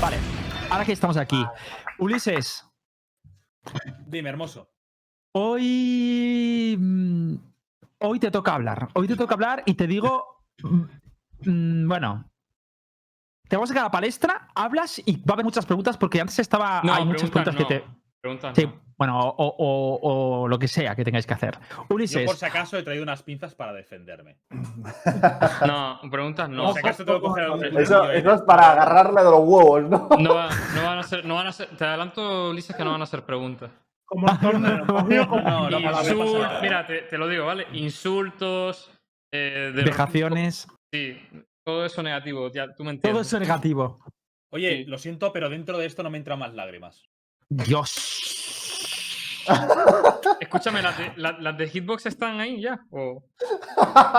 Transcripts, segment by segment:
Vale, ahora que estamos aquí. Ulises, Dime, hermoso. hoy. mm, Hoy te toca hablar. Hoy te toca hablar y te digo. mm, mm, Bueno. Te vamos a sacar a la palestra, hablas y va a haber muchas preguntas porque antes estaba. No, hay muchas preguntas que te. Preguntas Sí, no. bueno, o, o- o- o lo que sea que tengáis que hacer. Yo Ulises, por si acaso he traído unas pinzas para defenderme. No, preguntas no. Por si acaso tengo que coger algún Eso, eso es para agarrarle de los huevos, ¿no? No, va- no van a ser, no van a ser, te adelanto, Ulises, que no van a ser preguntas. Como el torneo. No, no, para la vez Insul- pasada. mira, te, te lo digo, ¿vale? Insultos, eh, de- Sí, todo eso negativo, ya tú me entiendes. todo eso negativo. Oye, lo siento, pero dentro de esto no me entran más lágrimas. Dios. Escúchame, ¿las de, la- las de Hitbox están ahí ya? ¿O-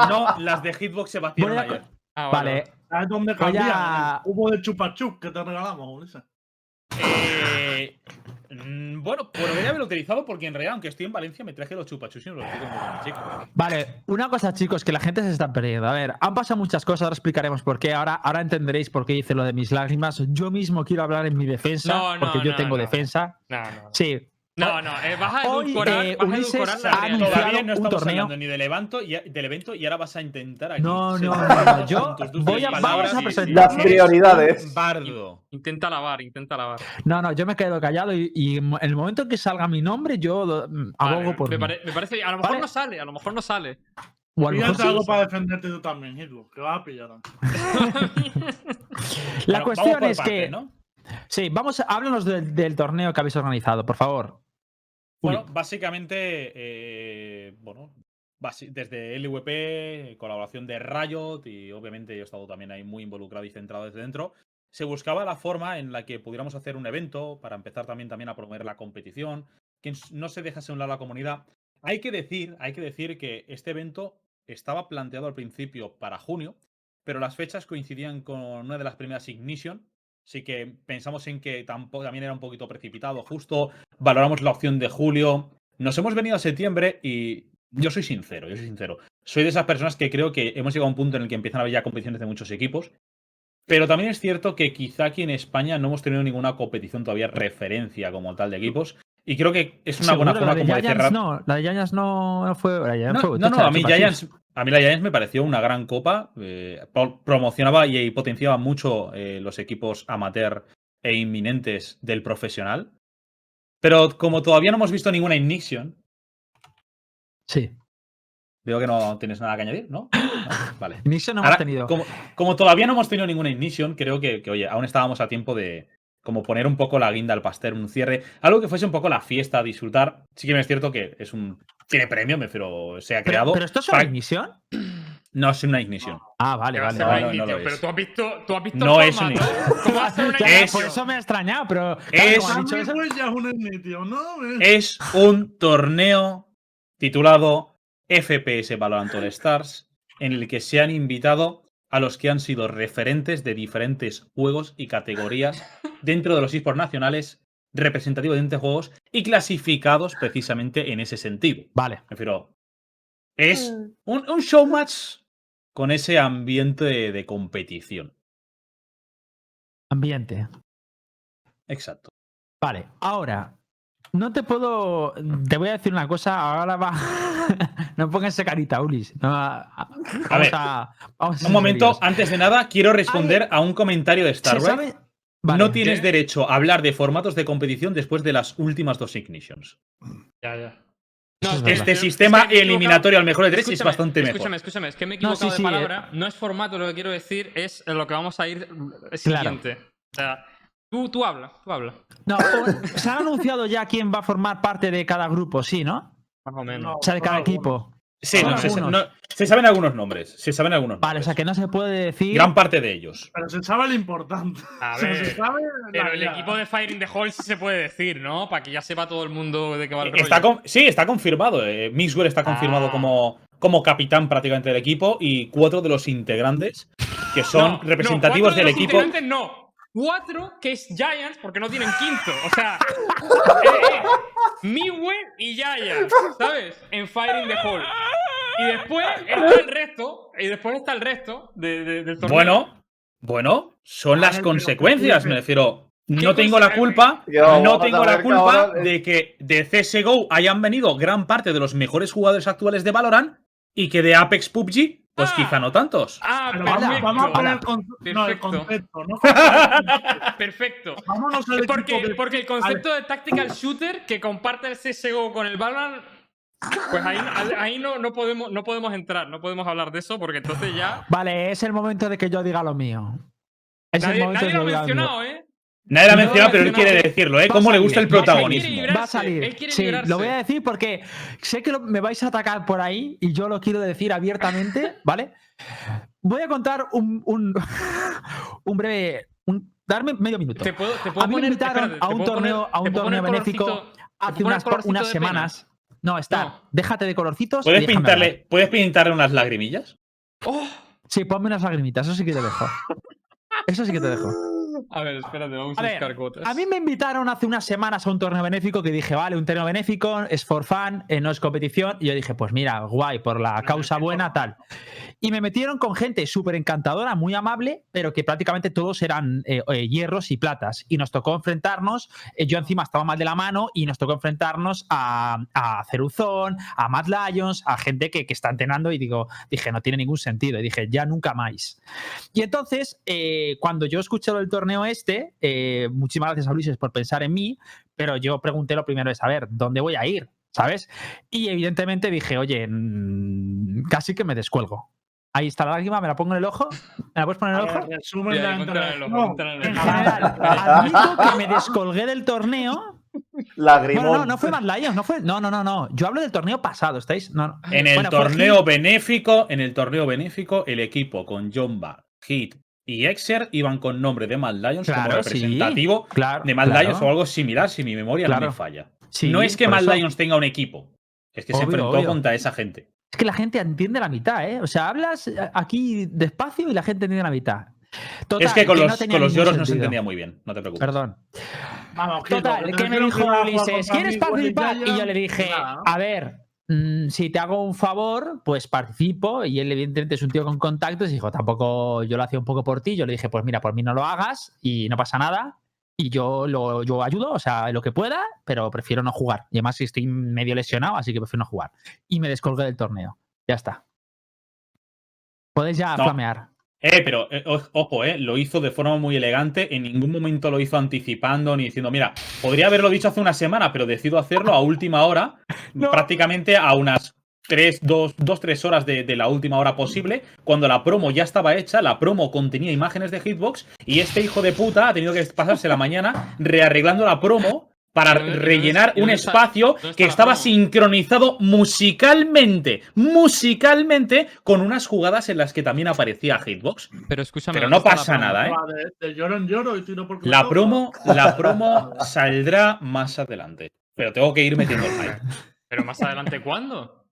No, las de Hitbox se Voy a- ayer. Ah, Vale, ¿Sabes dónde cambia? a- El cubo de chupachup que te regalamos, Ulises. Eh, mm, bueno, podría haberlo utilizado porque en realidad, aunque estoy en Valencia, me traje los chupachus y no los digo muy bien, chico. Vale, una cosa, chicos, que la gente se está perdiendo. A ver, han pasado muchas cosas, ahora explicaremos por qué. Ahora, ahora entenderéis por qué hice lo de mis lágrimas. Yo mismo quiero hablar en mi defensa, No, no, porque yo no, tengo no. defensa. No, no. Sí, No, no, eh, vas a Hoy, edulcorar, eh, vas a Ulises edulcorar la ha realidad. anunciado Todavía no un estamos torneo. hablando ni del evento, y, del evento y ahora vas a intentar aquí. No, no, no, no, yo voy a- vamos a presentar- Las prioridades. Bardo. Intenta lavar, intenta lavar. no, no, yo me quedo callado y, y en el momento que salga mi nombre, yo do- mm, abogo Vale, por me, mí. pare- me parece bien. A lo mejor Vale. no sale, a lo mejor no sale. O a lo mejor Píllate sí. algo para defenderte tú también, Hitbox, que vas a pillar. La Bueno, cuestión por es partes, que. ¿no? Sí, vamos, háblanos del, del torneo que habéis organizado, por favor. Bueno, básicamente, eh, bueno, desde LVP, colaboración de Riot y obviamente yo he estado también ahí muy involucrado y centrado desde dentro, se buscaba la forma en la que pudiéramos hacer un evento para empezar también, también a promover la competición, que no se dejase a un lado la comunidad. Hay que decir, hay que decir que este evento estaba planteado al principio para junio, pero las fechas coincidían con una de las primeras Ignition, así que pensamos en que tampoco, también era un poquito precipitado, justo valoramos la opción de julio. Nos hemos venido a septiembre y yo soy sincero, yo soy sincero. Soy de esas personas que creo que hemos llegado a un punto en el que empiezan a haber ya competiciones de muchos equipos. Pero también es cierto que quizá aquí en España no hemos tenido ninguna competición todavía referencia como tal de equipos. Y creo que es una buena forma como de cerrar. no, la de Giants no, fue. No, no, a mí Giants. A mí la Giants me pareció una gran copa. eh, pro- promocionaba y potenciaba mucho eh, los equipos amateur e inminentes del profesional. Pero como todavía no hemos visto ninguna Ignition, Sí. veo que no tienes nada que añadir, ¿no? No, Vale. Inicio no Ahora, hemos tenido. Como, como todavía no hemos tenido ninguna Ignition, creo que, que, oye, aún estábamos a tiempo de como poner un poco la guinda al pastel, un cierre, algo que fuese un poco la fiesta, disfrutar. Sí que es cierto que es un tiene premio, me refiero, se ha creado. pero esto es una ignición. No es una Ignition. Ah, vale, vale. vale. no, no pero tú has visto, tú has visto No el es un formato. ¿Cómo va a ser una Es- por eso me ha extrañado, pero. Es- como han dicho Sammy eso- Boy ya es un enitio, ¿no? Es un torneo titulado FPS Valorant All Stars, en el que se han invitado a los que han sido referentes de diferentes juegos y categorías dentro de los esports nacionales, representativos de entre juegos y clasificados precisamente en ese sentido. Vale. Me refiero, es un, un showmatch con ese ambiente de, de competición. Ambiente. Exacto. Vale, ahora. No te puedo. Te voy a decir una cosa. Ahora va. no pongas esa carita, Ulis. No, a- a- vamos ver, a. vamos a Un momento, serios. antes de nada, quiero responder a un comentario de ¿Se Starlight. Vale. no tienes ¿Qué? derecho a hablar de formatos de competición después de las últimas dos Ignitions. Ya, ya. Eso es que- Este sistema es que eliminatorio al mejor de tres es Escúchame, bastante Escúchame, mejor. escúchame, es que me he No, sí, equivocado sí, de eh. palabra. No es formato, lo que quiero decir es lo que vamos a ir eh, siguiente. O sea, tú, tú habla, tú habla. No, se ha anunciado ya quién va a formar parte de cada grupo, sí, ¿no? Más o menos. No. O sea, de cada equipo. Sí, no, se, no, se saben algunos nombres. Se saben algunos Vale, o nombres. sea que no se puede decir. Gran parte de ellos. Pero se sabe lo importante. A ver, se sabe la Pero el equipo de Fire in the Hall sí se puede decir, ¿no? Para que ya sepa todo el mundo de qué va el rollo. Está con- sí, está confirmado. Eh, Mixwell está confirmado Ah. como, como capitán prácticamente del equipo y cuatro de los integrantes que son No, no, representativos de del los equipo. integrantes no. Cuatro que es Giants porque no tienen quinto. O sea, eh, eh, Midway y Giants, ¿sabes? En Fire in the Hall. Y después está el resto. Y después está el resto de, de- del torneo. Bueno, Bueno, son A las consecuencias, ¿qué me refiero. No ¿Qué tengo la culpa, Yo, no tengo la culpa de que de CSGO hayan venido gran parte de los mejores jugadores actuales de Valorant y que de Apex PUBG, pues Ah. quizá no tantos. Ah, Pero perfecto. vamos, vamos a poner el, con- no, el Perfecto. concepto, ¿no? Perfecto. Vámonos al equipo Porque, de- porque el concepto de tactical shooter que comparte el CSGO con el Valorant, pues ahí, ahí no, no, podemos, no podemos entrar, no podemos hablar de eso porque entonces ya. Vale, es el momento de que yo diga lo mío. Es el Nadie, momento nadie de lo que ha yo diga lo mío. mencionado, ¿eh? Nadie lo ha No, mencionado, pero él quiere decirlo, ¿eh? ¿Cómo le salir, gusta el protagonismo? Va a salir. Él quiere Sí, lo voy a decir porque sé que lo- me vais a atacar por ahí y yo lo quiero decir abiertamente, ¿vale? Voy a contar un, un, un breve. un- darme medio minuto. Te puedo, te puedo A mí me invitaron espérate, a un torneo- poner- a un torneo benéfico colorcito- Hace unas, unas pena. semanas. No, está. No. Déjate de colorcitos. ¿Puedes pintarle, hablar. ¿Puedes pintarle unas lagrimillas? ¡Oh! Sí, ponme unas lagrimitas, eso sí que te dejo. Eso sí que te dejo. A ver, espérate, vamos a, A ver, buscar cuotas. A mí me invitaron hace unas semanas a un torneo benéfico que dije, vale, un torneo benéfico, es for fun, eh, no es competición. Y yo dije, pues mira, guay, por la causa buena, tal. Y me metieron con gente súper encantadora, muy amable, pero que prácticamente todos eran eh, eh, hierros y platas. Y nos tocó enfrentarnos, eh, yo encima estaba mal de la mano, y nos tocó enfrentarnos a, a Ceruzón, a Mad Lions, a gente que, que está entrenando. Y digo, dije, no tiene ningún sentido. Y dije, ya nunca más. Y entonces, eh, cuando yo escuché lo del torneo este, eh, muchísimas gracias a Ulises por pensar en mí, pero yo pregunté lo primero de saber, ¿dónde voy a ir? ¿Sabes? Y evidentemente dije, oye, mm, casi que me descuelgo. Ahí está la lágrima, me la pongo en el ojo. ¿Me la puedes poner en el ojo? resumen la En general, Admito que me descolgué del torneo. Lagrimón. Bueno, no, no fue Mad Lions, no fue. No, no, no, no. Yo hablo del torneo pasado, ¿estáis? No, no. En el Bueno, torneo benéfico, en el torneo benéfico, el equipo con Jomba, Hit y Exer iban con nombre de Mad Lions como sí. representativo Claro, de Mad claro. Lions o algo similar, si mi memoria no me falla. Sí, no es que Mad eso. Lions tenga un equipo, es que se enfrentó obvio. contra esa gente. Es que la gente entiende la mitad, ¿eh? O sea, hablas aquí despacio y la gente entiende la mitad. Total, es que con no los, tenía con los ningún lloros no se entendía muy bien, no te preocupes. Perdón. Vamos, Total, que me dijo Ulises, ¿quieres participar? Y yo le dije, nada. a ver, mm, si te hago un favor, pues participo. Y él, evidentemente, es un tío con contactos. Y dijo, tampoco yo lo hacía un poco por ti. Yo le dije, pues mira, por mí no lo hagas y no pasa nada. Y yo lo yo ayudo, o sea, lo que pueda, pero prefiero no jugar. Y además, estoy medio lesionado, así que prefiero no jugar. Y me descolgué del torneo. Ya está. Podéis ya No. flamear. Eh, pero eh, ojo, eh, lo hizo de forma muy elegante. En ningún momento lo hizo anticipando ni diciendo, mira, podría haberlo dicho hace una semana, pero decido hacerlo a última hora, No. prácticamente a unas 3, 2, 2 3 horas de, de la última hora posible, cuando la promo ya estaba hecha, la promo contenía imágenes de Hitbox y este hijo de puta ha tenido que pasarse la mañana rearreglando la promo para ¿Y dónde- y dónde rellenar un espacio que estaba sincronizado musicalmente, musicalmente, con unas jugadas en las que también aparecía Hitbox. Pero escúchame. Pero ¿dónde no pasa nada, ¿eh? La promo, la promo saldrá más adelante. Pero tengo que ir metiendo el hype. Pero más adelante, ¿cuándo?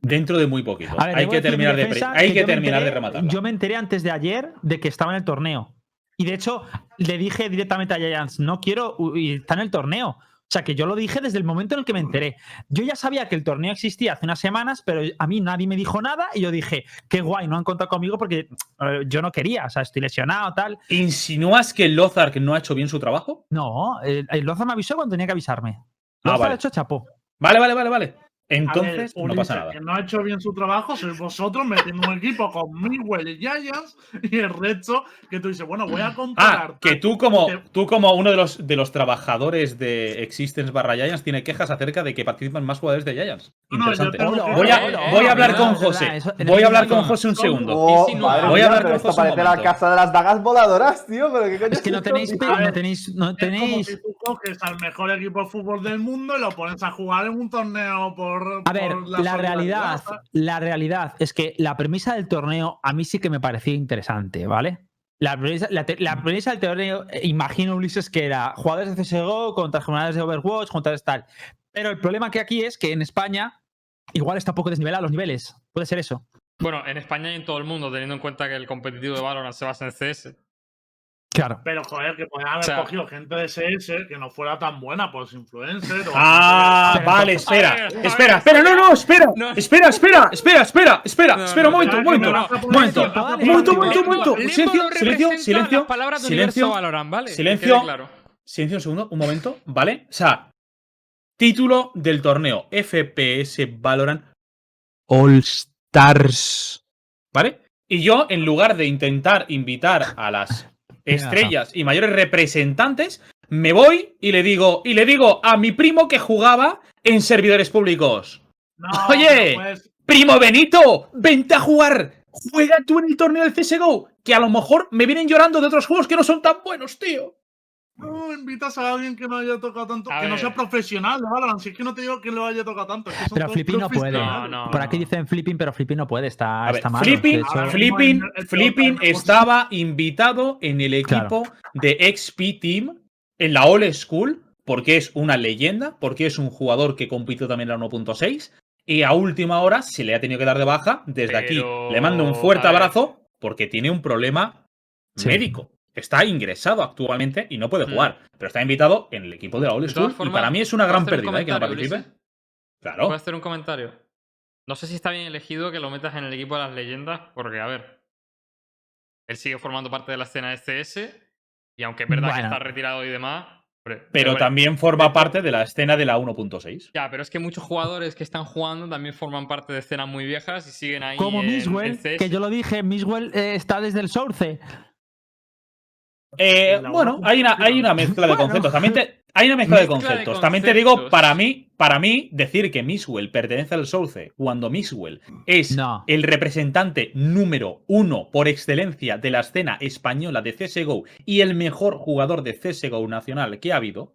Dentro de muy poquito. Ver, hay que terminar mi de, hay que terminar de rematarla. Yo me enteré antes de ayer de que estaba en el torneo. Y de hecho, le dije directamente a Giants, no quiero, y está en el torneo. O sea, que yo lo dije desde el momento en el que me enteré. Yo ya sabía que el torneo existía hace unas semanas, pero a mí nadie me dijo nada y yo dije, qué guay, no han contado conmigo porque eh, yo no quería, o sea, estoy lesionado, tal. ¿Insinúas que Lozark no ha hecho bien su trabajo? No, el, el Loza me avisó cuando tenía que avisarme. Ah, vale. de hecho chapó. Vale, vale, vale, vale. Ver, Entonces, no pasa nada. Que no ha hecho bien su trabajo, sois vosotros metiendo un equipo con Miguel y Giants y el resto que tú dices, bueno, voy a comparar. Ah, que tú como, que- tú como uno de los, de los trabajadores de Existence barra Giants tiene quejas acerca de que participan más jugadores de Giants. No, no, Interesante. tengo Voy a, voy a hablar con José. Voy a hablar con. José un segundo. Oh, Voy a hablar con esto José un parece la casa de las dagas voladoras, tío. Pero qué coño Es que no esto, tenéis, no tenéis, no Es como tenéis. si tú coges al mejor equipo de fútbol del mundo y lo pones a jugar en un torneo por. A ver, por la realidad, la realidad es que la premisa del torneo a mí sí que me parecía interesante, ¿vale? La premisa, la te- la premisa del torneo, eh, imagino Ulises que era jugadores de CSGO contra jugadores de Overwatch, contra tal. Pero el problema que aquí es que en España igual está un poco desnivelado los niveles. Puede ser eso. Bueno, en España y en todo el mundo, teniendo en cuenta que el competitivo de Valorant se basa en CS. Claro. Pero, joder, que podían haber O sea- cogido gente de SS que no fuera tan buena, pues influencer. o Ah, vale, espera. Espera, espera, no, no, espera. No. Espera, espera, espera, espera, espera, No, espera, un no, momento, un momento. Un momento, momento, momento, momento. Limbo Silencio, silencio, silencio. palabras Silencio. Silencio. claro. Silencio un segundo, un momento, ¿vale? O sea, título del torneo FPS Valorant All Stars. ¿Vale? Y yo, en lugar de intentar invitar a las estrellas y mayores representantes, me voy y le digo, y le digo a mi primo que jugaba en servidores públicos. No, Oye. Primo Benito, vente a jugar. Juega tú en el torneo del CSGO, que a lo mejor me vienen llorando de otros juegos que no son tan buenos, tío. No invitas a alguien que no haya tocado tanto, A que no sea profesional de Valorant. Si es que no te digo que lo haya tocado tanto. es que son Pero Flippy no puede. No, no. Por aquí dicen flipping, pero flipping no puede, está, A ver, está mal. Flipping, Flipping, el- el Flipping estaba invitado en el equipo de XP Team en la All School porque es una leyenda, porque es un jugador que compitió también en la 1.6 y a última hora se le ha tenido que dar de baja. Desde aquí le mando un fuerte abrazo porque tiene un problema Sí. médico. Está ingresado actualmente y no puede Mm. jugar, pero está invitado en el equipo de la School todas y para mí es una ¿puedo gran un pérdida ¿eh? que no participe. Ulises? Claro. ¿Puedo hacer un comentario? No sé si está bien elegido que lo metas en el equipo de las leyendas, porque, a ver, él sigue formando parte de la escena CS, y aunque es verdad que está retirado y demás, hombre, Pero bueno, también forma parte de la escena de la 1.6. Ya, pero es que muchos jugadores que están jugando también forman parte de escenas muy viejas y siguen ahí. Como en- Miswell, en CS. que yo lo dije, Miswell eh, está desde el Source. Eh, bueno, hay una, hay una mezcla de Bueno. conceptos. También te- hay una mezcla, de, conceptos. También te digo, para mí, para mí, decir que Miswell pertenece al Source cuando Miswell es No. el representante número uno por excelencia de la escena española de CSGO y el mejor jugador de CSGO nacional que ha habido,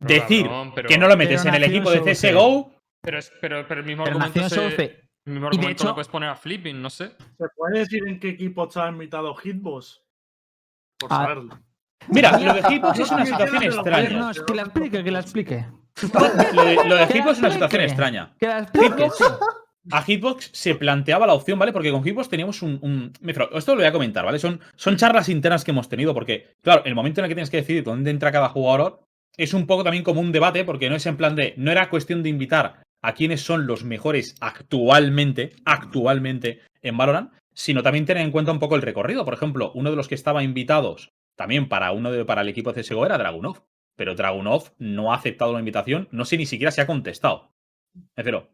decir pero- que no lo metes en el equipo de. CSGO, Pero, es- pero, pero el mismo Pero argumento, se- el mismo Y de argumento hecho- lo puedes poner a Flipping, no sé. ¿Se puede decir en qué equipo está invitado Hitbox? Por Ah. saberlo. Mira, lo de Hitbox es una situación extraña. no, No, es que la explique, que la explique. Lo de, lo de es una situación extraña. Que la explique, a Hitbox se planteaba la opción, ¿vale? Porque con Hitbox teníamos un. un- esto lo voy a comentar, ¿vale? Son, son charlas internas que hemos tenido, porque, claro, el momento en el que tienes que decidir dónde entra cada jugador es un poco también como un debate, porque no es en plan de. No era cuestión de invitar a quienes son los mejores actualmente, actualmente en Valorant, sino también tener en cuenta un poco el recorrido. Por ejemplo, uno de los que estaba invitados también para uno de, para el equipo de CSGO era Dragunov. Pero Dragunov no ha aceptado la invitación, no sé ni siquiera si ha contestado. Me refiero,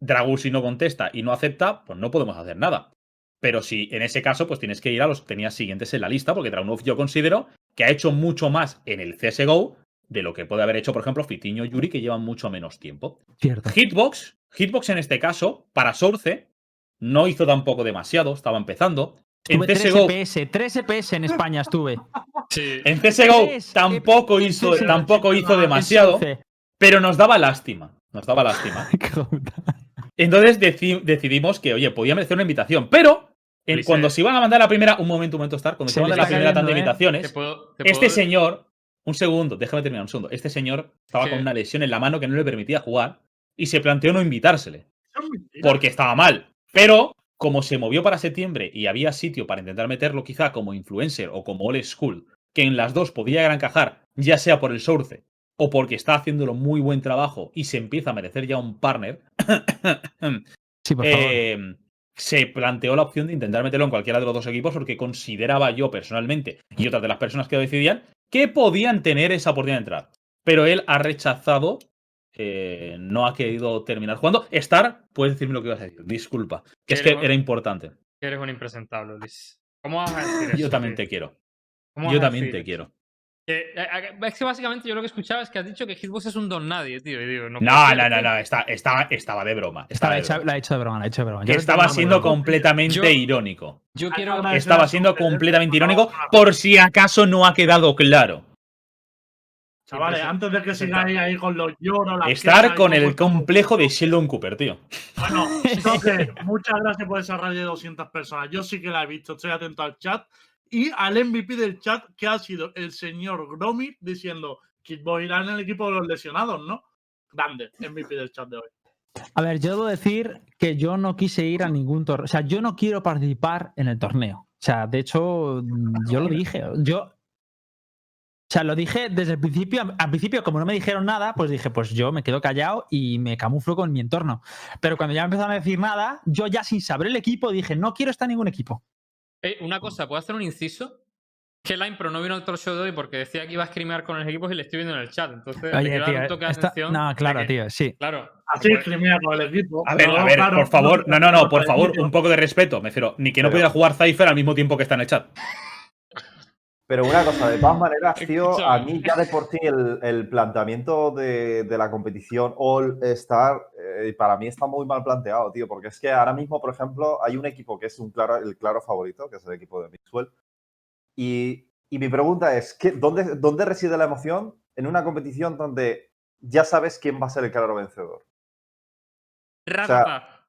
Dragu si no contesta y no acepta, pues no podemos hacer nada. Pero si en ese caso, pues tienes que ir a los que tenías siguientes en la lista, porque Dragunov yo considero que ha hecho mucho más en el CSGO de lo que puede haber hecho, por ejemplo, Fitiño y Yuri, que llevan mucho menos tiempo. Cierto. Hitbox, Hitbox en este caso, para Source, no hizo tampoco demasiado, estaba empezando. En Estuve 3 CSGO, EPS, 3 EPS en España estuve. Sí. en CSGO tampoco EPS hizo, tampoco hizo demasiado, pero nos daba lástima. Nos daba lástima. Entonces deci- decidimos que, oye, podía merecer una invitación, pero en- cuando se iban a mandar la primera, un momento, un momento, estar, cuando se, Se iban a mandar la primera tanda de ¿eh? Te invitaciones, puedo- te este puedo- señor, un segundo, déjame terminar un segundo, este señor estaba con una lesión en la mano que no le permitía jugar y se planteó no invitársele, porque estaba mal. Pero como se movió para septiembre y había sitio para intentar meterlo quizá como influencer o como old school, que en las dos podía encajar, ya sea por el source o porque está haciéndolo muy buen trabajo y se empieza a merecer ya un partner, Sí, por favor. eh, se planteó la opción de intentar meterlo en cualquiera de los dos equipos porque consideraba yo personalmente y otras de las personas que lo decidían que podían tener esa oportunidad de entrar. Pero él ha rechazado, eh, no ha querido terminar jugando. Star, puedes decirme lo que ibas a decir, disculpa, que es que era importante. que Eres un impresentable, Luis. ¿Cómo vas a decir eso? Yo también tío? te quiero. ¿Cómo vas Yo también te quiero. Eh, es que básicamente yo lo que escuchaba es que has dicho que Hitbox es un don nadie, tío. Y digo, no, No, no, no, no, está- estaba, estaba de broma. Estaba Estaba, de hecha, la he hecho de broma, la he hecho de broma. Que Yo estaba siendo completamente Yo- irónico. Yo quiero. Estaba siendo completamente irónico por si acaso no ha quedado claro. Chavales, antes de que sigáis ahí con los lloros, Estar con el complejo de Sheldon Cooper, tío. Bueno, entonces, muchas gracias por esa radio de 200 personas. Yo sí que la he visto, estoy atento al chat. Y al MVP del chat, que ha sido el señor Gromit, diciendo que irá en el equipo de los lesionados, ¿no? Grande, MVP del chat de hoy. A ver, yo debo decir que yo no quise ir a ningún torneo. O sea, yo no quiero participar en el torneo. O sea, de hecho, yo lo dije. Yo. O sea, lo dije desde el principio. Al- principio, como no me dijeron nada, pues dije, pues yo me quedo callado y me camuflo con mi entorno. Pero cuando ya me empezaron a decir nada, yo ya sin saber el equipo dije, no quiero estar en ningún equipo. Eh, una cosa, ¿puedo hacer un inciso? Que Line Pro no vino al Show de hoy porque decía que iba a scrimear con los equipos y le estoy viendo en el chat. Entonces, Oye, dar un tío, toque de esta- atención. no, de claro, que- tío, sí. Claro. Así pues, con el equipo. A ver, a ver, claro, por favor. No, no, no, por favor, un poco de respeto. Me refiero, ni que no Pero- pudiera jugar Cypher al mismo tiempo que está en el chat. Pero una cosa, de todas maneras, tío, a mí ya de por sí el, el planteamiento de, de la competición All Star eh, para mí está muy mal planteado, tío, porque es que ahora mismo, por ejemplo, hay un equipo que es un claro, el claro favorito, que es el equipo de Mixwell. Y, y mi pregunta es, ¿qué, dónde, ¿dónde reside la emoción en una competición donde ya sabes quién va a ser el claro vencedor? Ratata.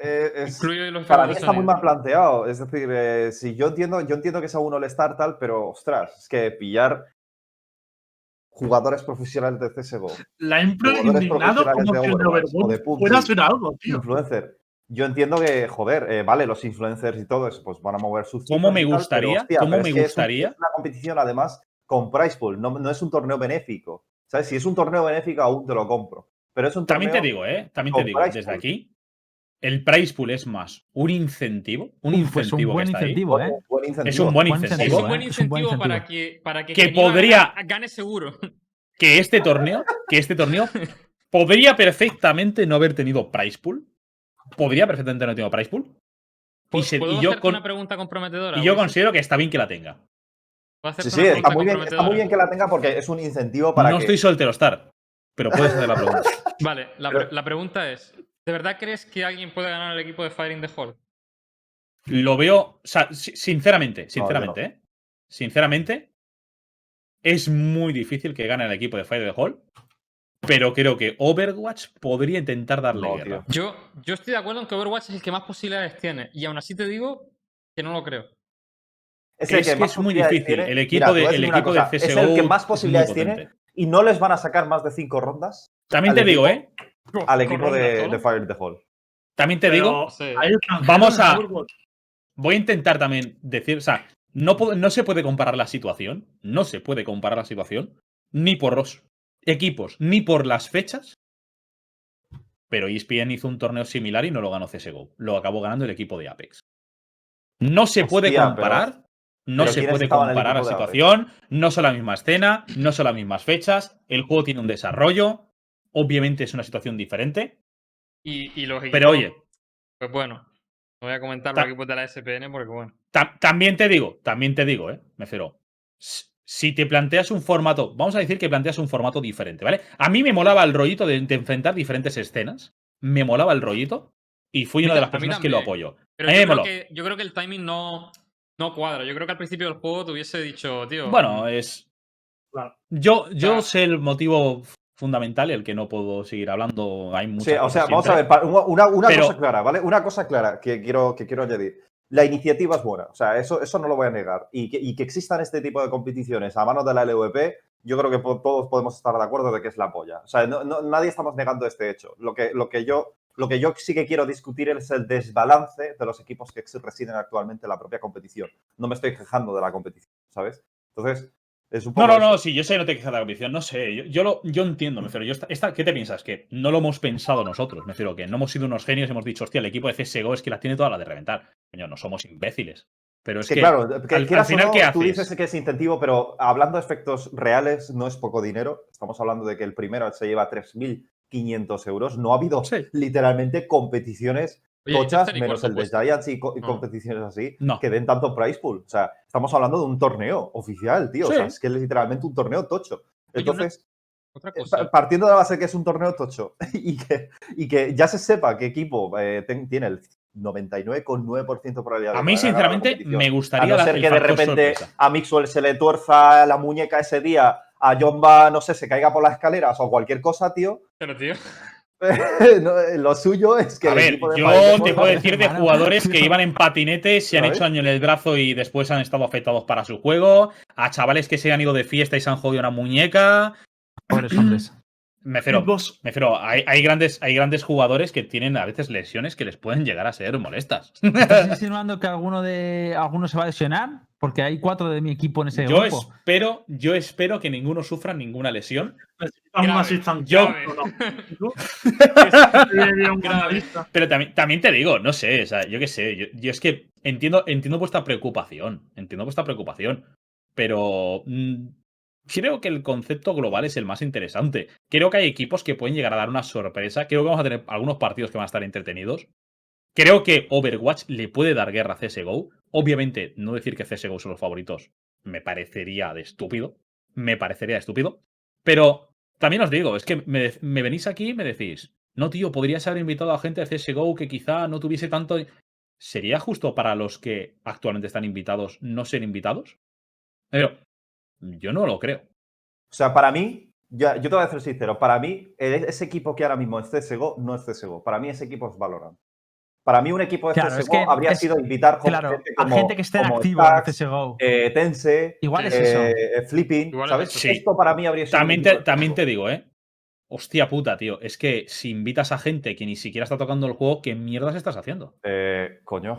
Eh, es- los para mí está muy mal planteado. Es decir, eh, si yo entiendo, yo entiendo que sea un All-Star tal, pero ostras, es que pillar jugadores profesionales de CSGO, La impro indignado como de el de Overwatch PUBG. fuera a ser algo, tío. influencer. Yo entiendo que, joder, eh, vale, los influencers y todo eso, pues van a mover sus ¿Cómo me tal, pero, gustaría? hostia, ¿Cómo me es que es un- gustaría? Es una competición, además, con price pool, no, no es un torneo benéfico. ¿Sabes? Si es un torneo benéfico, aún te lo compro. Pero es un También te torneo- digo, ¿eh? También te digo, desde aquí, el price pool es más un incentivo, un incentivo un buen que está ahí. ¿eh? Es un buen Buen incentivo. ¿eh? Es un buen incentivo para que, para que, Que podría- gane seguro. Que este torneo, que este torneo podría perfectamente no haber tenido price pool. Podría perfectamente no haber tenido price pool. Y, se- ¿Puedo y yo, con- una pregunta comprometedora? y yo considero que está bien que la tenga. ¿Puedo hacerte Sí, sí, está muy, bien, está muy comprometedora? bien que la tenga porque es un incentivo para no que... estoy soltero, Star. Pero puedes hacer la pregunta. Vale, la, Pero- pre- la pregunta es: ¿de verdad crees que alguien puede ganar el equipo de Firing the Hall? Lo veo, o sea, si- sinceramente, sinceramente, ¿eh? Sinceramente, es muy difícil que gane el equipo de Fire the Hall, pero creo que Overwatch podría intentar darle No, guerra. Yo, yo estoy de acuerdo en que Overwatch es el que más posibilidades tiene. Y aún así te digo que no lo creo. Es, Es que más es muy difícil. tiene. El equipo Mira, de- el equipo de cosa, Es el que más posibilidades tiene y no les van a sacar más de cinco rondas También te digo, equipo- ¿eh? Al equipo de, Fire the Hall. También te Pero digo, Sí. Vamos a- voy a intentar también decir, o sea, no, se puede comparar la situación, no se puede comparar la situación, ni por los equipos, ni por las fechas. Pero ESPN hizo un torneo similar y no lo ganó CSGO. Lo acabó ganando el equipo de Apex. No se puede Hostia, pero- comparar. No pero se ¿quiénes puede comparar la situación. No son la misma escena, no son las mismas fechas. El juego tiene un desarrollo. Obviamente es una situación diferente. Y, y los Pero oye, Pues bueno, no voy a comentar Ta- los equipos de la SPN porque bueno. Ta- también te digo, también te digo, ¿eh? Me refiero. Si te planteas un formato, vamos a decir que planteas un formato diferente, ¿vale? A mí me molaba el rollito de, de enfrentar diferentes escenas. Me molaba el rollito. Y fui una de las personas que lo apoyo. Pero yo creo, que, yo creo que el timing no, no cuadra. Yo creo que al principio del juego te hubiese dicho, tío. Bueno, es. Claro. Yo, yo sé el motivo fundamental, el que no puedo seguir hablando. Hay muchas Sí, o sea, cosas vamos a ver, una, una- Pero- cosa clara, ¿vale? Una cosa clara que quiero, que quiero añadir. La iniciativa es buena, o sea, eso, eso no lo voy a negar. Y que, y que existan este tipo de competiciones a manos de la LVP, yo creo que todos podemos estar de acuerdo de que es la polla. O sea, no- no- nadie estamos negando este hecho. Lo que, lo, que yo, lo que yo sí que quiero discutir es el desbalance de los equipos que residen actualmente en la propia competición. No me estoy quejando de la competición, ¿sabes? Entonces, No, no, no, sí, yo sé que no te quejas de la competición, no sé, yo, yo lo, yo entiendo, me refiero, yo esta, esta- ¿qué te piensas? Que no lo hemos pensado nosotros, me refiero, que no hemos sido unos genios y hemos dicho, hostia, el equipo de CSGO es que las tiene todas las de reventar. Coño, no somos imbéciles. Pero es que, que, claro, que al- final, no, ¿qué tú haces? dices que es incentivo, pero hablando de efectos reales, no es poco dinero. Estamos hablando de que el primero se lleva 3.500 euros. No ha habido Sí. literalmente competiciones tochas, menos el de. Giants y, co- y No. competiciones así, No. que den tanto price pool. O sea, estamos hablando de un torneo oficial, tío. O sea, es que es literalmente un torneo tocho. Oye, una- Entonces, Otra eh, cosa. partiendo de la base que es un torneo tocho y que, y que ya se sepa qué equipo eh, ten- tiene el 99,9% de probabilidad de a mí, sinceramente, me A gustaría no la- ser el que de repente sorpresa. a Mixwell se le tuerza la muñeca ese día, a Jomba, no sé, se caiga por las escaleras o cualquier cosa, tío. Pero, tío. no, eh, lo suyo es que A ver, yo te puedo decir de jugadores que iban en patinetes, se han hecho daño en el brazo y después han estado afectados para su juego, a chavales que se han ido de fiesta y se han jodido una muñeca. Pobres hombres. Me refiero, me refiero, hay, hay grandes, hay grandes jugadores que tienen a veces lesiones que les pueden llegar a ser molestas. ¿Estás insinuando que alguno de alguno se va a lesionar? Porque hay cuatro de mi equipo en ese Yo grupo. espero, yo espero que ninguno sufra ninguna lesión. Yo-. Pero también, también te digo, no sé, o sea, yo qué sé, yo, yo es que entiendo, entiendo vuestra preocupación, entiendo vuestra preocupación, pero mm, creo que el concepto global es el más interesante. Creo que hay equipos que pueden llegar a dar una sorpresa, creo que vamos a tener algunos partidos que van a estar entretenidos. Creo que Overwatch le puede dar guerra a CSGO. Obviamente, no decir que CSGO son los favoritos me parecería de estúpido. Me parecería de estúpido. Pero también os digo, es que me, venís aquí y me decís, no, tío, podrías haber invitado a gente de CSGO que quizá no tuviese tanto. ¿Sería justo para los que actualmente están invitados no ser invitados? Pero yo no lo creo. O sea, para mí, ya, yo te voy a ser sincero, para mí, e- ese equipo que ahora mismo es CSGO no es CSGO. Para mí, ese equipo es Valorant. Para mí, un equipo de Claro, es CSGO que habría es- sido invitar Claro, gente a como, gente que esté activo en CSGO. eh, Tense, Igual es eh, eso. eh, Flipping, Igual ¿sabes? Sí. Esto para mí habría sido. También te, también digo, ¿eh? Hostia puta, tío. Es que si invitas a gente que ni siquiera está tocando el juego, ¿qué mierdas estás haciendo? Eh, coño.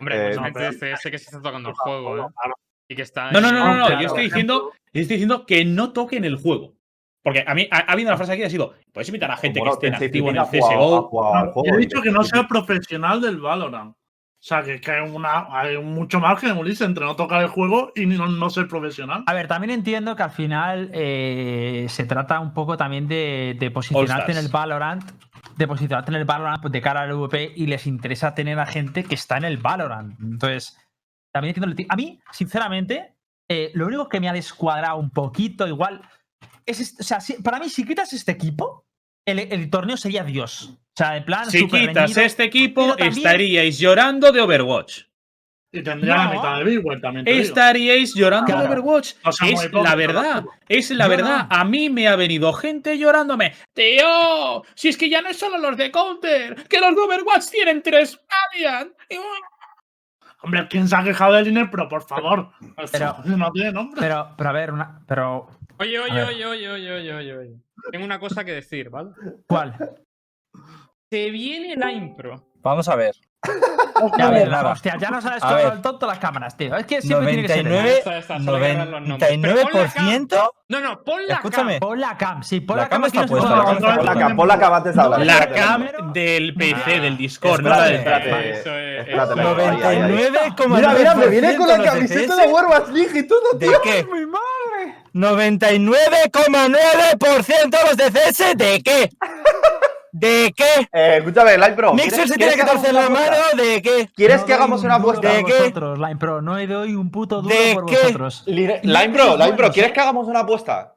Hombre, Eh, mucha no, gente pero- de CS que se está tocando el juego, ¿eh? Claro. Y que está. No, no, no, no, no. claro, Yo estoy diciendo, yo estoy diciendo que no toquen el juego. Porque a mí ha, ha habido una frase aquí que ha sido: puedes invitar a gente Bueno, que esté activo en el CSGO. he dicho que no sea profesional del Valorant. O sea, que, que hay, una, hay mucho margen, Ulises, entre no tocar el juego y no, no ser profesional. A ver, también entiendo que al final eh, se trata un poco también de, de posicionarte en el Valorant, de posicionarte en el Valorant pues, de cara al VP y les interesa tener a gente que está en el Valorant. Entonces, también entiendo A mí, sinceramente, eh, lo único que me ha descuadrado un poquito, igual, es, est- o sea, si- para mí, si quitas este equipo, el, el torneo sería Dios. O sea, en plan, Si quitas este equipo, también- estaríais llorando de Overwatch. Y tendría la mitad de Big World también. Estaríais llorando Claro. de Overwatch. Es la verdad. Es la verdad. no. A mí me ha venido gente llorándome. Tío, si es que ya no es solo los de Counter, que los de Overwatch tienen tres. Y- Hombre, ¿quién se ha quejado del INE? Pero por favor. Pero- no tiene nombre. Pero, pero a ver, una, pero Oye, oye, oye, oye, oye, oye, oye, oye. Tengo una cosa que decir, ¿vale? ¿cuál? Se viene la impro. Vamos a ver. Ya, a ver, nada. hostia, ya nos ha descolgado el tonto las cámaras, tío. Es que siempre tiene que ser. 99, Esta, esta, solo hay que. Pero pon la 99%. No, no, pon la Escúchame. cam. Pon la cam, sí, pon La la, cam está puesta, la cam está Pon la cam, pon la cam antes de hablar. La cam del PC, Ah. del Discord, no la del Espérate. Eso es- espérate, eso es. ahí, ahí, ahí. 99,9%. Mira, mira, me viene con la de camiseta de Warwatch League y todo, ¿De tío. qué? ¡Mi madre! 99,9% los de CS. ¿De qué? ¿De qué? Eh, escúchame, Live Pro. Mixer ¿quieres- se tiene que torcer la apuesta? mano. ¿De qué? ¿Quieres No que hagamos una apuesta? ¿De por qué? vosotros, Line Pro. No doy un puto duro ¿De por qué? vosotros. Line Line Pro, Line Pro, ¿quieres ¿eh? que hagamos una apuesta?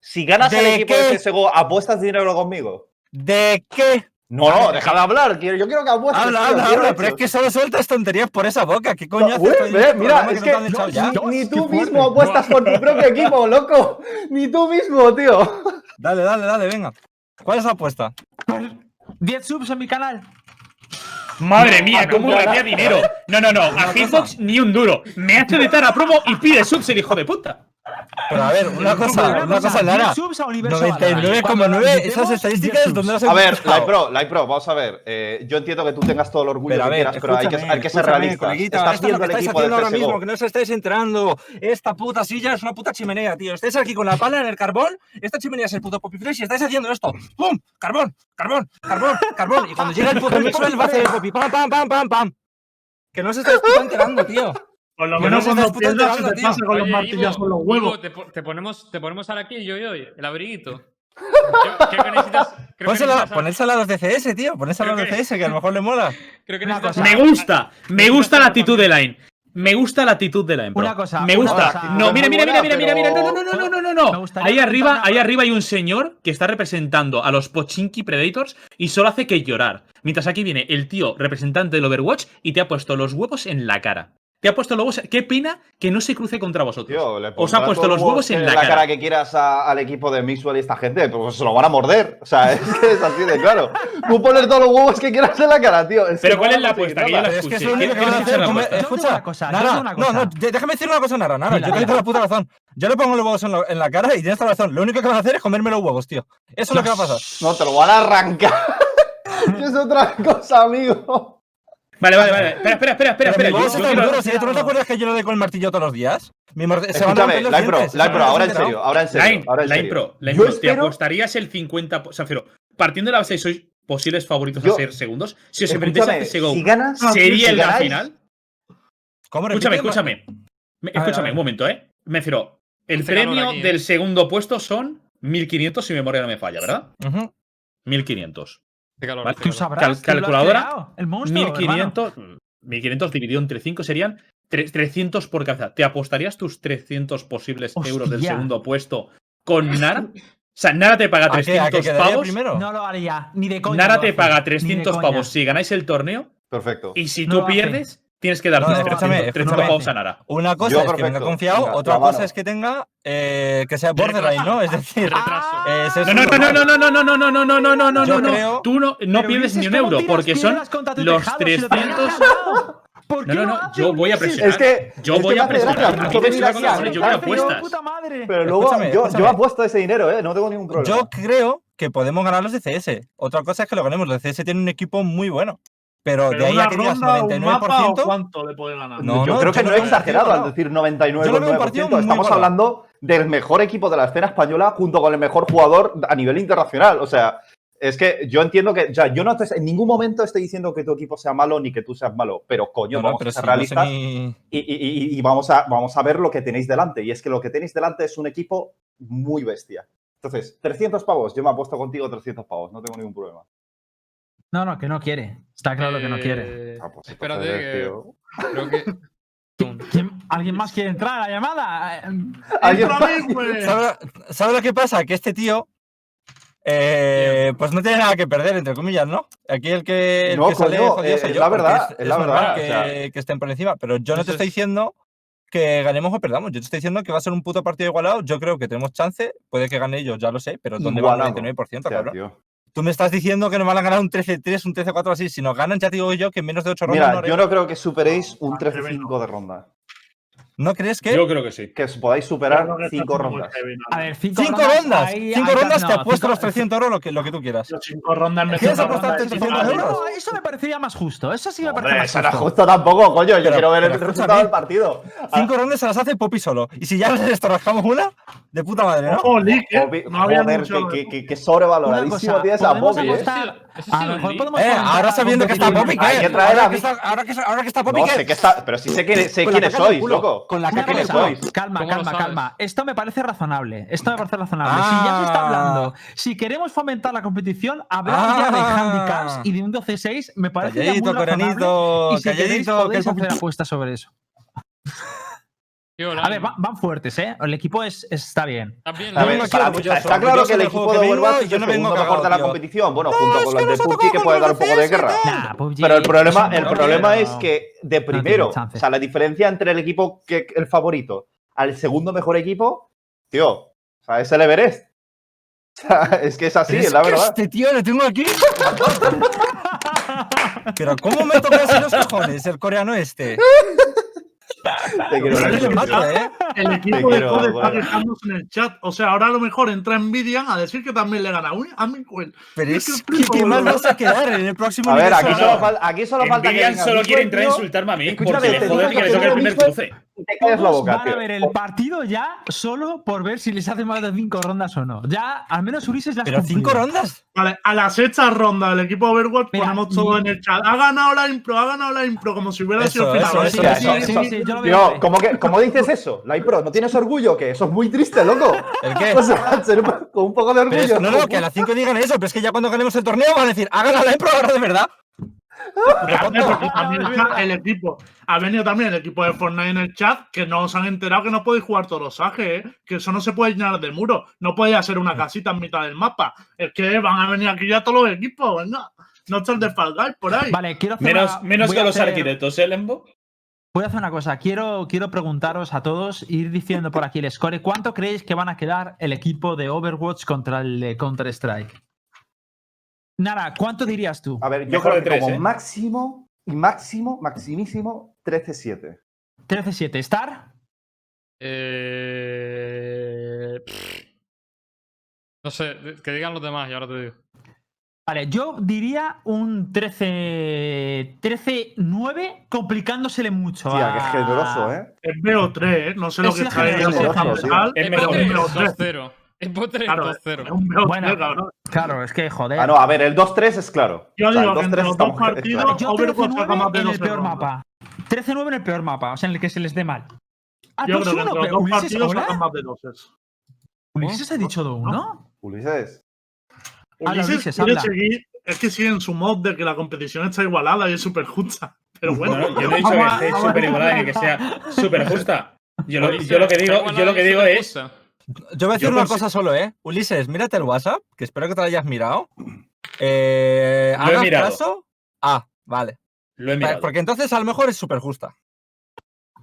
Si ganas el ¿De equipo qué? de CSGO, ¿apuestas dinero conmigo? ¿De qué? No, no, deja de hablar. quiero- Yo quiero que apuestes. Habla, tío, habla, habla. Pero es que solo sueltas tonterías por esa boca. ¿Qué coño ve, este mira, es que te han echado ya? ni, ni tú fuerte. mismo apuestas por tu propio equipo, loco. Ni tú mismo, tío. Dale, dale, dale, venga. ¿Cuál es la apuesta? 10 subs en mi canal. Madre mía, cómo no. dinero. No, no, no. A Hitbox ni un duro. Me ha hecho de a promo y pide subs el hijo de puta. Pero a ver, una cosa, una cosa, 10 Lara. subs a Universo Valorant. 99,9 Cuando esas invitemos, 10 estadísticas donde las A ver? Live Pro, Live Pro, vamos a ver. eh, yo entiendo que tú tengas todo el orgullo Pero a que quieras, pero hay que, hay que ser realistas. coleguita, Estás es lo viendo que el estáis equipo de haciendo ahora mismo, que no os estáis enterando. Esta puta silla es una puta chimenea, tío. Estáis aquí con la pala en el carbón, esta chimenea es el puto Poppy Fresh y estáis haciendo esto. ¡Pum! Carbón, carbón, carbón, carbón. Y cuando llega el puto mixo, él va a hacer el Poppy. ¡Pam, pam, pam, pam, pam! Que no os estáis enterando, tío. Por lo que menos no se cuando te puta pierdas se enterando, te tío. pasa con los Oye, martillas Ivo, con los Ivo, huevos. te, po- te ponemos, te ponemos ahora aquí el yo el abriguito. Creo, creo que necesitas. Creo que Pónsela, necesitas- ponérsela a los de CS, tío. Ponérsela a los que- CS, que a lo mejor le mola. creo que Una necesitas- cosa. Me gusta. Me gusta la actitud de Line. Me gusta la actitud de Line. Pro. Una cosa, Me gusta. cosa. No, mira, mira, mira, mira, mira, mira. No, no, no, no, no, no, Me no. Ahí arriba, ahí arriba hay un señor que está representando a los Pochinki Predators y solo hace que llorar. Mientras aquí viene el tío representante del Overwatch y te ha puesto los huevos en la cara. ¿Qué ha puesto los ¿Qué pena que no se cruce contra vosotros? Tío, le Os ha puesto los huevos en la, la cara. que quieras a, al equipo de Mixwell y esta gente, pues se lo van a morder. O sea, es que es así de claro. Tú pones todos los huevos que quieras en la cara, tío. Es Pero ¿cuál es la apuesta? Que yo la es que es lo único que van hacer. Escucha una cosa. Nara. No, no, déjame decir una cosa, Nara. Nara, yo te la puta razón. Yo le pongo los huevos en, lo, en la cara y tienes toda la razón. Lo único que van a hacer es comerme los huevos, tío. Eso es lo que va a pasar. No, te lo van a arrancar. es otra cosa, amigo. Vale, vale, vale. Espera, espera, espera, espera. espera. Tú no te acuerdas que yo le doy el martillo todos los días. Mi mart... Se van a romper los ahora en serio, ahora en serio. Line, ahora en serio. Te apostarías el 50%. Sanfero, partiendo de la base, sois posibles favoritos a ser segundos. Si os enfrentáis a CSGO, si ¿sería si la final? Escúchame, escúchame. Escúchame, un momento, ¿eh? Me refiero, el premio eh. del segundo puesto son 1500, si mi memoria no me falla, ¿verdad? Uh -huh. 1500. De calor, ¿Vale? Tú sabrás. Cal calculadora. El monstruo, 1500, 1500 dividido entre 5 serían 300 por cabeza. ¿Te apostarías tus 300 posibles Hostia. euros del segundo puesto con Nara? O sea, Nara te paga 300 pavos. Primero? No lo haría, ni de coña. Nara te paga 300 pavos si ganáis el torneo. Perfecto. Y si no tú pierdes, tienes que dar no, 30 Una cosa yo es perfecto. que venga confiado, venga, otra cosa es que tenga eh, que sea borderline, ¿no? Es decir, no, no, no, no, no, no, no, no, no, no, no, no, no, no, no. Tú no, no pierdes ni un euro porque son los 300. No, no, no, yo voy a presionar. Es que, yo es voy que a presionar. A mí me yo voy a apuestas. Pero luego escúchame, yo, escúchame. yo apuesto ese dinero, ¿eh? No tengo ningún problema. Yo creo que podemos ganar los de CS. Otra cosa es que lo ganemos. Los de CS tienen un equipo muy bueno. Pero, pero de ahí a que digas 99%. ¿Cuánto le puede ganar? No, yo creo que no he exagerado al decir 99%. Estamos hablando del mejor equipo de la escena española junto con el mejor jugador a nivel internacional. O sea, es que yo entiendo que, ya, yo no te, en ningún momento estoy diciendo que tu equipo sea malo ni que tú seas malo, pero coño, no, vamos pero a ser realistas y, vamos, a, vamos a ver lo que tenéis delante. Y es que lo que tenéis delante es un equipo muy bestia. Entonces, 300 pavos, yo me apuesto contigo 300 pavos, no tengo ningún problema. No, no, que no quiere. Está claro que no quiere. Eh, ah, Espérate, que... creo que. ¿Alguien más quiere entrar a la llamada? Eh, pues. ¿Sabes lo que pasa? Que este eh, tío pues no tiene nada que perder, entre comillas, ¿no? Aquí el que, el no, que es, la verdad, es, la verdad. Que, estén por encima, pero yo no te estoy diciendo que ganemos o perdamos, yo te estoy diciendo que va a ser un puto partido igualado, yo creo que tenemos chance, puede que gane yo, ya lo sé, pero ¿dónde igualado. va el 99%, cabrón? tú me estás diciendo que nos van a ganar un 13-3, un 13-4 así. Si nos ganan, ya te digo yo que en menos de 8 rondas. Mira, no yo no creo que superéis un ah, 13-5 de ronda. ¿No crees que? Yo creo que sí. Que podáis superar cinco rondas. A ver, cinco, ¿Cinco rondas. rondas? Hay, cinco hay, rondas no, te apuesto cinco, los 300 euros, lo que, lo que tú quieras. Los cinco rondas me ¿Quieres apostarte 300 euros? Eso me parecería más justo. Eso sí me Hombre, parece más justo. No justo tampoco, coño. Yo pero, quiero ver el resultado del partido. Cinco rondas se las hace Poppy solo. Y si ya les rascamos una, de puta madre, ¿no? Joder, que, sobrevaloradísimo tienes a Poppy, ¿eh? Ah, eh ahora sabiendo que está Poppy, ¿qué? Ahora que está Poppy, ¿qué? Pero sí sé quiénes sois, loco con la caca que sois. Calma, calma, calma. Esto me parece razonable. Esto me parece razonable. Si ya se está hablando, si queremos fomentar la competición, hablar ya de handicaps y de un 12-6 me parece muy razonable. Y si queréis, podéis que... hacer apuestas sobre eso. A ver, van, van, fuertes, ¿eh? El equipo es, está bien. También, ver, no para, está, está claro que el equipo de Overwatch es el no segundo mejor de la competición. Bueno, no, junto con los de PUBG que puede dar un poco de guerra. Nah, Pero el problema, el problema es que de primero, o sea, la diferencia entre el equipo que el favorito al segundo mejor equipo, tío, o sea, es el Everest. O sea, es que es así, es la que verdad. Este tío lo tengo aquí. Pero ¿cómo me tocas los cojones el coreano este? Te quiero ver. El equipo de Code está quejándose en el chat. O sea, ahora a lo mejor entra Nvidia a decir que también le gana a Minkwell. Pero es, es que, ¿qué más vas a quedar en el próximo A ver, aquí solo, aquí solo falta que. Nvidia solo quiere entrar a insultarme a mí. Escúchame, porque le joder que le toque el primer cruce. Te la boca, van a ver el partido ya solo por ver si les hace más de cinco rondas o no. Ya, al menos Ulises las ¿Pero cinco rondas? Vale, a la sexta ronda del equipo Overwatch ponemos todo en el chat. Ha ganado la impro, ha ganado la impro, como si hubiera sido final. Sí, sí, sí, yo lo veo. ¿Cómo dices eso? La pero ¿no tienes orgullo? Que eso es muy triste, loco. ¿El qué? Con un poco de orgullo. No, no, que a las 5 digan eso, pero es que ya cuando ganemos el torneo van a decir, hagan la ahora de verdad. Porque también está el equipo. Ha venido también el equipo de Fortnite en el chat que no os han enterado que no podéis jugar torosaje, ¿eh? que eso no se puede llenar de muro. No podéis hacer una casita en mitad del mapa. Es que van a venir aquí ya todos los equipos, venga. No estar de por ahí. Vale, quiero hacer Menos, una... menos que los arquitectos, ¿eh, Lembo? Voy a hacer una cosa. Quiero, quiero preguntaros a todos, ir diciendo por aquí el score. ¿Cuánto creéis que van a quedar el equipo de Overwatch contra el Counter-Strike? Nara, ¿cuánto dirías tú? A ver, yo Mejor creo que tres, como ¿eh? máximo y máximo, maximísimo, 13-7. 13-7. ¿Star? Eh... No sé, que digan los demás y ahora te digo. Vale, yo diría un 13 13-9 complicándosele mucho. Tía, a- qué generoso, ¿eh? Es BO3, ¿eh? No sé lo Es que está Es Es pero mejor. es Potter BO3. 2-0. Es Potter Claro, es 2-0. un BO3, Bueno. Claro, es que joder. Ah, no, a ver, el 2-3 es claro. Yo O sea, digo el que entre 2-3 los está dos muy- es partidos- claro. Yo Overwatch saca más 13-9 de en el 12 peor mapa. 13-9 en el peor mapa, o sea, en el que se les dé mal. Ah, Yo pues creo que uno, entre los pero dos Ulises, partidos ¿hola? sacan más de. Ulises ha dicho de uno. Ulises. Quiere seguir, es que sigue en su mod de que la competición está igualada y es súper justa. Pero bueno, No, no, yo no he dicho que esté súper igualada ni que sea súper justa. Yo lo, Ulises, yo lo que digo, yo lo que digo y es. Yo voy a decir una cosa solo, ¿eh? Ulises, mírate el WhatsApp, que espero que te lo hayas mirado. Eh, Lo he ¿hagas mirado. caso? Ah, vale. Lo he mirado. Porque entonces a lo mejor es súper justa.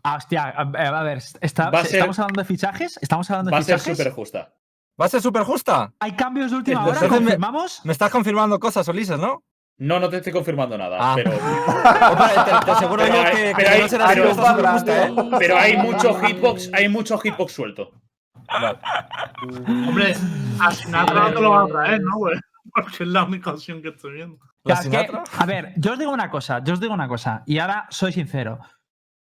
Ah, hostia, a, ver, está- ser- ¿estamos hablando de fichajes? ¿Estamos hablando de Va a ser fichajes? súper justa. ¿Va a ser súper justa? ¿Hay cambios de última Entonces hora? me- ¿Confirmamos? Me estás confirmando cosas, Ulises, ¿no? No, no te estoy confirmando nada, Ah. pero, Hombre, te, te aseguro Pero yo hay- que, que pero hay- no será pero- súper justa, ¿eh? pero hay mucho hitbox, hay mucho hitbox suelto. hombre, a Sinatra no te lo van a traer, ¿no, güey? Porque es la única opción que estoy viendo. ¿La Claro, es que, a ver, yo os digo una cosa, yo os digo una cosa, y ahora soy sincero.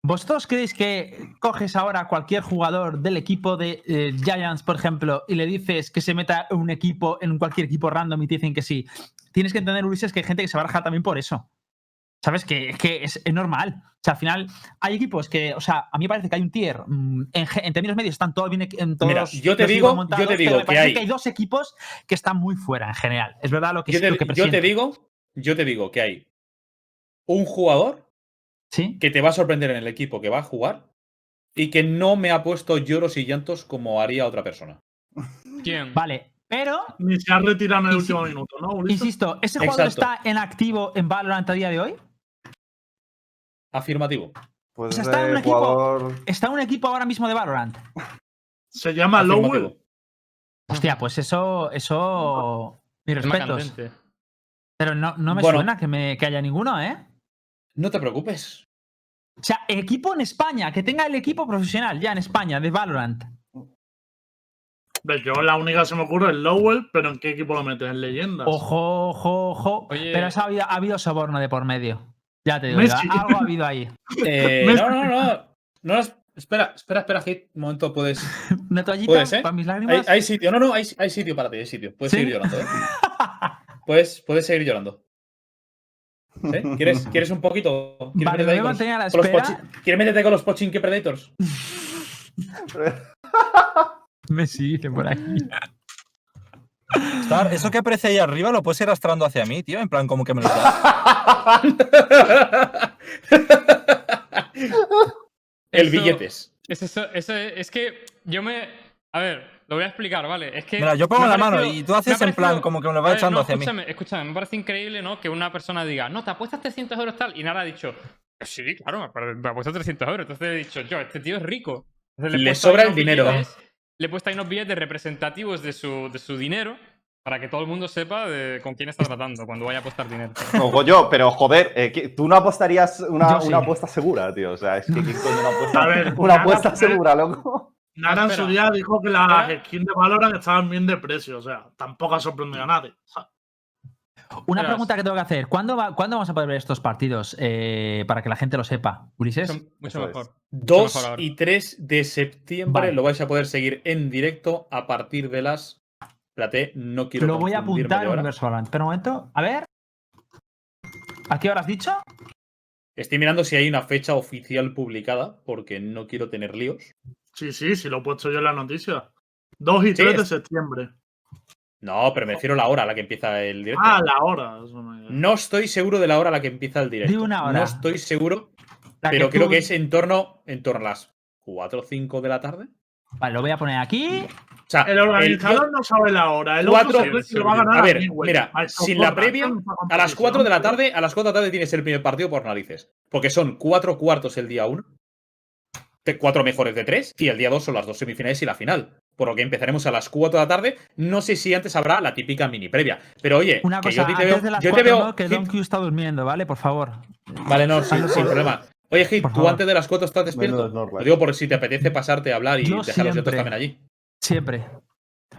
¿Vosotros creéis que coges ahora a cualquier jugador del equipo de eh, Giants, por ejemplo, y le dices que se meta en un equipo, en cualquier equipo random y te dicen que sí? Tienes que entender, Ulises, que hay gente que se va a rajar también por eso. ¿Sabes? Que, que es, es normal. O sea, al final hay equipos que, o sea, a mí me parece que hay un tier. mm, En, términos medios están todos bien. En todos Mira, yo te digo- yo te digo pero me que hay- que hay dos equipos que están muy fuera en general. Es verdad lo que, Yo te, lo que yo te digo, yo te digo que hay un jugador ¿Sí? que te va a sorprender en el equipo que va a jugar y que no me ha puesto lloros y llantos como haría otra persona. ¿Quién? Vale, pero, Ni se ha retirado en el último minuto, ¿no, insisto, ¿ese jugador Exacto. está en activo en Valorant a día de hoy? Afirmativo. Pues O sea, está en un equipo- jugador. ¿Está en un equipo ahora mismo de Valorant? Se llama Lowell. Hostia, pues eso, eso, mis respetos. Pero no, no me Bueno. suena que, me, que haya ninguno, ¿eh? No te preocupes. O sea, equipo en España, que tenga el equipo profesional ya en España de Valorant. Yo la única que se me ocurre es Lowell, pero ¿en qué equipo lo metes? ¿En leyendas? Ojo, ojo, ojo. Oye. Pero eso ha habido, ha habido soborno de por medio. Ya te digo, yo, algo ha habido ahí. Eh, no, no, no. No, es- espera, espera, espera, Hit. Un momento, puedes. Una toallita Puedes, ¿eh? para mis Hay, lágrimas. hay sitio. No, no, hay, hay sitio para ti, hay sitio. Puedes ¿Sí? seguir llorando, ¿eh? Puedes, puedes seguir llorando. ¿Quieres, ¿Quieres un poquito? ¿Quieres Vale, me meterte con los- mantener a la con los espera. pochi- ¿Quieres meterte con los Pochinki Predators? Messi dice por aquí. Star, eso que aparece ahí arriba lo puedes ir arrastrando hacia mí, tío. En plan, como que me lo das. El Eso- billetes. Es, eso, eso es, es que yo me. A ver, lo voy a explicar, ¿vale? Es que. Mira, yo pongo la mano y tú haces en plan como que me lo vas echando no, hacia mí. escúchame, escúchame, me parece increíble, ¿no? Que una persona diga, no, te apuestas 300 euros tal, y Nara ha dicho, sí, claro, me apuesto 300 euros. Entonces he dicho, yo, este tío es rico. Entonces, Le sobra el dinero. billetes- le he puesto ahí unos billetes representativos de su, de su dinero para que todo el mundo sepa de con quién está tratando cuando vaya a apostar dinero. Ojo yo, pero joder, eh, ¿qué- tú no apostarías una, Yo sí. una apuesta segura, tío. O sea, es que ¿quién coño una apuesta, A ver, una apuesta eh. segura, loco? Nara en su Espera. día dijo que las Espera. skins de Valorant estaban bien de precio, o sea, tampoco ha sorprendido a nadie. Una pregunta que tengo que hacer. ¿Cuándo, va- ¿cuándo vamos a poder ver estos partidos? Eh, para que la gente lo sepa. Ulises. Mucho, mucho mejor. 2 mejor ahora. y 3 de septiembre Vale. lo vais a poder seguir en directo a partir de las. Espérate, no quiero. Lo voy a apuntar en. Universo Valorant. Pero un momento, a ver. ¿A qué hora has dicho? Estoy mirando si hay una fecha oficial publicada, porque no quiero tener líos. Sí, sí, sí, lo he puesto yo en la noticia. 2 y Sí, 3 de septiembre. No, pero me refiero a la hora a la que empieza el directo. Ah, la hora. No estoy seguro de la hora a la que empieza el directo. Di una hora. No estoy seguro, La pero que creo tú- que es en torno, en torno a las 4 o 5 de la tarde. Vale, lo voy a poner aquí. O sea, El organizador no sabe la hora. El Cuatro- otro se lo va a ganar A ver, mí, mira, A sin la previa, A las 4 de la tarde, a las 4 de la tarde tienes el primer partido por narices. Porque son cuatro cuartos el día 1. Cuatro mejores de tres y el día 2 son las dos semifinales y la final. Por lo que empezaremos a las 4 de la tarde. No sé si antes habrá la típica mini previa. Pero oye, Una que cosa, yo te antes veo. de las yo te veo ¿no? que Don Q está durmiendo, ¿vale? Por favor. Vale, no, sin, sin problema. Oye, Hit, tú antes de las 4 estás despierto. Lo digo por si te apetece pasarte a hablar y Yo dejar a los otros siempre. también allí. Siempre.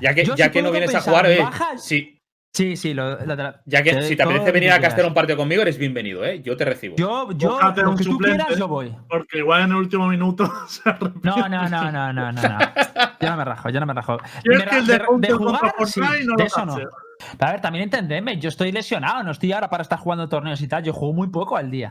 Ya que, Yo ya si que no vienes a jugar, eh, bajas- sí, Sí, sí, lo, la- ya que si te apetece lo venir a castear un partido conmigo, eres bienvenido, ¿eh? Yo te recibo. Yo, yo, Búscate lo que tú suplente. quieras, yo voy. Porque igual en el último minuto se. No, no, no, no, no, no, no. Yo no me rajo, yo no me rajo. ¿Quieres Me que el de de, de jugar, sí, no de lo eso no. Pero a ver, también entendedme, yo estoy lesionado, no estoy ahora para estar jugando torneos y tal, yo juego muy poco al día.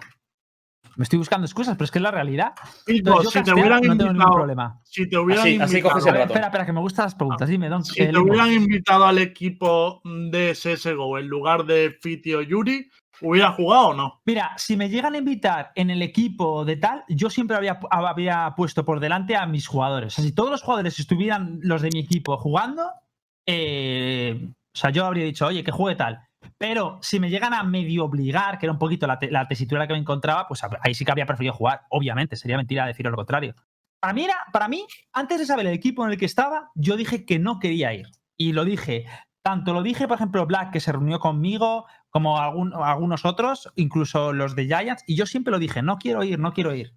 Me estoy buscando excusas, pero es que es la realidad. Pico, Entonces, yo si te hubieran no tengo ningún invitado, problema. si te hubieran Así- así invitado, coges el espera, espera, que me gustan las preguntas. Dime, Don. si te hubieran invitado al equipo de CSGO en lugar de Fiti o Yuri, ¿hubiera jugado o no? Mira, si me llegan a invitar en el equipo de tal, yo siempre había, había puesto por delante a mis jugadores. O sea, si todos los jugadores estuvieran los de mi equipo jugando, eh, o sea, yo habría dicho, oye, que juegue tal. Pero si me llegan a medio obligar, que era un poquito la, te- la tesitura que me encontraba, pues ahí sí que habría preferido jugar. Obviamente, sería mentira decir lo contrario. Para mí, era, para mí, antes de saber el equipo en el que estaba, yo dije que no quería ir. Y lo dije. Tanto lo dije, por ejemplo, Black, que se reunió conmigo, como algún- algunos otros, incluso los de Giants, y yo siempre lo dije, no quiero ir, no quiero ir.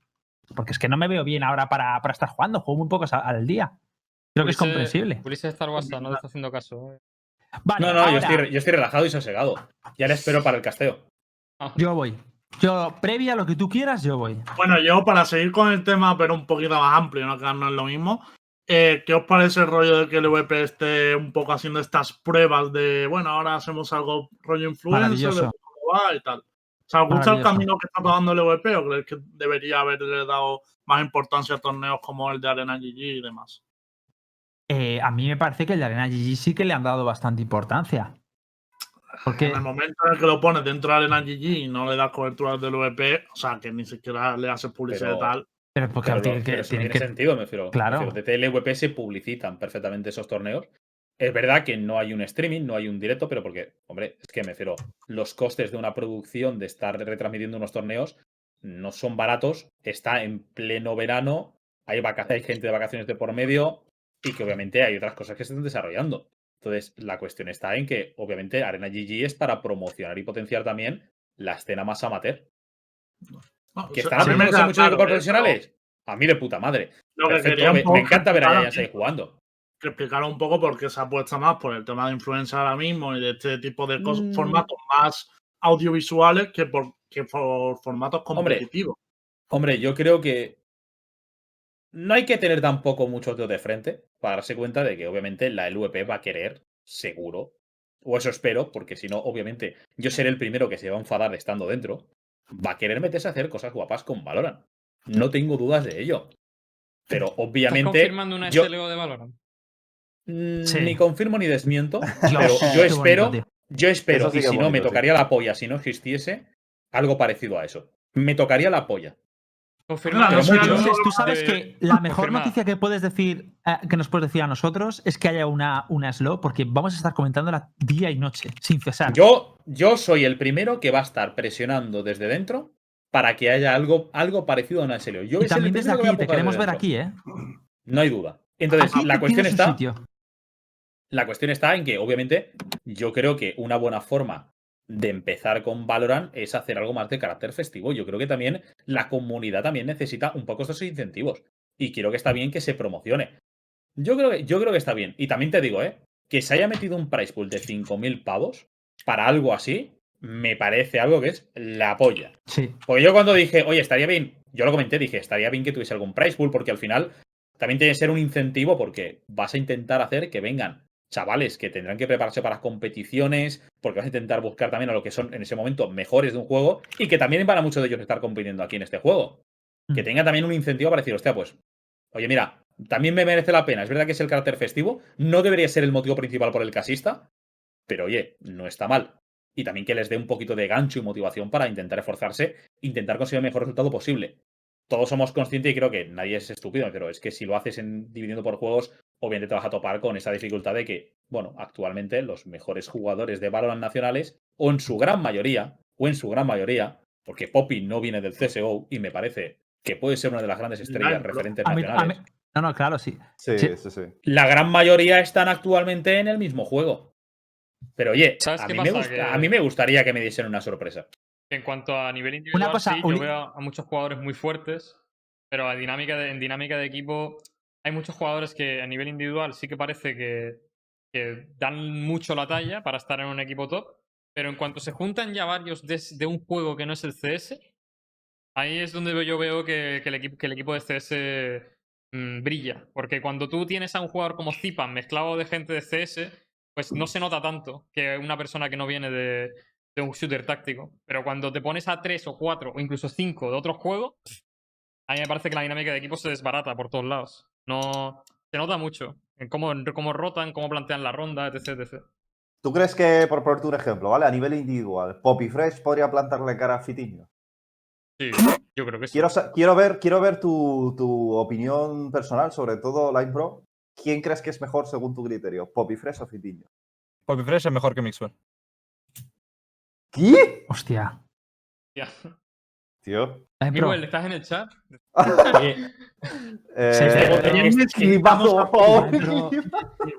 Porque es que no me veo bien ahora para, para estar jugando, juego muy pocos al día. Creo que es comprensible. Ulises WhatsApp, no está haciendo caso. Vale, no, no, yo estoy, yo estoy relajado y sosegado. Ya le espero para el casteo. Ah, yo voy. Yo, previa a lo que tú quieras, yo voy. Bueno, yo para seguir con el tema, pero un poquito más amplio, no quedarnos en lo mismo. eh, ¿Qué os parece el rollo de que el VP esté un poco haciendo estas pruebas de, bueno, ahora hacemos algo rollo influencer, de cómo va y tal? O sea, ¿os gusta el camino que está tomando el VP o creéis que debería haberle dado más importancia a torneos como el de Arena GG y demás? Eh, a mí me parece que el de Arena GG sí que le han dado bastante importancia. Porque En el momento en el que lo pones dentro de Arena GG y no le das cobertura del VP, o sea, que ni siquiera le haces publicidad Pero- y tal, pero porque Pero, tiene que- pero tiene no tiene que- sentido, me refiero. Claro. Me refiero, DTL y VP se publicitan perfectamente esos torneos. Es verdad que no hay un streaming, no hay un directo, pero porque, hombre, es que me refiero, los costes de una producción de estar retransmitiendo unos torneos no son baratos. Está en pleno verano, hay, vaca- hay gente de vacaciones de por medio y que obviamente hay otras cosas que se están desarrollando. Entonces, la cuestión está en que, obviamente, Arena GG es para promocionar y potenciar también la escena más amateur. no, ¿Que están aprendiendo muchos claro, equipos ¿eh? profesionales? A mí de puta madre. Lo que Perfecto, quería un me, encanta ver a Giants ahí jugando. que explicara un poco por qué se apuesta más por el tema de influencia ahora mismo y de este tipo de Mm. formatos más audiovisuales que por, que por formatos Hombre, competitivos. Hombre, yo creo que no hay que tener tampoco muchos dedos de frente para darse cuenta de que obviamente la LVP va a querer, seguro, o eso espero, porque si no, obviamente, yo seré el primero que se va a enfadar estando dentro, va a querer meterse a hacer cosas guapas con Valorant. No tengo dudas de ello. Pero ¿Estás obviamente confirmando una yo- SLO de Valorant? mm, Sí. ni confirmo ni desmiento, Dios, pero yo espero, yo espero, y que si no, me tocaría la polla si no existiese algo parecido a eso. Me tocaría la polla. No no- tú sabes de- que la mejor confirmada. noticia que puedes decir, eh, que nos puedes decir a nosotros, es que haya una, una slow, porque vamos a estar comentándola día y noche, sin cesar. Yo, yo soy el primero que va a estar presionando desde dentro para que haya algo, algo parecido a una SLO. Yo y también desde aquí, te queremos ver aquí, ¿eh? No hay duda. Entonces, Aquí la cuestión está. sitio. La cuestión está en que, obviamente, yo creo que una buena forma de empezar con Valorant es hacer algo más de carácter festivo. Yo creo que también la comunidad también necesita un poco estos incentivos. Y quiero que está bien que se promocione. Yo creo que, yo creo que está bien. Y también te digo, ¿eh? Que se haya metido un price pool de 5.000 pavos para algo así, me parece algo que es la polla. Sí. Porque yo cuando dije, oye, estaría bien, yo lo comenté, dije, estaría bien que tuviese algún price pool, porque al final también tiene que ser un incentivo, porque vas a intentar hacer que vengan chavales que tendrán que prepararse para competiciones, porque vas a intentar buscar también a lo que son en ese momento mejores de un juego, y que también para muchos de ellos estar compitiendo aquí en este juego. Que Mm. tenga también un incentivo para decir, hostia, pues, oye, mira, también me merece la pena. Es verdad que es el carácter festivo, no debería ser el motivo principal por el casista, pero oye, no está mal. Y también que les dé un poquito de gancho y motivación para intentar esforzarse, intentar conseguir el mejor resultado posible. Todos somos conscientes y creo que nadie es estúpido, pero es que si lo haces en, dividiendo por juegos, obviamente te vas a topar con esa dificultad de que, bueno, actualmente los mejores jugadores de Valorant nacionales, o en su gran mayoría, o en su gran mayoría, porque Poppy no viene del CSGO y me parece que puede ser una de las grandes estrellas Claro, referentes A mí- a nacionales. mí- no, no, claro, sí. Sí, Sí. sí, sí. La gran mayoría están actualmente en el mismo juego. Pero oye, ¿Sabes a mí, me pasa? gusta- Que- a mí me gustaría que me diesen una sorpresa. En cuanto a nivel individual, cosa, sí, yo veo a muchos jugadores muy fuertes, pero a dinámica de- en dinámica de equipo hay muchos jugadores que a nivel individual sí que parece que, dan mucho la talla para estar en un equipo top, pero en cuanto se juntan ya varios de, un juego que no es el CS, ahí es donde yo veo que, que el, equipo, que el equipo de CS mm, brilla. Porque cuando tú tienes a un jugador como Zipan mezclado de gente de CS, pues no se nota tanto que una persona que no viene de, de un shooter táctico. Pero cuando te pones a tres o cuatro o incluso cinco de otros juegos, a mí me parece que la dinámica de equipo se desbarata por todos lados. No se nota mucho en cómo, cómo rotan, cómo plantean la ronda, etc, etc. ¿Tú crees que, por ponerte un ejemplo, ¿vale? A nivel individual, Poppy Fresh podría plantarle cara a Fitiño? Sí, yo creo que sí. Quiero, quiero ver, quiero ver tu, tu opinión personal, sobre todo Line Pro. ¿Quién crees que es mejor según tu criterio? ¿Poppy Fresh o Fitiño? Poppy Fresh es mejor que Mixwell. ¿Qué? Hostia. Ya. Tío. Ay, Miguel, ¿estás en el chat?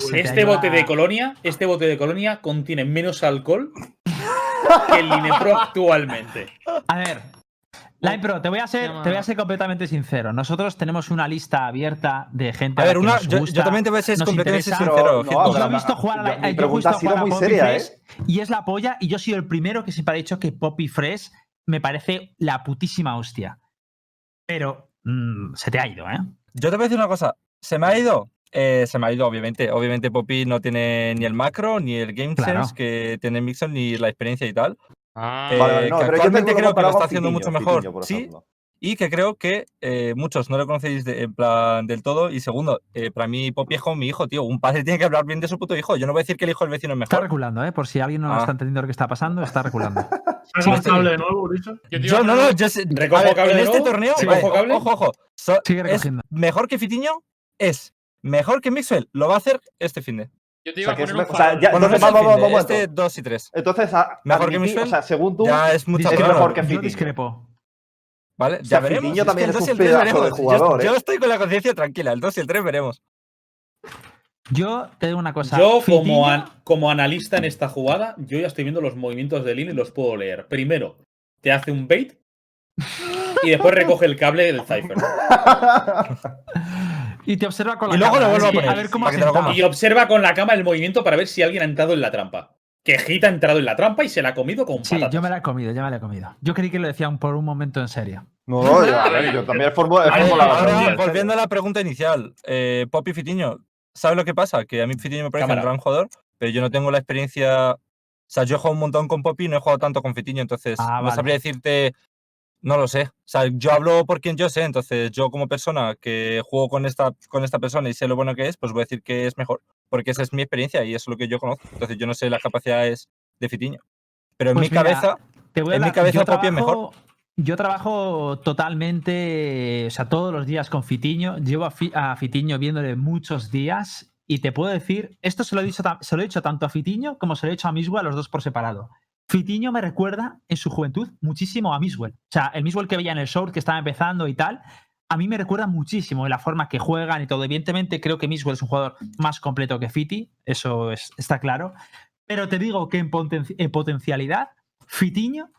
Que este bote de colonia, este bote de colonia contiene menos alcohol que el Linepro actualmente. A ver, Line Pro, te voy a ser, te voy a ser completamente sincero. Nosotros tenemos una lista abierta de gente. A ver, que una, nos yo, yo gusta. también te voy a ser completamente interesa. sincero. No. Yo he visto jugar a yo- la, mi yo he visto ha sido jugar a muy Poppy seria, Fresh ¿eh? y es la polla. Y yo he sido el primero que siempre ha dicho que Poppy Fresh me parece la putísima hostia. Pero mm, se te ha ido, ¿eh? Yo te voy a decir una cosa. ¿Se me ha ido? Eh, se me ha ido, obviamente. Obviamente Poppy no tiene ni el macro, ni el game Claro. sense que tiene Mixon, ni la experiencia y tal. Ah, Eh, Vale, vale, no, que pero actualmente creo que lo está haciendo Fitiño, mucho mejor. Fitiño, Sí, ejemplo. Y que creo que eh, muchos no lo conocéis de- en plan del todo. Y segundo, eh, para mí Poppy es como mi hijo, tío. Un padre tiene que hablar bien de su puto hijo. Yo no voy a decir que el hijo del vecino es Está mejor. reculando, ¿eh? Por si alguien no Ah. está entendiendo lo que está pasando, está reculando. El cable de nuevo, Ulises. yo no, no, yo sé- ¿Recojo a ver, cable en de este nuevo? torneo, vale, ojo, ojo, so- Sigue es recogiendo. mejor que Fitiño, es mejor que Mixwell, lo va a hacer este fin de. yo te O iba sea, a que es poner o sea, ya- Bueno, no entonces, es el vamos, este momento. 2 y 3. Entonces, a- Mejor que Mixwell, o sea, según tú, Ya es mucho es mejor que Yo Fitiño. discrepo. ¿Vale? O Ya sea, veremos. Es que también el es 2 y un el 3 pedazo de veremos. Yo- jugador, yo, ¿eh? estoy con la conciencia tranquila. El 2 y el 3 veremos. Yo te digo una cosa. Yo, como, an- como analista en esta jugada, yo ya estoy viendo los movimientos de Lin y los puedo leer. Primero, te hace un bait y después recoge el cable del Cypher. Y te observa con la Y luego cámara, lo vuelvo a poner, A ver cómo. Y observa con la cama el movimiento para ver si alguien ha entrado en la trampa. Que Hit ha entrado en la trampa y se la ha comido con Sí, patatas. yo me la he comido, yo me la he comido. Yo creí que lo decían por un momento en serio. No, no, yo, a ver, yo también formo, la volviendo a la pregunta inicial, eh, Poppy Fitiño, ¿sabes lo que pasa? Que a mí Fitiño me parece Cámara. un gran jugador, pero yo no tengo la experiencia. O sea, yo he jugado un montón con Poppy y no he jugado tanto con Fitiño, entonces Ah, no vale. sabría decirte. No lo sé. O sea, yo hablo por quien yo sé, entonces yo como persona que juego con esta, con esta persona y sé lo bueno que es, pues voy a decir que es mejor, porque esa es mi experiencia y es lo que yo conozco. Entonces yo no sé las capacidades de Fitiño. Pero en Pues mi mira, cabeza, Te voy a En mi cabeza es mejor. trabajo- Yo trabajo totalmente, o sea, todos los días con Fitiño. Llevo a, Fi- a Fitiño viéndole muchos días y te puedo decir, esto se lo, he dicho, se lo he dicho tanto a Fitiño como se lo he dicho a Miswell, a los dos por separado. Fitiño me recuerda en su juventud muchísimo a Miswell. O sea, el Miswell que veía en el show, que estaba empezando y tal, a mí me recuerda muchísimo la forma que juegan y todo. Evidentemente, creo que Miswell es un jugador más completo que Fiti, eso es- está claro. Pero te digo que en, poten- en potencialidad, Fitiño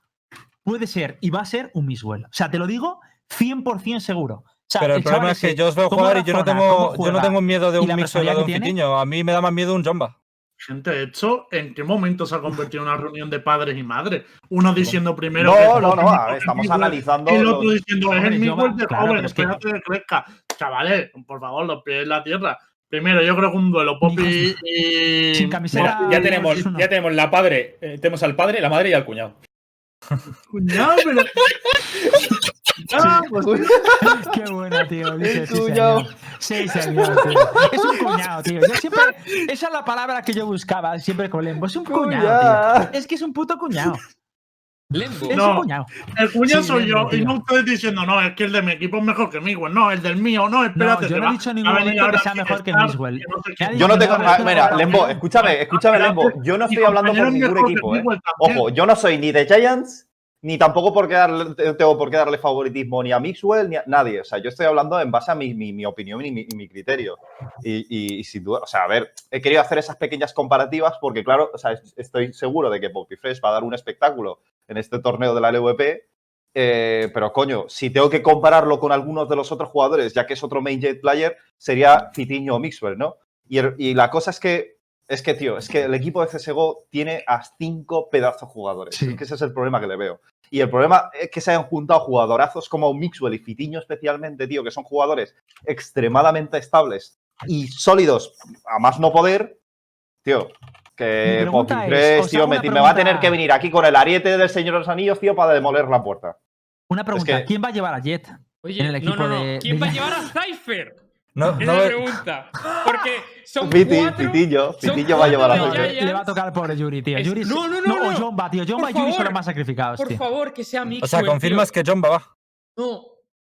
puede ser y va a ser un Miswell. O sea, te lo digo 100% seguro. O sea, pero el chaval problema es que yo os veo jugar y yo no tengo, yo no tengo miedo de un Mixwell o de un. Fitiño. A mí me da más miedo un Jomba. Gente, ¿esto en qué momento se ha convertido en una reunión de padres y madres? Uno diciendo primero. No, que no, no, ver, el estamos analizando Y el otro diciendo, es el Miguel va- de claro, joven, pero es que- espérate que crezca. Chavales, por favor, los pies en la tierra. Primero, yo creo que un duelo Poppy y. Sin camiseta. Mira, ya, tenemos, ya tenemos la padre, eh, tenemos al padre, la madre y al cuñado. Cuñado, pero. Ah, pues Qué buena, tío. Dice, sí, señor. Sí, señor, tío. Es un cuñado, tío. Yo siempre, esa es la palabra que yo buscaba siempre con Lembo. Es un cuñado, Cuñado. tío. Es que es un puto cuñado. Lembo. Es No. un cuñado. el cuñado Sí, soy Lembo, yo. Y no ustedes diciendo, no, es que el de mi equipo es mejor que Miguel. No, el del mío, no, No, espérate. yo no he dicho en ningún momento que sea mejor que ha Yo no tengo. Mira, Lembo, escúchame, escúchame, Lembo. Yo no estoy hablando por ningún equipo, ¿eh? Miguel. Ojo, yo no soy ni de Giants ni tampoco por darle- te- tengo por qué darle favoritismo ni a Mixwell ni a nadie. O sea, yo estoy hablando en base a mi, mi- mi opinión y mi, mi criterio. Y, y- y sin duda, o sea, a ver, he querido hacer esas pequeñas comparativas porque, claro, o sea, es- estoy seguro de que Poppy Fresh va a dar un espectáculo en este torneo de la LVP. eh, pero coño, si tengo que compararlo con algunos de los otros jugadores, ya que es otro main jet player, sería Fitiño o Mixwell, ¿no? Y, el- y la cosa es que, es que, tío, es que el equipo de CSGO tiene a cinco pedazos jugadores. Sí. Es que ese es el problema que le veo. Y el problema es que se hayan juntado jugadorazos como Mixwell y Fitiño especialmente, tío, que son jugadores extremadamente estables y sólidos a más no poder, tío. Que es, os tío, me, va a tener que venir aquí con el ariete del Señor de los Anillos, tío, para demoler la puerta. Una pregunta, que- ¿quién va a llevar a Jet? Oye, en el no, equipo no, no. de- ¿Quién de- va a llevar a Cypher? No, Esa no es la ve- pregunta. Porque son Fiti, cuatro. Fitillo, son Fitillo va a llevar a. Giants. Le va a tocar por Yuri, tío. Es- Yuri es- no, no, no, O no. Jomba, tío. Jomba y Yuri son los más sacrificados, Por tío. favor, que sea Mixwell. O sea, confirmas tío. que Jomba va. No.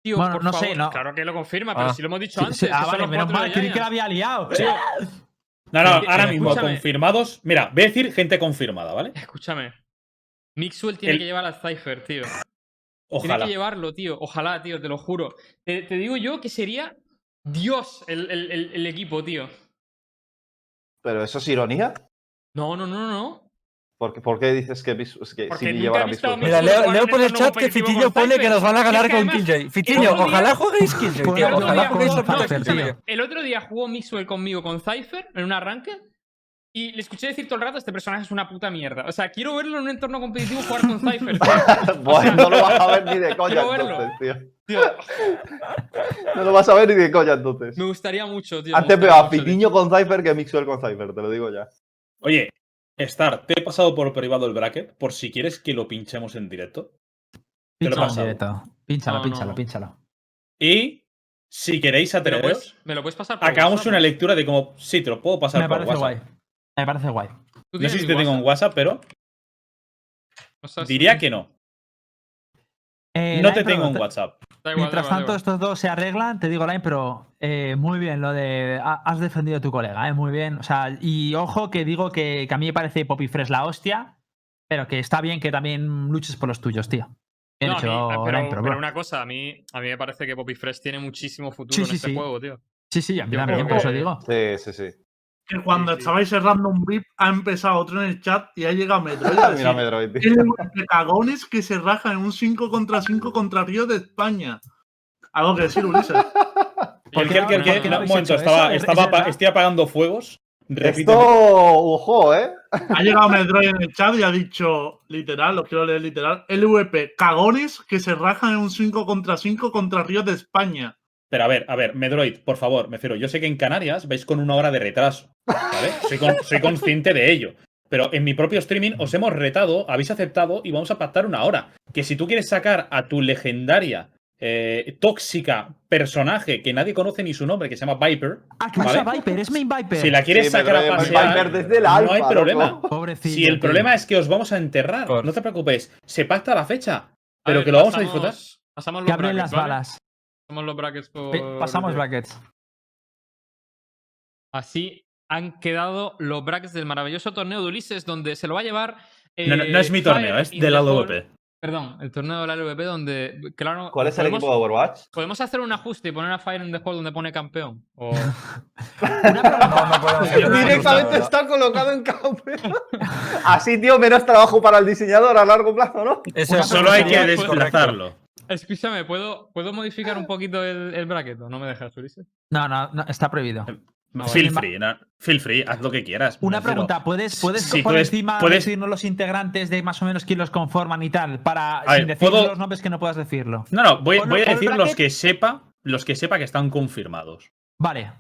Tío, Bueno, por no sé, favor. no. Claro que lo confirma, pero Ah. si lo hemos dicho Sí, antes. sí, que ah, son vale, los menos mal, creí que la había liado. No, no, ahora mismo escúchame. confirmados. Mira, voy a decir gente confirmada, ¿vale? Escúchame. Mixwell tiene El- que llevar al Cypher, tío. Tiene Ojalá. que llevarlo, tío. Ojalá, tío, te lo juro. Te, te digo yo que sería Dios el, el- el- el equipo, tío. Pero eso es ironía. No, no, no, no. ¿Por qué, por qué dices que, que Porque City visto a? Mira, leo, leo en por el chat que con pone que nos van a ganar con Killjoy. Día- ojalá juguéis Killjoy, tío. el otro Ojalá día juguéis tío. El otro día jugó Mixwell conmigo con Cypher en un arranque y le escuché decir todo el rato: Este personaje es una puta mierda. O sea, quiero verlo en un entorno competitivo jugar con Cypher. tío. Bueno, no lo vas a ver ni de coña entonces, tío. Tío, No lo vas a ver ni de coña entonces. me gustaría mucho, tío. Antes veo a. Fitiño con Cypher que Mixwell con Cypher, te lo digo ya. Oye, Star, te he pasado por privado el bracket por si quieres que lo pinchemos en directo. Te lo he pasado. directo. Pínchalo, No, pínchalo, no. pínchalo. Y si queréis ¿Me lo, atreveros, me lo puedes pasar por acabamos WhatsApp? una lectura de cómo. Sí, te lo puedo pasar Me por parece WhatsApp. guay. Me parece guay. ¿Tú No sé si te tengo en WhatsApp, pero diría que no. Eh, No Line te tengo en te- WhatsApp. Igual, Mientras igual, tanto, igual. estos dos se arreglan, te digo, Line, pero eh, muy bien lo de. ha- Has defendido a tu colega, eh, muy bien. O sea, y ojo que digo que, que a mí me parece Poppy Fresh la hostia, pero que está bien que también luches por los tuyos, tío. Bien No, a hecho, mí- pero, Line pero una cosa, a mí, a mí me parece que Poppy Fresh tiene muchísimo futuro Sí, en sí, este sí. juego, tío. Sí, sí, a mí Yo también, por eso digo. Sí, sí, sí. Que cuando Sí, sí. estabais cerrando un VIP, ha empezado otro en el chat y ha llegado Metroid. Mira, decir, Medroid, tío. "El cagones que se rajan en un 5 contra 5 contra Río de España. Algo que decir, Ulises. ¿Por El el el un momento, estaba, eso? ¿Es- estaba estoy apagando fuegos. Repíteme. Esto, ojo, ¿eh? Ha llegado Metroid en el chat y ha dicho, literal, lo quiero leer literal, LVP, cagones que se rajan en un 5 contra 5 contra Río de España. Pero a ver, a ver, Medroid, por favor, me refiero. Yo sé que en Canarias vais con una hora de retraso, ¿vale? Soy, con- soy consciente de ello. Pero en mi propio streaming os hemos retado, habéis aceptado y vamos a pactar una hora. Que si tú quieres sacar a tu legendaria, eh, tóxica personaje que nadie conoce ni su nombre, que se llama Viper, Ah, que ¿vale? usa Viper, es main Viper. si la quieres Sí, sacar a pasear, Viper desde el no alfa, hay problema. loco. Pobrecillo. Si el tío. problema es que os vamos a enterrar, Por- no te preocupes, se pacta la fecha, pero ver, que lo vamos a disfrutar. Pasamos los Que abren brackets, las ¿vale? balas. Pasamos los brackets por. Pasamos brackets. Así han quedado los brackets del maravilloso torneo de Ulises, donde se lo va a llevar. No, no, no es eh, mi torneo, es del LVP. Perdón, el torneo de la LVP, donde. Claro, ¿Cuál es el podemos- equipo de Overwatch? ¿Podemos hacer un ajuste y poner a Fire in the Hall donde pone campeón? O... No. Directamente está colocado en campeón. Así, tío, menos trabajo para el diseñador a largo plazo, ¿no? Eso Solo hay que desplazarlo. Escúchame, ¿puedo, ¿puedo modificar un poquito el, el bracket? ¿O no me dejas, Ulises? No, no, no, está prohibido. Feel vale. free, no, feel free, haz lo que quieras. Una pregunta, ¿puedes, puedes Sí, por puedes- encima puedes- decirnos los integrantes de más o menos quién los conforman y tal? Para sin decir ¿puedo- los nombres que no puedas decirlo. No, no, voy, a decir los que sepa, los que sepa que están confirmados. Vale.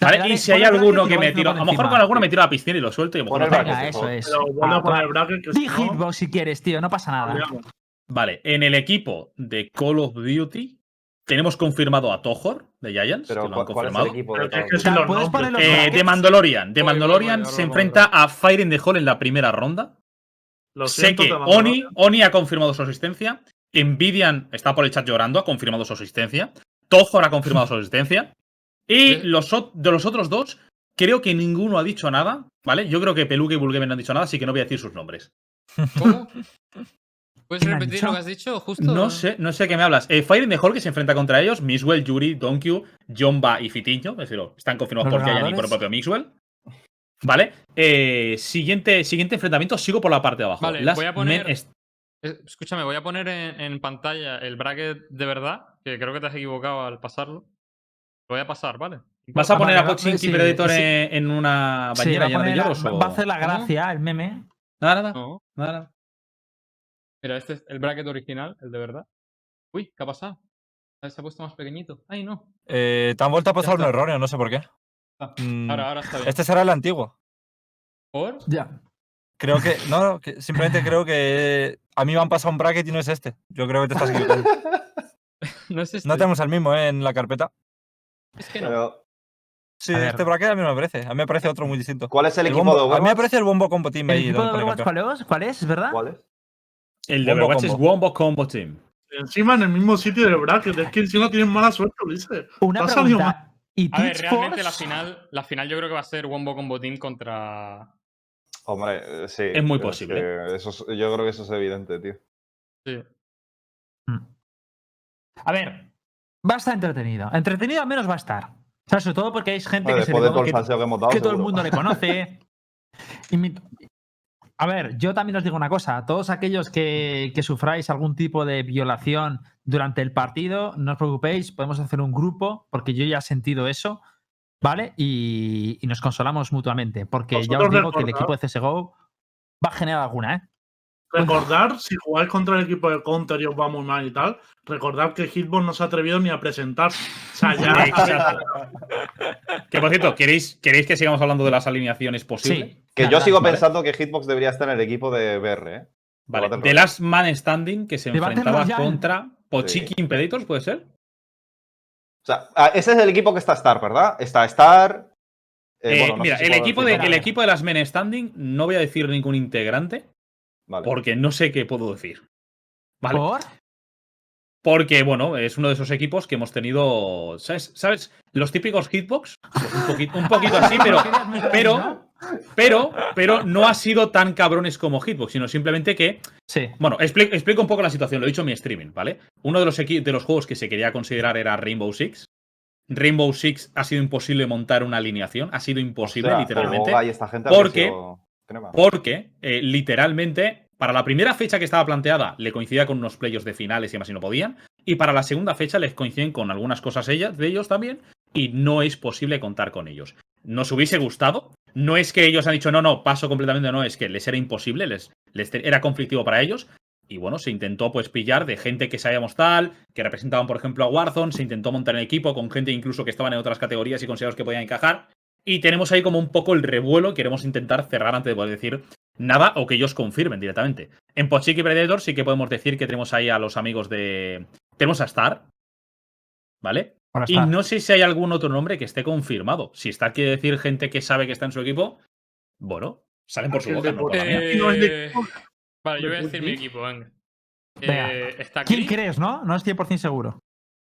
¿Vale? Dale, y si hay alguno que me tiro, a lo mejor con alguno me tiro a la piscina y lo suelto y a lo mejor no Venga, eso es. Pero vuelvo Ah, a poner el bracket que Di si no, hitbox si quieres, tío, no pasa nada. Vale, en el equipo de Call of Duty tenemos confirmado a Tohor de Giants, Pero que lo han ¿cuál, cuál es el confirmado. equipo de los Eh, de Mandalorian. De Mandalorian se enfrenta a Fire in the Hall en la primera ronda. Lo sé siento, que Oni. Oni ha confirmado su asistencia. Envidian está por el chat llorando, ha confirmado su asistencia. Tohor ha confirmado su asistencia. Y Sí. los, de los otros dos, creo que ninguno ha dicho nada, ¿vale? Yo creo que Peluque y Bulgamen no han dicho nada, así que no voy a decir sus nombres. ¿Cómo? ¿Puedes ¿Quién ha repetir dicho? lo que has dicho justo? No sé, no sé qué me hablas. Eh, Fire in the Hall que se enfrenta contra ellos, Mixwell, Yuri, Donkey, Jomba y Fitiño. Es decir, están confirmados por Giant y por el propio Mixwell. Vale. Eh, siguiente, siguiente enfrentamiento, sigo por la parte de abajo. Vale, Las voy a poner- Escúchame, voy a poner en, en pantalla el bracket de verdad, que creo que te has equivocado al pasarlo. Lo voy a pasar, ¿vale? ¿Vas a poner a va- Pochinki sí, Predator sí. en, en una Sí, bañera va, a llena de o- va a hacer la ¿Cómo? gracia, el meme. Nada, nada, No. nada, nada. Mira, este es el bracket original, el de verdad. Uy, ¿qué ha pasado? Ah, Se ha puesto más pequeñito. Ay, no. Eh, te han vuelto a pasar un error, no sé por qué. Ah, Mm, Ahora, ahora está bien. Este será el antiguo. ¿Por? Ya. Creo que. No, no, que simplemente creo que. A mí me han pasado un bracket y no es este. Yo creo que te estás equivocando. No es este. No tenemos el mismo, ¿eh? En la carpeta. Es que no. Pero, Sí, A ver. este bracket a mí me parece. A mí me parece otro muy distinto. ¿Cuál es el, El equipo bombo- de a mí me parece el bombo combo team ¿El ahí. equipo de Overwatch cuál es? ¿Cuál es? ¿Verdad? ¿Cuál es? El de Overwatch es combo. Wombo Combo Team. Encima en el mismo sitio del bracket. Es que encima tienen mala suerte, Ulises. Una Te ha salido pregunta. ¿Y A ver, realmente la final, la final yo creo que va a ser Wombo Combo Team contra. Hombre, eh, sí. Es muy posible. que eso es- yo creo que eso es evidente, tío. Sí. A ver, va a estar entretenido. Entretenido al menos va a estar. O sea, sobre todo porque hay gente que, se le de que hemos dado. que todo el mundo le conoce. Y mi- A ver, yo también os digo una cosa. Todos aquellos que, que sufráis algún tipo de violación durante el partido, no os preocupéis, podemos hacer un grupo, porque yo ya he sentido eso, ¿vale? Y, y nos consolamos mutuamente, porque ya os digo que el equipo de CSGO va a generar alguna, ¿eh? Recordar, si jugáis contra el equipo de Counter y os va muy mal y tal, recordad que Hitbox no se ha atrevido ni a presentar. O sea, ya. Que por cierto, ¿queréis, ¿queréis que sigamos hablando de las alineaciones posibles? Sí. Que yo sigo vale. pensando que Hitbox debería estar en el equipo de BR, ¿eh? Vale, The Last Man Standing que se De enfrentaba Royale. contra Pochiki Impeditors, ¿puede ser? O sea, ah, ese es el equipo que está Star, ¿verdad? Está Star. eh, Eh, bueno, no sé mira, si el, equipo de, el equipo de las Men Standing, no voy a decir ningún integrante, Vale. porque no sé qué puedo decir. Vale. ¿Por? Porque, bueno, es uno de esos equipos que hemos tenido. ¿Sabes? ¿Sabes? Los típicos hitbox. Pues un, poquito, un poquito así, pero. Pero, pero, pero no ha sido tan cabrones como Hitbox, sino simplemente que. Sí. Bueno, expli- explico un poco la situación, lo he dicho en mi streaming, ¿vale? Uno de los, de los juegos que se quería considerar era Rainbow Six. Rainbow Six ha sido imposible montar una alineación, ha sido imposible, literalmente. Y esta gente porque- sido Porque, eh, literalmente, para la primera fecha que estaba planteada, le coincidía con unos playoffs de finales y demás y no podían. Y para la segunda fecha les coinciden con algunas cosas ellas, de ellos también. Y no es posible contar con ellos. Nos hubiese gustado. No es que ellos han dicho, no, no, paso completamente, no, es que les era imposible, les, les era conflictivo para ellos. Y bueno, se intentó pues pillar de gente que sabíamos tal, que representaban, por ejemplo, a Warzone, se intentó montar el equipo con gente incluso que estaban en otras categorías y considerados que podían encajar. Y tenemos ahí como un poco el revuelo, queremos intentar cerrar antes de poder decir nada o que ellos confirmen directamente. En Pochiki Predator sí que podemos decir que tenemos ahí a los amigos de. Tenemos a Star. ¿Vale? Y no sé si hay algún otro nombre que esté confirmado. Si Star quiere decir gente que sabe que está en su equipo, bueno, salen por su boca, no por la mía. Eh, Vale, yo voy a de decir mi equipo, venga. Venga. Eh, está ¿Quién crees, no? No es 100% seguro.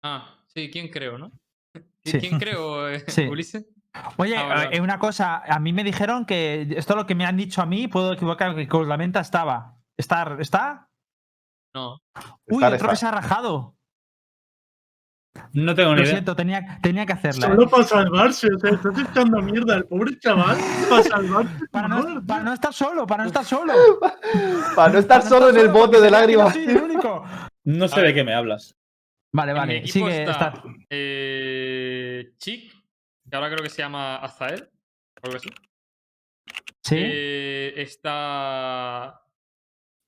Ah, sí, ¿quién creo, no? ¿Y Sí. ¿Quién creo, eh, Sí. Ulises? Oye, Ah, eh, una cosa, a mí me dijeron que esto es lo que me han dicho a mí, puedo equivocar, que con la menta estaba. ¿Está? ¿Está? No. Uy, Star, otro que se ha rajado. No tengo ni Lo idea. siento, tenía, tenía que hacerla. ¿eh? Solo para salvarse, o sea, estás echando mierda al pobre chaval para salvarse. Para, no, no, para no estar solo, para no estar solo. Para no estar Para no solo en el bote de que no lágrimas. soy el único. No sé de qué me hablas. Vale, vale. equipo Sigue. está, está- eh, Chic, que ahora creo que se llama Azael. o algo así. Sí. Eh, está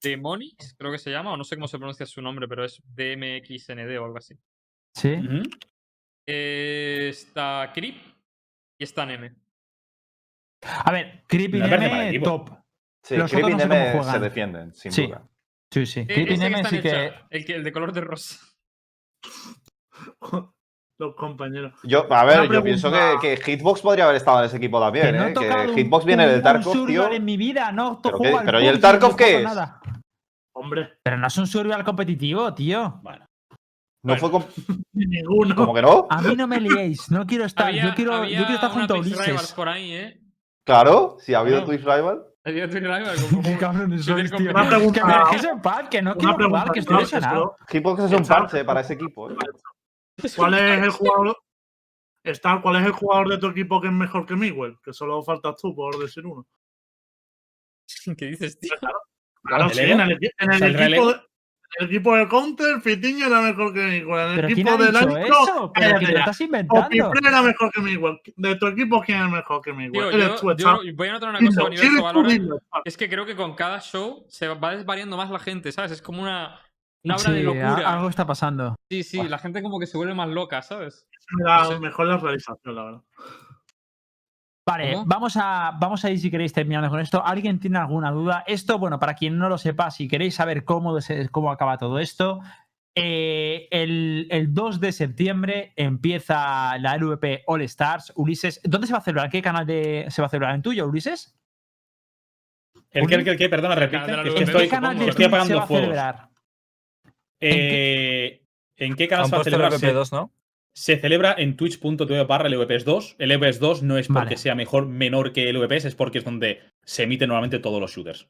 Demonix, creo que se llama, o no sé cómo se pronuncia su nombre, pero es DMXND o algo así. Sí. Eh, está Creep y está Neme. A ver, Creep y Neme, top. Sí, Los Creep y otros no sé Neme se defienden, sin Sí. duda. Sí, sí. Eh, Creep y ese que Neme sí que. el, que, el de color de rosa. Los compañeros. Yo, a ver, yo pienso que, que Hitbox podría haber estado en ese equipo también, que no he ¿eh? Que un- Hitbox viene un- del un Tarkov, tío. survival en mi vida, no ¿Pero ¿y el Tarkov qué es? nada. Hombre, Pero no es un survival competitivo, tío. Bueno. No Bueno. fue ninguno. como que no. A mí no me liéis, no quiero estar. Había- yo, quiero, yo quiero estar junto a Ulises. por ahí, ¿eh? Claro, si ha habido. Twitch Rival. Día de Twitch tío. Una pregunta- Que me dejéis en paz, que no quiero jugar, que estoy lesionado. Hitbox es un parche para ese equipo. ¿eh? ¿Cuál es el jugador? Star, ¿cuál es el jugador de tu equipo que es mejor que Miguel? Que solo faltas tú por decir uno. ¿Qué dices, tío? Claro, ¿El sí, Evo? en el, en equipo, de, en el equipo de Counter, Fitiño era mejor que Miguel. En el ¿Pero quién equipo de Nitro, estás inventando? Era mejor que Miguel. De tu equipo, ¿quién es mejor que Miguel? Tío, yo, tú, yo voy a notar una cosa dilo, Star. Es que creo que con cada show se va desvariando más la gente, ¿sabes? Es como una, una obra de locura. algo está pasando. Sí, sí, la gente como que se vuelve más loca, ¿sabes? No sé. mejor la realización, la verdad. Vale, ¿Cómo? vamos a, vamos a ir si queréis terminando con esto. ¿Alguien tiene alguna duda? Esto, bueno, para quien no lo sepa, si queréis saber cómo, cómo acaba todo esto, eh, el, el 2 de septiembre empieza la LVP All Stars. Ulises, ¿dónde se va a celebrar? ¿En qué canal de, se va a celebrar? ¿En tuyo, Ulises? ¿El qué, el qué, el qué? Perdona, repite. es que ¿En estoy, qué canal de estoy apagando va a fuegos. Eh, ¿En qué canal Han se va a celebrar? el Se- VP2, ¿no? Se celebra en twitch.tv barra LVPs 2. El LVPs 2 no es porque Vale. sea mejor, menor que el LVPs, es porque es donde se emiten normalmente todos los shooters.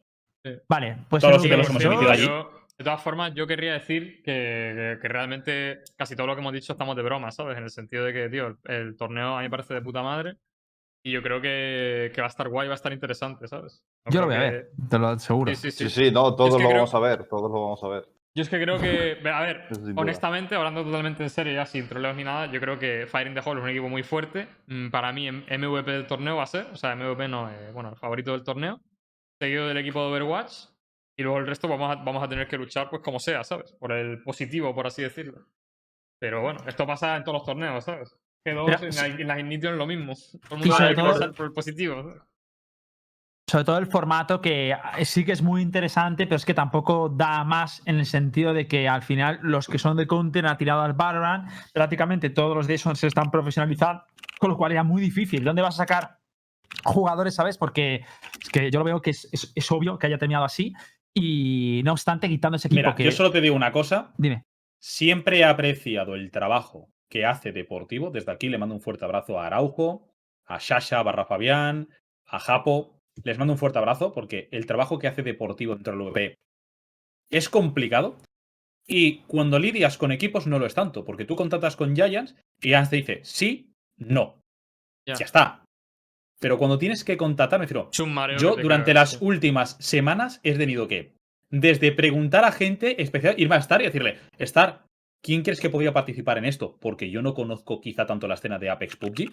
Vale, pues Todos el sí que los VP2, hemos yo- emitido allí. yo- de todas formas, yo querría decir que, que realmente casi todo lo que hemos dicho estamos de broma, ¿sabes? En el sentido de que, tío, el, el torneo a mí me parece de puta madre. Y yo creo que, que va a estar guay, va a estar interesante, ¿sabes? No Yo lo voy a ver, te lo aseguro. Sí, sí, sí. Sí, sí, no, todos Es que lo creo- vamos a ver, todos lo vamos a ver. Yo es que creo que, a ver, honestamente, hablando totalmente en serio, ya sin troleos ni nada, yo creo que Fire in the Hall es un equipo muy fuerte. Mm, Para mí, MVP del torneo va a ser, o sea, MVP no, eh, bueno, el favorito del torneo, seguido del equipo de Overwatch, y luego el resto vamos a, vamos a tener que luchar, pues como sea, ¿sabes? Por el positivo, por así decirlo. Pero bueno, esto pasa en todos los torneos, ¿sabes? En, la, en las Ignition lo mismo. Todo el mundo que todo- luchar por el positivo. ¿sabes? Sobre todo el formato que eh, sí que es muy interesante, pero es que tampoco da más en el sentido de que al final los que son de Counter han tirado al Valorant, prácticamente todos los de esos se están profesionalizando, con lo cual era muy difícil. ¿Dónde vas a sacar jugadores, sabes? Porque es que yo lo veo que es, es- es obvio que haya terminado así y no obstante quitando ese equipo Mira, que... yo solo te digo una cosa. Dime. Siempre he apreciado el trabajo que hace Deportivo. Desde aquí le mando un fuerte abrazo a Araujo, a Shasha barra Fabián, a Japo. Les mando un fuerte abrazo porque el trabajo que hace Deportivo dentro del VP es complicado. Y cuando lidias con equipos no lo es tanto, porque tú contratas con Giants y Giants te dice sí, no. Ya. Ya está. Pero cuando tienes que contratar, me refiero, yo durante cagas, las últimas semanas he tenido que, desde preguntar a gente especial, irme a Star y decirle, Star, ¿quién crees que podría participar en esto? Porque yo no conozco quizá tanto la escena de Apex PUBG.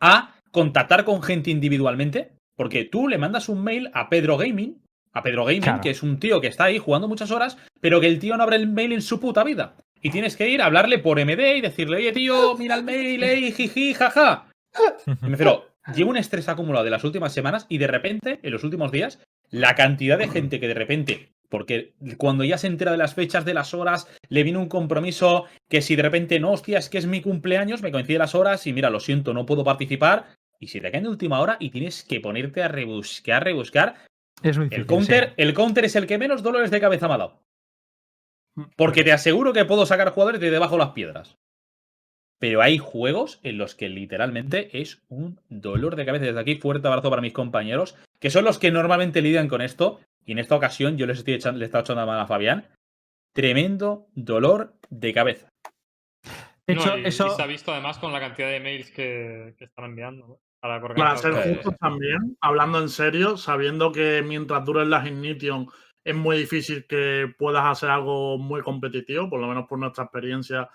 A contactar con gente individualmente, porque tú le mandas un mail a Pedro Gaming, a Pedro Gaming, Claro. que es un tío que está ahí jugando muchas horas, pero que el tío no abre el mail en su puta vida. Y tienes que ir a hablarle por MD y decirle, oye tío, mira el mail, ey, jiji, jaja. Y me refiero, llevo un estrés acumulado de las últimas semanas y de repente, en los últimos días, la cantidad de gente que de repente, porque cuando ya se entera de las fechas, de las horas, le viene un compromiso que si de repente no, hostia, es que es mi cumpleaños, me coincide las horas y mira, lo siento, no puedo participar. Y si te caen de última hora y tienes que ponerte a rebuscar, rebuscar, Es muy difícil. el counter, sí. el counter es el que menos dolores de cabeza me ha dado. Porque te aseguro que puedo sacar jugadores de debajo de las piedras. Pero hay juegos en los que literalmente es un dolor de cabeza. Desde aquí, fuerte abrazo para mis compañeros, que son los que normalmente lidian con esto. Y en esta ocasión yo les estoy echando, le he estado echando la mano a Fabián. Tremendo dolor de cabeza. De hecho, y, y eso... se ha visto además con la cantidad de mails que, que están enviando ¿no? Para ser justos también, hablando en serio, sabiendo que mientras duren las Ignition es muy difícil que puedas hacer algo muy competitivo, por lo menos por nuestra experiencia.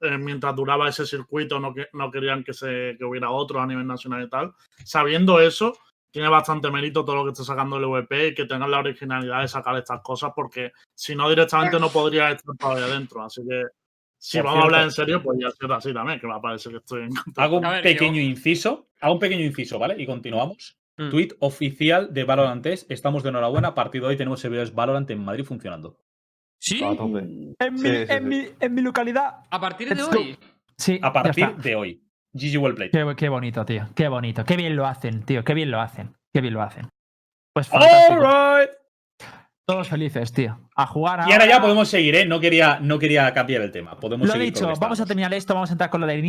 eh, mientras duraba ese circuito no, que, no querían que, se, que hubiera otro a nivel nacional y tal. Sabiendo eso, tiene bastante mérito todo lo que está sacando el VP y que tengan la originalidad de sacar estas cosas, porque si no directamente no podría estar todavía adentro. Así que si vamos a hablar en serio, pues ya será así también, que me parece que estoy en contra. Hago un ver, pequeño yo- inciso. Hago un pequeño inciso, ¿vale? Y continuamos. Mm. Tweet oficial de Valorant. Estamos de enhorabuena. A partir de hoy tenemos servidores Valorant en Madrid funcionando. Sí, A tope. En, Sí, mi, sí, en, sí. mi, en mi localidad. a partir de Let's go. hoy. Sí, A partir de hoy. GG Well Played. Qué, qué bonito, tío. Qué bonito. Qué bien lo hacen, tío. Qué bien lo hacen. Qué bien lo hacen. Pues fantástico. Alright. Todos felices, tío. A jugar Y ahora ya podemos seguir, ¿eh? No quería, no quería cambiar el tema. Podemos Lo seguir dicho, vamos a terminar esto, vamos a entrar con lo de.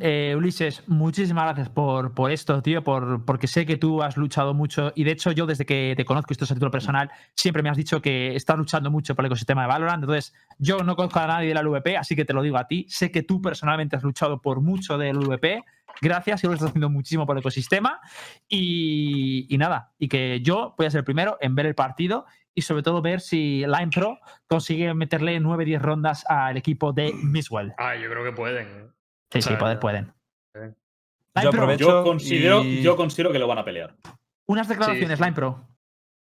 Eh, Ulises, muchísimas gracias por, por esto, tío, por, porque sé que tú has luchado mucho y de hecho yo desde que te conozco, esto es a título personal, siempre me has dicho que estás luchando mucho por el ecosistema de Valorant. Entonces, yo no conozco a nadie de la LVP, así que te lo digo a ti. Sé que tú personalmente has luchado por mucho del LVP. Gracias, y lo estás haciendo muchísimo por el ecosistema. Y, y nada, y que yo voy a ser el primero en ver el partido y sobre todo ver si Line Pro consigue meterle 9-10 rondas al equipo de Miswell. Ah, yo creo que pueden. Sí, sí, Claro. poder pueden. Sí. Line Yo Pro, aprovecho- Yo considero, y- yo considero que lo van a pelear. unas declaraciones, sí. Line Pro. Va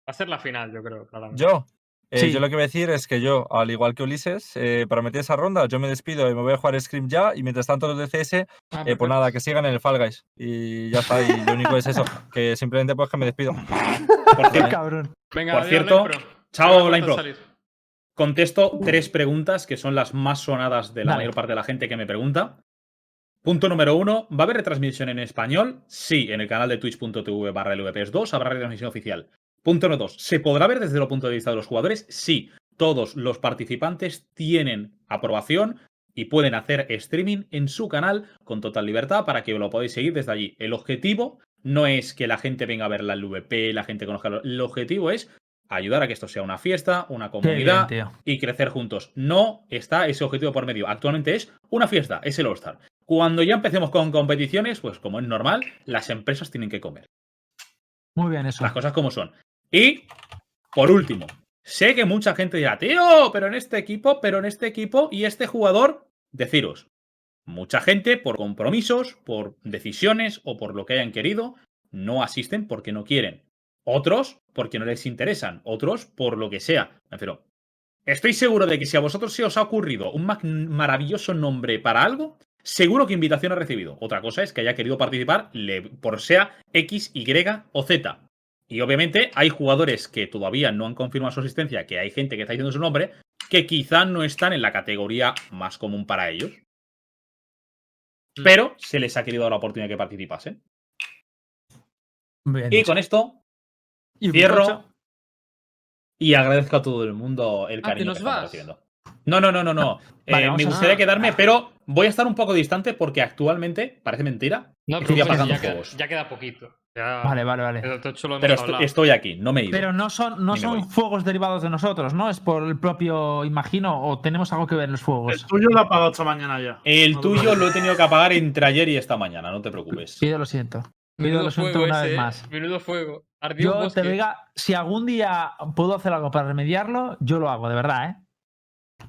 a ser la final, yo creo, claramente. Yo, eh, Sí. yo lo que voy a decir es que yo, al igual que Ulises, eh, para meter esa ronda, yo me despido y me voy a jugar Scream ya. Y mientras tanto, los de CS, Ah, eh, pues nada, que sigan en el Fall Guys. Y ya está. Y lo único es eso, que simplemente pues que me despido. Por Qué cierto, cabrón. Venga, Por cierto, chao, falta Pro. Contesto tres preguntas que son las más sonadas de la Dale. mayor parte de la gente que me pregunta. Punto número uno, ¿va a haber retransmisión en español? Sí, en el canal de twitch.tv barra LVPs2 habrá retransmisión oficial. Punto número dos, ¿se podrá ver desde el punto de vista de los jugadores? Sí, todos los participantes tienen aprobación y pueden hacer streaming en su canal con total libertad para que lo podáis seguir desde allí. El objetivo no es que la gente venga a ver la LVP, la gente conozca. lo- El objetivo es ayudar a que esto sea una fiesta, una bien, comunidad y crecer juntos. No está ese objetivo por medio. Actualmente es una fiesta, es el All-Star. Cuando ya empecemos con competiciones, pues como es normal, las empresas tienen que comer. Muy bien eso. Las cosas como son. Y, por último, sé que mucha gente dirá, tío, pero en este equipo, pero en este equipo y este jugador, deciros, mucha gente por compromisos, por decisiones o por lo que hayan querido, no asisten porque no quieren. Otros porque no les interesan. Otros por lo que sea. Refiero, estoy seguro de que si a vosotros se os ha ocurrido un maravilloso nombre para algo, seguro que invitación ha recibido. Otra cosa es que haya querido participar por sea X, Y o Z. Y obviamente hay jugadores que todavía no han confirmado su asistencia, que hay gente que está diciendo su nombre, que quizá no están en la categoría más común para ellos. Mm. Pero se les ha querido dar la oportunidad de que participasen. Bien Y dicho. con esto Y cierro y agradezco a todo el mundo el Ah, cariño ¿que que, nos estamos vas? recibiendo. No, no, no, no, no. Eh, me a- gustaría Ah. quedarme, pero voy a estar un poco distante porque actualmente, parece mentira, No, Estoy pero apagando ya, queda, fuegos. ya queda poquito. Ya, Vale, vale, vale. Pero estoy aquí, no me he ido. Pero no son, no son fuegos derivados de nosotros, ¿no? Es por el propio, imagino, o tenemos algo que ver en los El fuegos. tuyo lo ha apagado esta mañana ya. El No tuyo lo he tenido que apagar entre ayer y esta mañana, no te preocupes. Pido lo siento. Pido Menudo lo siento fuego una ese, vez eh. más. Menudo fuego. Ardió Yo bosque. te diga, si algún día puedo hacer algo para remediarlo, yo lo hago, de verdad, ¿eh?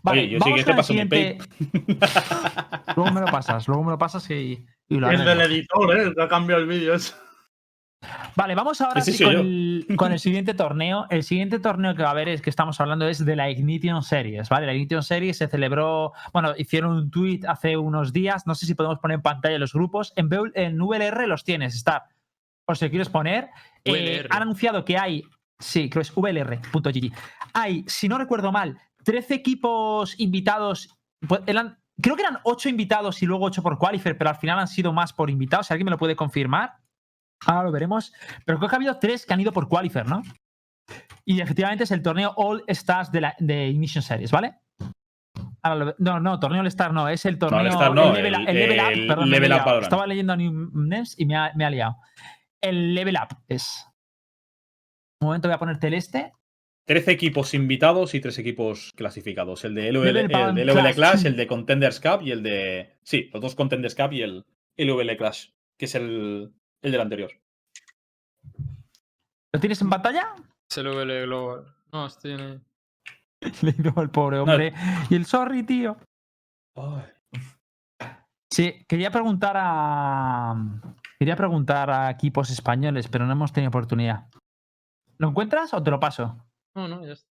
Oye, yo sí que te el paso mi siguiente- luego me lo pasas, luego me lo pasas y, y lo El arreglo. del editor, ¿eh? Que ha cambiado el vídeo. Vale, vamos ahora sí con, el, con el siguiente torneo. El siguiente torneo que va a haber es que estamos hablando es de la Ignition Series, ¿vale? La Ignition Series se celebró, bueno, hicieron un tweet hace unos días, no sé si podemos poner en pantalla los grupos. En, VL en VLR los tienes, está. Por si lo quieres poner. Eh, VLR. han anunciado que hay, sí, creo que es vlr.gg. Hay, si no recuerdo mal, 13 equipos invitados. pues, eran- creo que eran 8 invitados y luego 8 por qualifier, pero al final han sido más por invitados. Si alguien me lo puede confirmar. Ahora lo veremos. Pero creo que ha habido tres que han ido por Qualifier, ¿no? Y efectivamente es el torneo All Stars de, la, de Ignition Series, ¿vale? Lo no, no, torneo All Star no, es el torneo. All Star no, el level, el- el level Up, el perdón, Level Up. Estaba leyendo a New Names y me ha, me ha liado. El Level Up es. Un momento voy a ponerte el este. 13 equipos invitados y 3 equipos clasificados. El de LOL, el de LOL Clash. El de Contenders Cup y el de. Sí, los dos Contenders Cup y el LOL Clash, que es el, el del anterior. ¿Lo tienes en pantalla? Se lo vele Global. No, estoy en ahí. Le digo al pobre hombre. Y el sorry, tío. Sí, quería preguntar a. Quería preguntar a equipos españoles, pero no hemos tenido oportunidad. ¿Lo encuentras o te lo paso? No, no, ya está.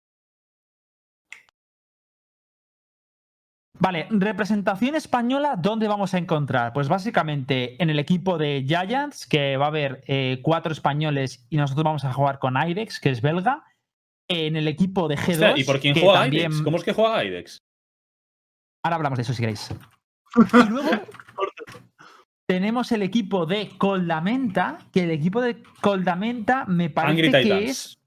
Vale, representación española, ¿dónde vamos a encontrar? Pues básicamente en el equipo de Giants, que va a haber eh, cuatro españoles y nosotros vamos a jugar con Irex, que es belga. En el equipo de G2. Hostia, ¿Y por quién juega también- IDEX? ¿Cómo es que juega IDEX? Ahora hablamos de eso si queréis. Y luego tenemos el equipo de Coldamenta, que el equipo de Coldamenta me parece Angry que Titans. es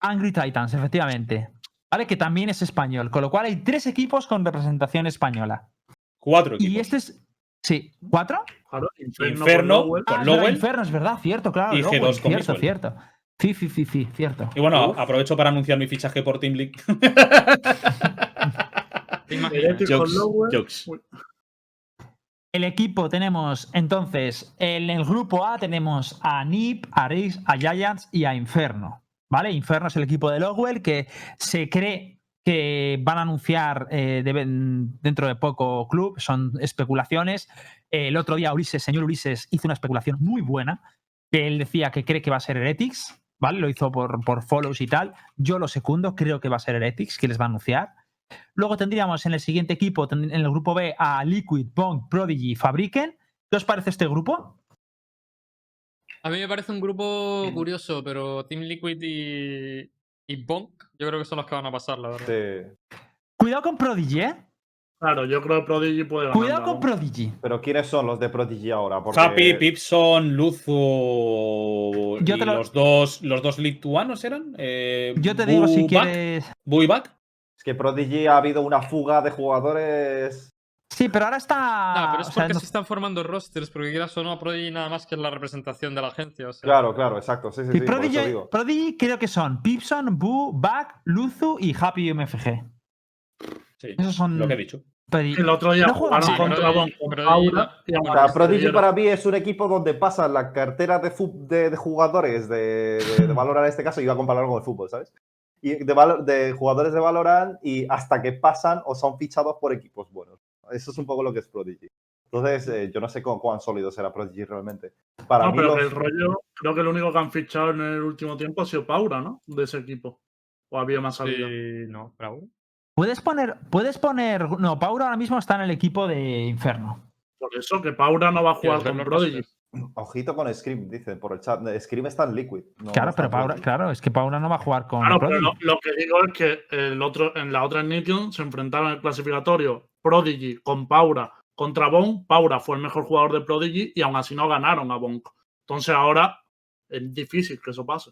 Angry Titans, efectivamente. ¿Vale? Que también es español. Con lo cual hay tres equipos con representación española. Cuatro equipos. Y este es. Sí, ¿cuatro? Claro, Inferno, Inferno, con Lowell. Con Ah, Lowell. Inferno, es verdad, cierto, claro. Y Lowell, G2 con cierto, cierto. Sí, sí, sí, sí, cierto. Y bueno, aprovecho para anunciar mi fichaje por Team League. Jokes, Lowell. El equipo tenemos, entonces, en el grupo A tenemos a NIP, a Riggs, a Giants y a Inferno. ¿Vale? Inferno es el equipo de Lowell que se cree que van a anunciar eh, dentro de poco club, son especulaciones. El otro día Ulises, señor Ulises, hizo una especulación muy buena, que él decía que cree que va a ser Heretics, ¿vale? Lo hizo por, por follows y tal. Yo lo secundo, creo que va a ser Heretics, que les va a anunciar. Luego tendríamos en el siguiente equipo, en el grupo B, a Liquid, Bonk, Prodigy, Fabriken. ¿Qué os parece este grupo? A mí me parece un grupo curioso, pero Team Liquid y, y Bonk, yo creo que son los que van a pasar, la verdad. Sí. Cuidado con Prodigy, ¿eh? Claro, yo creo que Prodigy puede ganar. Cuidado con Prodigy. Pero ¿quiénes son los de Prodigy ahora? Porque Happy, Pipson, Luzu Yo y te lo- los dos los dos lituanos eran. Eh, Yo te digo, si quieres. Buyback. Es que Prodigy ha habido una fuga de jugadores. Sí, pero ahora está. No, pero es o sea, porque no- se están formando rosters, porque quieras o no, Prodigy nada más que es la representación de la agencia. O sea, Claro, claro, exacto. Sí, sí, Sí, sí, por eso Prodigy, digo. Prodigy creo que son Pipson, Boo, Back, Luzu y Happy MFG. Sí, Esos son. lo que he dicho. Prodigy. El otro día No jugaron así, contra Prodigy- Prodigy y O sea, para mí es un equipo donde pasan la cartera de, fu- de, de jugadores de, de, de Valorant en este caso, iba a compararlo con el fútbol, ¿sabes? Y de, de jugadores de Valorant y hasta que pasan o son fichados por equipos buenos. Eso es un poco lo que es Prodigy. Entonces, eh, yo no sé cu- cuán sólido será Prodigy realmente. Para No, mí, pero los- el rollo, creo que el único que han fichado en el último tiempo ha sido Paura, ¿no? De ese equipo. O había más salida. sí, no, bravo. Puedes poner. Puedes poner. No, Paura ahora mismo está en el equipo de Inferno. Por eso que Paura no va a jugar ¿Quieres ver con Prodigy. Ojito con Scream, dicen por el chat. Scream está en Liquid. no- claro, pero Paura, Prodigy. claro, es que Paura no va a jugar con Claro, pero Prodigy. lo, lo que digo es que el otro, en la otra Nation se enfrentaron en el clasificatorio Prodigy con Paura contra Bonk. Paura fue el mejor jugador de Prodigy y aún así no ganaron a Bonk. Entonces ahora es difícil que eso pase.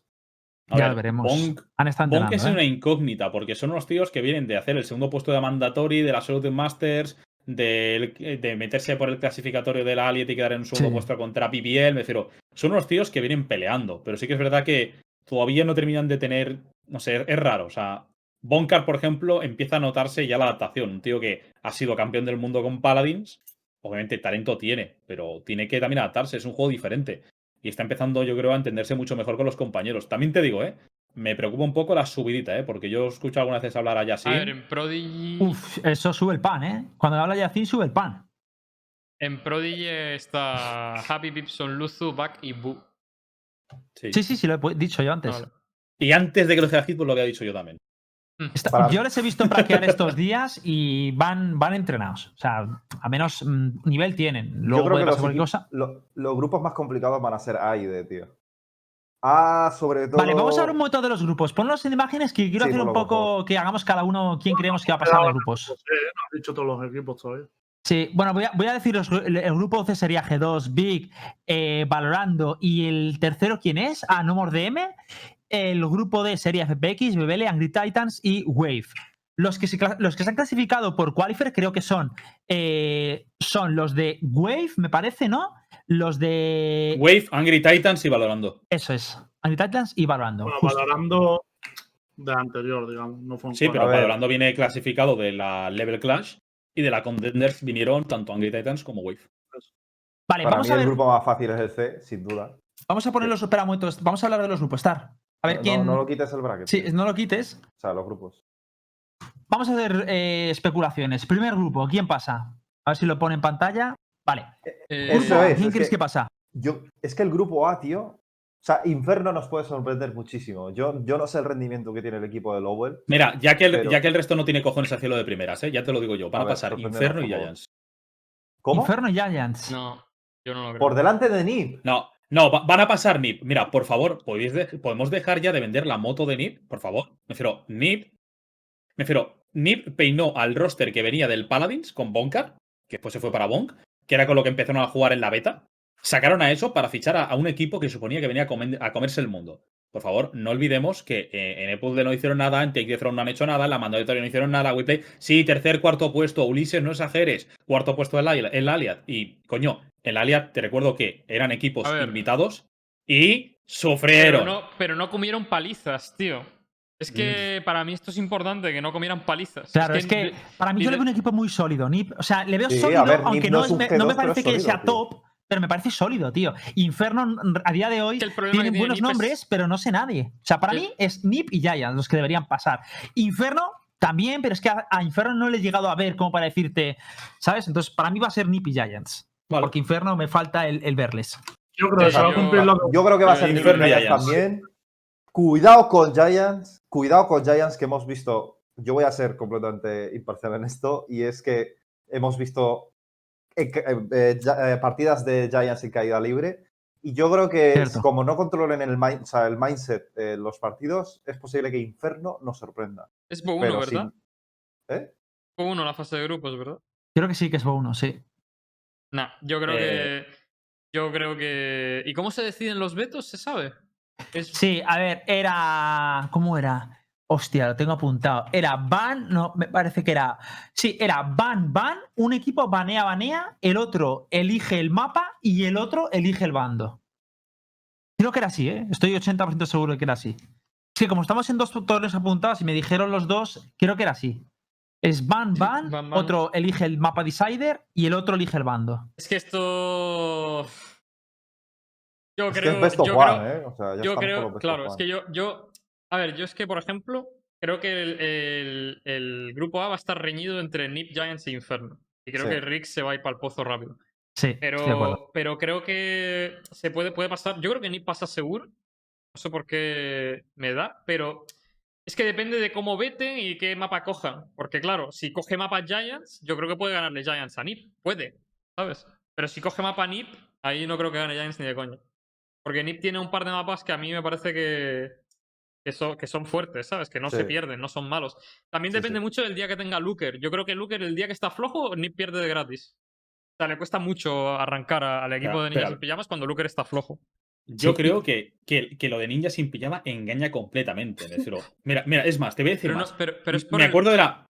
A Ya ver, lo veremos. Bonk, Han estado Bonk entrenando, es ¿eh? una incógnita, porque son unos tíos que vienen de hacer el segundo puesto de Mandatory, de la Absolute Masters, de, de meterse por el clasificatorio de la Aliet y quedar en un segundo Sí. puesto contra PBL. Me refiero, son unos tíos que vienen peleando, pero sí que es verdad que todavía no terminan de tener. No sé, es raro. O sea, Bonkar, por ejemplo, empieza a notarse ya la adaptación. Un tío que ha sido campeón del mundo con Paladins. Obviamente, talento tiene, pero tiene que también adaptarse. Es un juego diferente. Y está empezando, yo creo, a entenderse mucho mejor con los compañeros. También te digo, ¿eh? Me preocupa un poco la subidita, ¿eh? Porque yo escucho algunas veces hablar a Yasin. A ver, en Prodigy. Uf, eso sube el pan, ¿eh? Cuando habla Yacine, sube el pan. En Prodigy está Happy Pipson, Luzu, Back y Boo. Sí. Sí, sí, sí, lo he dicho yo antes. Vale. Y antes de que lo hiciera Hitbox lo había dicho yo también. Está- Para- Yo les he visto praquear estos días y van, van entrenados. O sea, a menos mm, nivel tienen. Luego creo que los cosa. lo- los grupos más complicados van a ser A y D, tío. A, sobre todo. Vale, vamos a ver un momento de los grupos. Ponlos en imágenes que quiero Sí, hacer un poco que hagamos cada uno quién creemos que va a pasar en los grupos. No sé, no has dicho todos los equipos todavía. Sí, bueno, voy a, voy a decir los gru- el, el grupo C sería G2, Big, eh, Valorando y el tercero, ¿quién es? Ah, No More DM. El grupo D sería FPX, BBL, Angry Titans y Wave. Los que, se, los que se han clasificado por Qualifier creo que son, eh, son los de Wave, me parece, ¿no? Los de... Wave, Angry Titans y Valorando. Eso es, Angry Titans y Valorando. Bueno, justo. valorando de anterior, digamos. No fue un Sí, pero. Valorando viene clasificado de la Level Clash y de la Contenders vinieron tanto Angry Titans como Wave. Vale, Para vamos mí a el ver, grupo más fácil es el C, sin duda. vamos a poner los espera un momento, vamos a hablar de los grupos, Star. A ver No- quién... No, lo quites el bracket. Sí, no lo quites. O sea, los grupos. Vamos a hacer eh, especulaciones. Primer grupo, ¿quién pasa? A ver si lo pone en pantalla. Vale. Eh, Eso Grupo A, es, ¿Quién es crees que- que pasa? Yo, es que el grupo A, tío. O sea, Inferno nos puede sorprender muchísimo. Yo, yo no sé el rendimiento que tiene el equipo de Lowell. Mira, ya que, el, Pero- ya que el resto no tiene cojones al cielo de primeras, ¿eh? ya te lo digo yo. Van A ver, pasar Inferno y. Giants. ¿Cómo? Inferno Giants. No, yo no lo creo. Por delante de Nip. No, no, va- van a pasar NIP. Mira, por favor, ¿podéis de- podemos dejar ya de vender la moto de NIP, por favor. Me refiero, NIP. Me refiero, NIP peinó al roster que venía del Paladins con Bonkar, que después se fue para Bonk, que era con lo que empezaron a jugar en la beta. Sacaron a eso para fichar a, un equipo que suponía que venía a, comerse el mundo. por favor, no olvidemos que eh, en Epuzzle no hicieron nada, en Take the Throne no han hecho nada, en la mandatoria no hicieron nada, WePlay, sí, tercer, cuarto puesto, Ulises, no exageres, cuarto puesto el, el Aliad. Y, coño, el Aliad, te recuerdo que eran equipos invitados y Pero sufrieron. no, pero no comieron palizas, tío. Es que para mí esto es importante, que no comieran palizas. Claro, es que para mí yo le veo un equipo muy sólido. Nip. O sea, le veo Sí, sólido, ver, aunque no me, G2, no me parece que sólido, sea tío. top, pero me parece sólido, tío. Inferno n- a día de hoy tienen tiene buenos Nip es- nombres, pero no sé nadie. O sea, para mí es Nip y Giants los que deberían pasar. Inferno también, pero es que a, a Inferno no le he llegado a ver como para decirte, ¿sabes? Entonces, para mí va a ser Nip y Giants. Vale. Porque Inferno me falta el, el verles. Yo creo que va a yo- cumplir lo que Yo creo que va a Pero ser Inferno y Giants Giants. también. Cuidado con Giants. Cuidado con Giants que hemos visto. Yo voy a ser completamente imparcial en esto. Y es que hemos visto eh, eh, eh, partidas de Giants en caída libre. Y yo creo que como no controlen el, mind- o sea, el mindset eh, los partidos, es posible que Inferno nos sorprenda. Es Bo 1, Pero ¿verdad? sin- ¿Eh? Bo 1 la fase de grupos, ¿verdad? Creo que sí que es uno, sí. Nah, yo creo Eh. que. Yo creo que. ¿Y cómo se deciden los vetos? ¿Se sabe? Es- Sí, a ver, era. ¿Cómo era? Hostia, lo tengo apuntado. Era ban, no, me parece que era. Sí, era ban, ban. Un equipo banea, banea. El otro elige el mapa y el otro elige el bando. Creo que era así, ¿eh? Estoy 80% seguro de que era así. Sí, como estamos en dos tutoriales apuntados y me dijeron los dos, creo que era así. Es ban, ban. Ban, ban. Otro elige el mapa decider y el otro elige el bando. Es que esto. Yo Es que creo. yo one, creo, ¿eh? Claro, es que yo, yo, a ver, yo es que, por ejemplo, creo que el, el- el grupo A va a estar reñido entre Nip, Giants e Inferno. Y creo Sí. que Rick se va a ir para el pozo rápido. Sí. Pero, pero creo que se puede, puede pasar. Yo creo que Nip pasa seguro. No sé por qué me da, pero es que depende de cómo veten y qué mapa cojan. Porque, claro, si coge mapa Giants, yo creo que puede ganarle Giants a Nip. Puede, ¿sabes? Pero si coge mapa Nip, ahí no creo que gane Giants ni de coña. Porque Nip tiene un par de mapas que a mí me parece que, que, son, que son fuertes, ¿sabes? Que no se pierden, no son malos. También Sí, depende sí. mucho del día que tenga Looker. Yo creo que Looker, el día que está flojo, Nip pierde de gratis. O sea, le cuesta mucho arrancar al equipo de pero- en Pijamas cuando Looker está flojo. Yo Sí. creo que, que, que lo de Ninja sin pijama engaña completamente. Mira, mira, es más, te voy a decir Pero, no- más. pero, pero es por me el- acuerdo de la.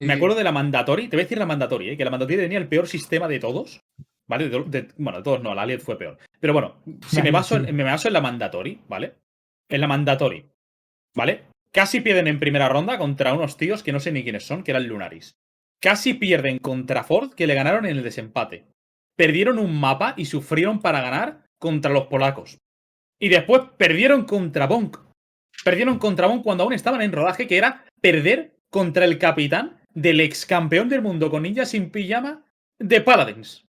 Sí, Me acuerdo de la mandatory. Te voy a decir la mandatory, ¿eh? que la mandatory tenía el peor sistema de todos. ¿Vale? De- de- bueno, de todos no, la Aliad fue peor. Pero bueno, si me baso, sí. en, me baso en la mandatory, ¿vale? En la mandatory, ¿vale? Casi pierden en primera ronda contra unos tíos que no sé ni quiénes son, que eran Lunaris. Casi pierden contra Ford, que le ganaron en el desempate. Perdieron un mapa y sufrieron para ganar contra los polacos. Y después perdieron contra Bonk. Perdieron contra Bonk cuando aún estaban en rodaje, que era perder contra el capitán del ex campeón del mundo con ninja sin pijama de Paladins.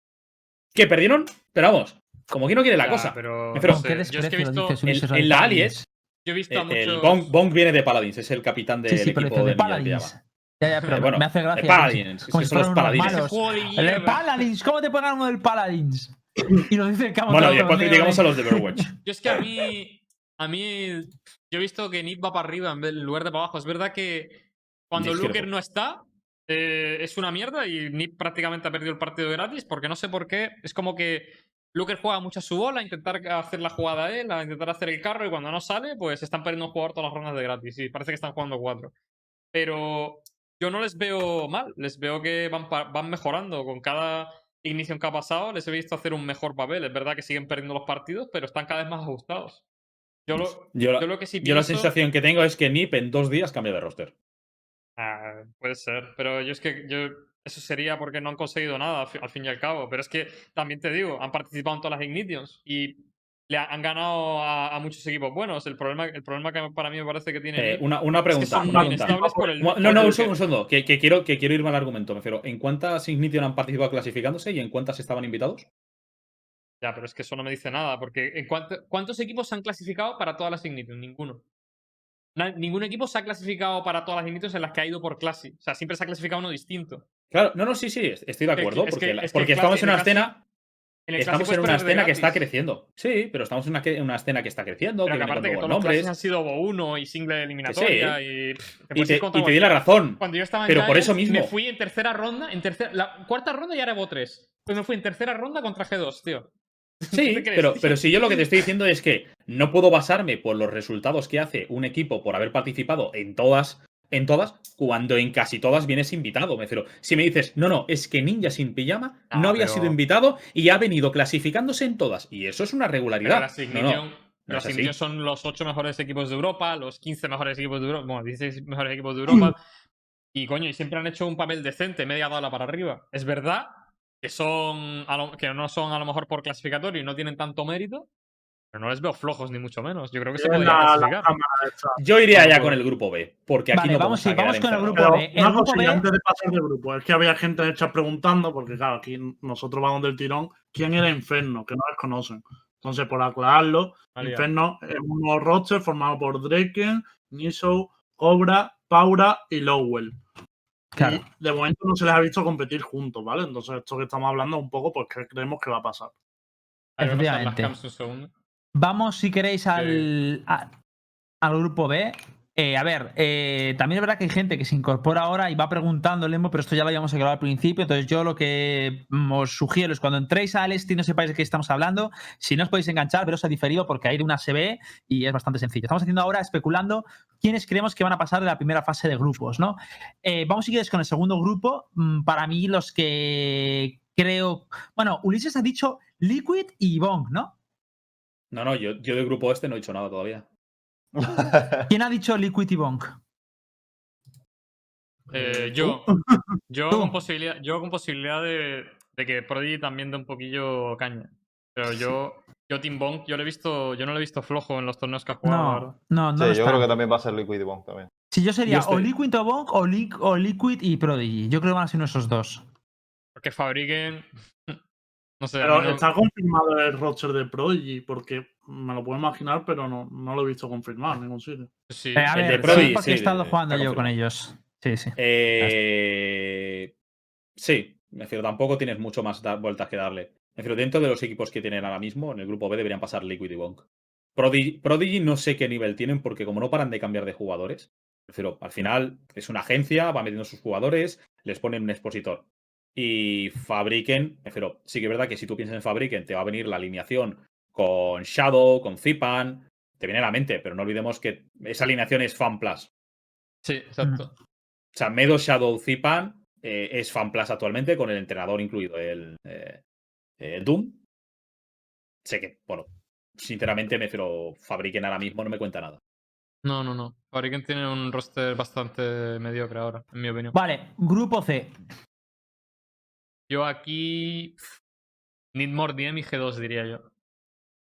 Que perdieron, pero vamos, como que no quiere la Ya, cosa. Pero, no sé, yo es que he visto, En, la. Alies, yo he visto a el muchos... Bonk, Bonk viene de Paladins, es el capitán del Sí, sí, equipo de de Ninja sin Paladins. Pijama. Ya, ya, pero Eh, bueno, me hace gracia. de como si- Paladins, como si son los malos. El. Paladins, ¿cómo te ponen uno del Paladins? Y nos dice que vamos Bueno, a y después criticamos a los de Overwatch. Yo es que a mí, a mí, yo he visto que Nip va para arriba en vez- en lugar de para abajo. Es verdad que cuando. Looker no está, eh, es una mierda y Nip prácticamente ha perdido el partido gratis porque no sé por qué. Es como que Looker juega mucho a su bola, a intentar hacer la jugada a él, a intentar hacer el carro y cuando no sale, pues están perdiendo un jugador todas las rondas de gratis y parece que están jugando cuatro. Pero yo no les veo mal, les veo que van, van mejorando con cada ignición que ha pasado, les he visto hacer un mejor papel. Es verdad que siguen perdiendo los partidos, pero están cada vez más ajustados. Yo lo, Yo, la- yo lo que sí yo la sensación que tengo es que Nip en dos días cambia de roster. Ah, puede ser, pero yo es que yo eso sería porque no han conseguido nada al fin y al cabo. Pero es que también te digo, han participado en todas las Ignitions y le ha- han ganado a, a muchos equipos buenos. El problema, el problema que para mí me parece que tiene Eh, una, una es que pregunta. una por el. Por No, no, el un segundo, un segundo. Que, que quiero, que quiero irme al argumento. Me refiero, ¿en cuántas Ignition han participado clasificándose y en cuántas estaban invitados? Ya, pero es que eso no me dice nada, porque ¿en cuánto- ¿cuántos equipos se han clasificado para todas las Ignitions? Ninguno. Na- ningún equipo se ha clasificado para todas las Ignitions en las que ha ido por clase. O sea, siempre se ha clasificado uno distinto. Claro, no, no, sí, sí, estoy de Es acuerdo. es que- porque es que porque estamos en una escena. El Estamos en una escena que está creciendo. Sí, pero estamos en una, escena que está creciendo, Pero que aparte que todos los nombres. han sido Bo 1 y single eliminatoria y. pff, te Y te, te di la razón. Cuando yo estaba en pero por eso mismo. Me fui en tercera ronda, en tercera, la cuarta ronda ya era Bo 3. Pues me fui en tercera ronda contra G2, tío. Sí, ¿Te crees, pero, tío? pero si yo lo que te estoy diciendo es que no puedo basarme por los resultados que hace un equipo por haber participado en todas, en todas, cuando en casi todas vienes invitado. Me refiero, si me dices, no, no, es que Ninja sin pijama no Ah, había pero- sido invitado y ha venido clasificándose en todas. Y eso es una regularidad. la No, no, no los son los 8 mejores equipos de Europa, los 15 mejores equipos de Europa, bueno, 16 mejores equipos de Europa. Y coño, y siempre han hecho un papel decente, media tabla para arriba. Es verdad que son a lo- que no son a lo mejor por clasificatorio y no tienen tanto mérito, pero no les veo flojos ni mucho menos. Yo creo que se podría la, la clasificar. Yo iría ya con el grupo B, porque aquí Vale, no vamos, sí, vamos con el grupo Pero B. El una grupo cosa, B- antes de pasar de grupo, es que había gente en el chat preguntando, porque claro, aquí nosotros vamos del tirón, ¿quién era Inferno? Que no les conocen. Entonces, por aclararlo, Vale, ya. Inferno es un nuevo roster formado por Draken, Niso, Cobra, Paura y Lowell. Claro. Y de momento no se les ha visto competir juntos, ¿vale? Entonces, esto que estamos hablando es un poco, pues, que creemos que va a pasar. Efectivamente. Vamos, si queréis, al, a- al grupo B. Eh, a ver, eh, también es verdad que hay gente que se incorpora ahora y va preguntando, Lembo, pero esto ya lo habíamos aclarado al principio. Entonces, yo lo que mm, os sugiero es cuando entréis al Este y no sepáis de qué estamos hablando, si no os podéis enganchar, veros a diferido porque hay de una CB y es bastante sencillo. Estamos haciendo ahora especulando quiénes creemos que van a pasar de la primera fase de grupos, ¿no? Eh, vamos, si quieres, con el segundo grupo. Mm, Para mí, los que creo. Bueno, Ulises ha dicho Liquid y Bong, ¿no? No, no, yo, yo del grupo este no he dicho nada todavía. ¿Quién ha dicho Liquid y Bonk? Eh, yo, yo, Tú. con posibilidad, yo con posibilidad de, de que Prodigy también dé un poquillo caña. Pero yo, yo Team Bonk, yo lo he visto, yo no lo he visto flojo en los torneos que ha jugado. No, no, no. Sí, yo está. creo que también va a ser Liquid y Bonk también. Si yo sería Yo estoy- o Liquid o Bonk o, Li- o Liquid y Prodigy. Yo creo que van a ser uno de esos dos. Porque fabriquen. No sé, a Pero no- está confirmado el roster de Prodigy, porque me lo puedo imaginar, pero no, no lo he visto confirmado en ningún sitio. sí. Eh, a el de ver, Prodigy, sí, he estado jugando yo con ellos. Sí, sí. Eh, sí, me refiero, tampoco tienes mucho más da- vueltas que darle. Me refiero, dentro de los equipos que tienen ahora mismo, en el grupo B deberían pasar Liquid y Bonk. Prodigy, Prodigy no sé qué nivel tienen porque como no paran de cambiar de jugadores, refiero, al final es una agencia, va metiendo sus jugadores, les ponen un expositor. Y Fabriken, me refiero, sí que es verdad que si tú piensas en Fabriken te va a venir la alineación con Shadow, con Zipan, te viene a la mente, pero no olvidemos que esa alineación es Fan Plus. Sí, exacto. O sea, Medo Shadow Zipan eh, es FanPlus actualmente, con el entrenador incluido, el, eh, el Doom. Sé que, bueno, sinceramente me refiero, fabriquen ahora mismo, no me cuenta nada. No, no, no. Fabriken tiene un roster bastante mediocre ahora, en mi opinión. Vale, grupo C. Yo aquí. Need more DM y G2, diría yo.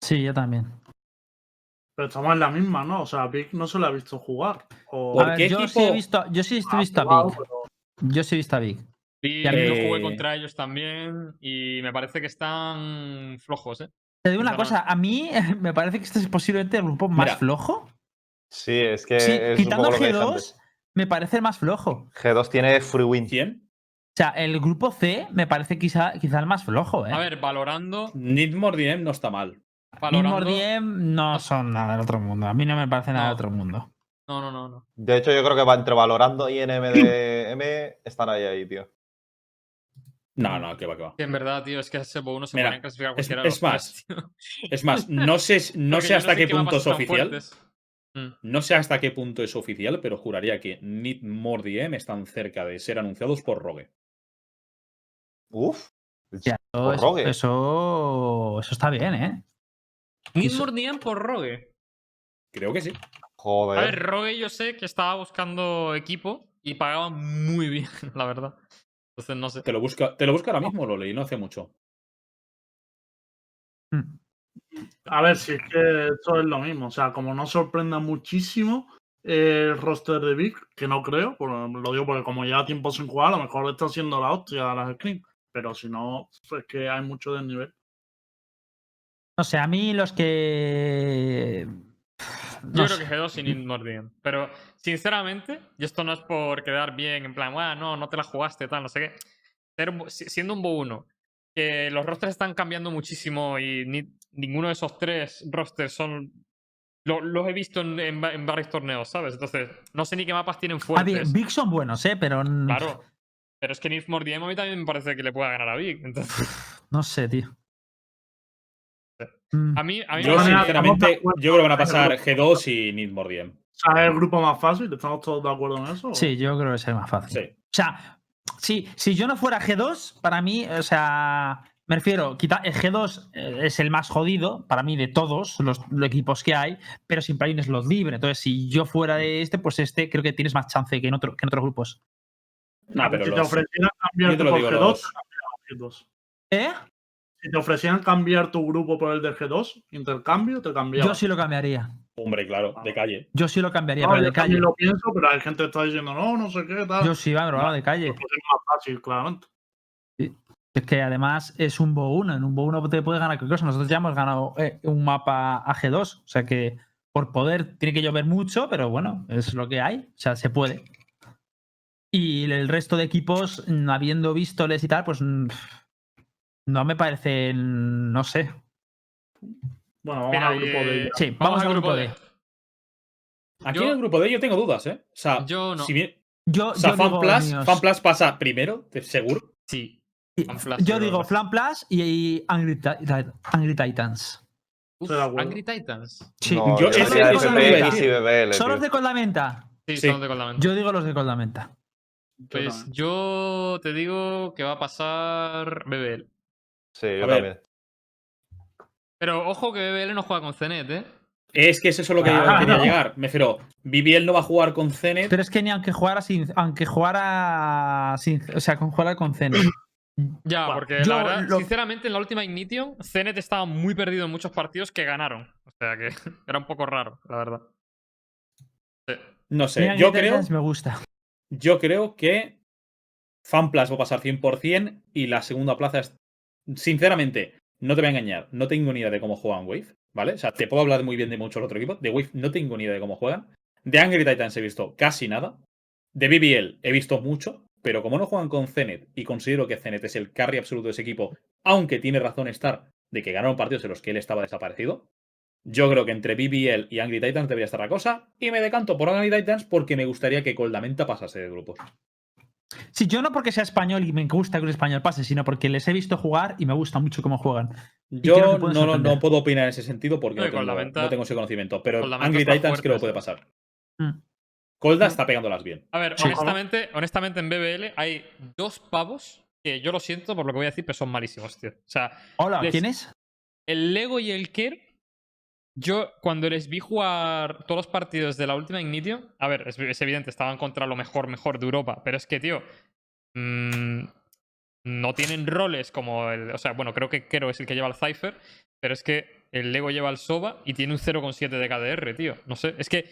Sí, yo también. Pero estamos en la misma, ¿no? O sea, Vic no se lo ha visto jugar. O... ¿Por A ver, qué yo sí he visto, yo sí he Ha visto a jugado, Big. pero- Yo sí he visto a Big. Y Y a mí- yo jugué Eh, contra ellos también y me parece que están flojos, ¿eh? Te digo una cosa, a mí me parece que este es posiblemente el grupo más Mira, flojo. Sí, es que Sí, es quitando poco el lo que dije G2, antes. me parece el más flojo. G2 tiene free win. ¿Quién? O sea, el grupo C me parece quizá, quizá el más flojo, ¿eh? A ver, valorando. Need More DM no está mal. valorando no son nada del otro mundo. A mí no me parece nada No. del otro mundo. No, no, no, no. De hecho, yo creo que va entre Valorando y NMDM están ahí, ahí, tío. No, no, que va, que va. Que en verdad, tío, es que ese uno se Mira, podrían clasificar es- cualquiera de es los más, tres, tío. Es más, no sé, no sé hasta qué punto es oficial. Mm. No sé hasta qué punto es oficial, pero juraría que Need More DM están cerca de ser anunciados por Rogue. Uf. Ya, Por eso, Rogue. eso, eso está bien, ¿eh? Need Eso- more DM por Rogue. Creo que sí. Joder. A ver, Rogue yo sé que estaba buscando equipo y pagaba muy bien, la verdad. Entonces no sé. Te lo busca, te lo busca ahora mismo, lo leí no hace mucho. Mm. A ver, si es que esto es lo mismo. O sea, como no sorprenda muchísimo el roster de Vic, que no creo, lo digo porque como lleva tiempo sin jugar, a lo mejor está haciendo la hostia a las screens. Pero si no, es que hay mucho desnivel. No sé, a mí los que. Yo creo que G2 y Need more DM. Pero, sinceramente, y esto no es por quedar bien, en plan, ah, no, no te la jugaste, tal, no sé qué. Ser siendo un Bo 1, que los rosters están cambiando muchísimo y ni- ninguno de esos tres rosters son. lo- los he visto en, en va- en varios torneos, ¿sabes? Entonces, no sé ni qué mapas tienen fuertes. Big son buenos, ¿eh? Pero. Claro. Pero es que Need more DM a mí también me parece que le pueda ganar a Big. Entonces, No sé, tío. Mm. A mí, a mí Yo, sinceramente, yo creo que van a pasar G2 y Need More Diem. O sea, es el grupo más fácil. ¿Estamos todos de acuerdo en eso? Sí, yo creo que sería más fácil. Sí. O sea, si, si yo no fuera G2, para mí, o sea, me refiero, quita, el G2 eh, es el más jodido para mí de todos los, los equipos que hay, pero siempre hay un slot libre. Entonces, si yo fuera de este, pues este creo que tienes más chance que en, otro, que en otros grupos. No, pero si te ofrecieran cambiar por digo, G2, los- te cambias G2. ¿Eh? Si te ofrecieran cambiar tu grupo por el del G2, intercambio, te cambiaba. Yo sí lo cambiaría. Hombre, claro, de calle. Yo sí lo cambiaría, No, pero yo de calle. lo pienso, pero hay gente que está diciendo, no, no sé qué, tal. Yo sí, va, pero va, de calle. Pues es más fácil, claramente. Es que además es un Bo 1. En un Bo 1 te puedes ganar cualquier cosa. Nosotros ya hemos ganado eh, un mapa a G2. O sea que por poder tiene que llover mucho, pero bueno, es lo que hay. O sea, se puede. Y el resto de equipos, mm, habiendo visto les y tal, pues mm, no me parece, no sé. Bueno, vamos Mira, al grupo eh, de Sí, vamos, al grupo D. Aquí Yo- en el grupo D yo tengo dudas, ¿eh? O sea, Yo no. si bien- Yo, o sea yo digo FanPlus, míos. FanPlus pasa primero, seguro. Sí. Y- FanPlus, Yo digo creo. Flan Plus y, y Angry, Angry Titans. Uf. Angry Titans. Sí, No, Yo- yo ese- diría eso no FP iba a y decir. CBBL, ¿Son los de Coldamenta? Sí, Sí. son de Coldamenta. Yo digo los de Coldamenta. Pues yo te digo que va a pasar BBL. Sí, yo A ver. Pero ojo que BBL no juega con Zenet, ¿eh? Es que es eso lo que yo Ah, quería no. llegar. Me refiero, BBL no va a jugar con Zenit. Pero es que ni aunque jugara sin. Aunque jugara sin. O sea, con jugara con Zenit. Ya, Bueno, porque yo la verdad, lo- sinceramente, en la última Ignition, Zenet estaba muy perdido en muchos partidos que ganaron. O sea que era un poco raro, la verdad. Sí. No sé, Mira, yo creo, me gusta. Yo creo que FanPlus va a pasar 100% y la segunda plaza es. Sinceramente, no te voy a engañar, no tengo ni idea de cómo juegan Wave, ¿vale? O sea, te puedo hablar muy bien de muchos otros equipos. De Wave no tengo ni idea de cómo juegan. De Angry Titans he visto casi nada. De BBL he visto mucho, pero como no juegan con Zenit y considero que Zenit es el carry absoluto de ese equipo, aunque tiene razón estar de que ganaron partidos en los que él estaba desaparecido, yo creo que entre BBL y Angry Titans debería estar la cosa. Y me decanto por Angry Titans porque me gustaría que Coldamenta pasase de grupos. Sí, yo no porque sea español y me gusta que un español pase, sino porque les he visto jugar y me gusta mucho cómo juegan. Yo no, no, no puedo opinar en ese sentido porque No, tengo, la venta- no tengo ese conocimiento. Pero Angry Titans fuerte, creo que puede pasar. Mm. Colda está pegándolas bien. A ver, Sí. honestamente, honestamente en BBL hay dos pavos que yo lo siento por lo que voy a decir, pero son malísimos, tío. O sea, Hola, Les- ¿quién es? el Lego y el Kerr, yo cuando les vi jugar todos los partidos de la última Ignition, a ver, es, es evidente, estaban contra lo mejor, mejor de Europa, pero es que, tío, mm, no tienen roles como el. O sea, bueno, creo que Kero es el que lleva el Cypher, pero es que el Lego lleva el Soba y tiene un 0,7 de KDR, tío. No sé, es que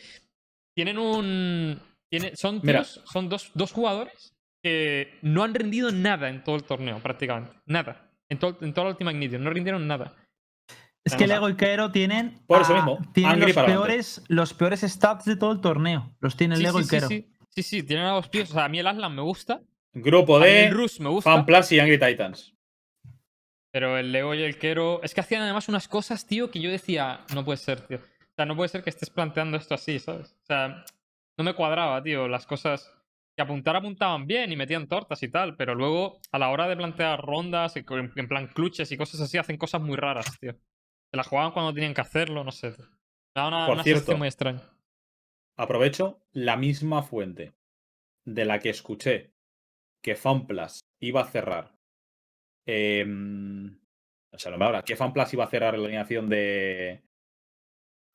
tienen un. Tiene, son tíos, son dos, dos jugadores que no han rendido nada en todo el torneo, prácticamente. Nada. En, todo- en toda la última Ignition, no rindieron nada. Es que Lego y Kero tienen, Por eso ah, mismo, tienen los adelante. peores, los peores stats de todo el torneo. Los tienen Sí, Lego sí, y sí, Kero. sí, sí, sí, tienen a dos tíos. O sea, a mí el Aslan me gusta. Grupo D, Rus me gusta. FanPlus y Angry Titans. Pero el Lego y el Kero. Es que hacían además unas cosas, tío, que yo decía, no puede ser, tío. O sea, no puede ser que estés planteando esto así, ¿sabes? O sea, no me cuadraba, tío. Las cosas. Que apuntar apuntaban bien y metían tortas y tal, pero luego a la hora de plantear rondas, en plan clutches y cosas así, hacen cosas muy raras, tío. Se las jugaban cuando tenían que hacerlo, no sé. da una, Por una cierto. muy extraña. Aprovecho la misma fuente de la que escuché que FanPlus iba a cerrar. em, o sea, no me ahora, que FanPlus iba a cerrar la alineación de.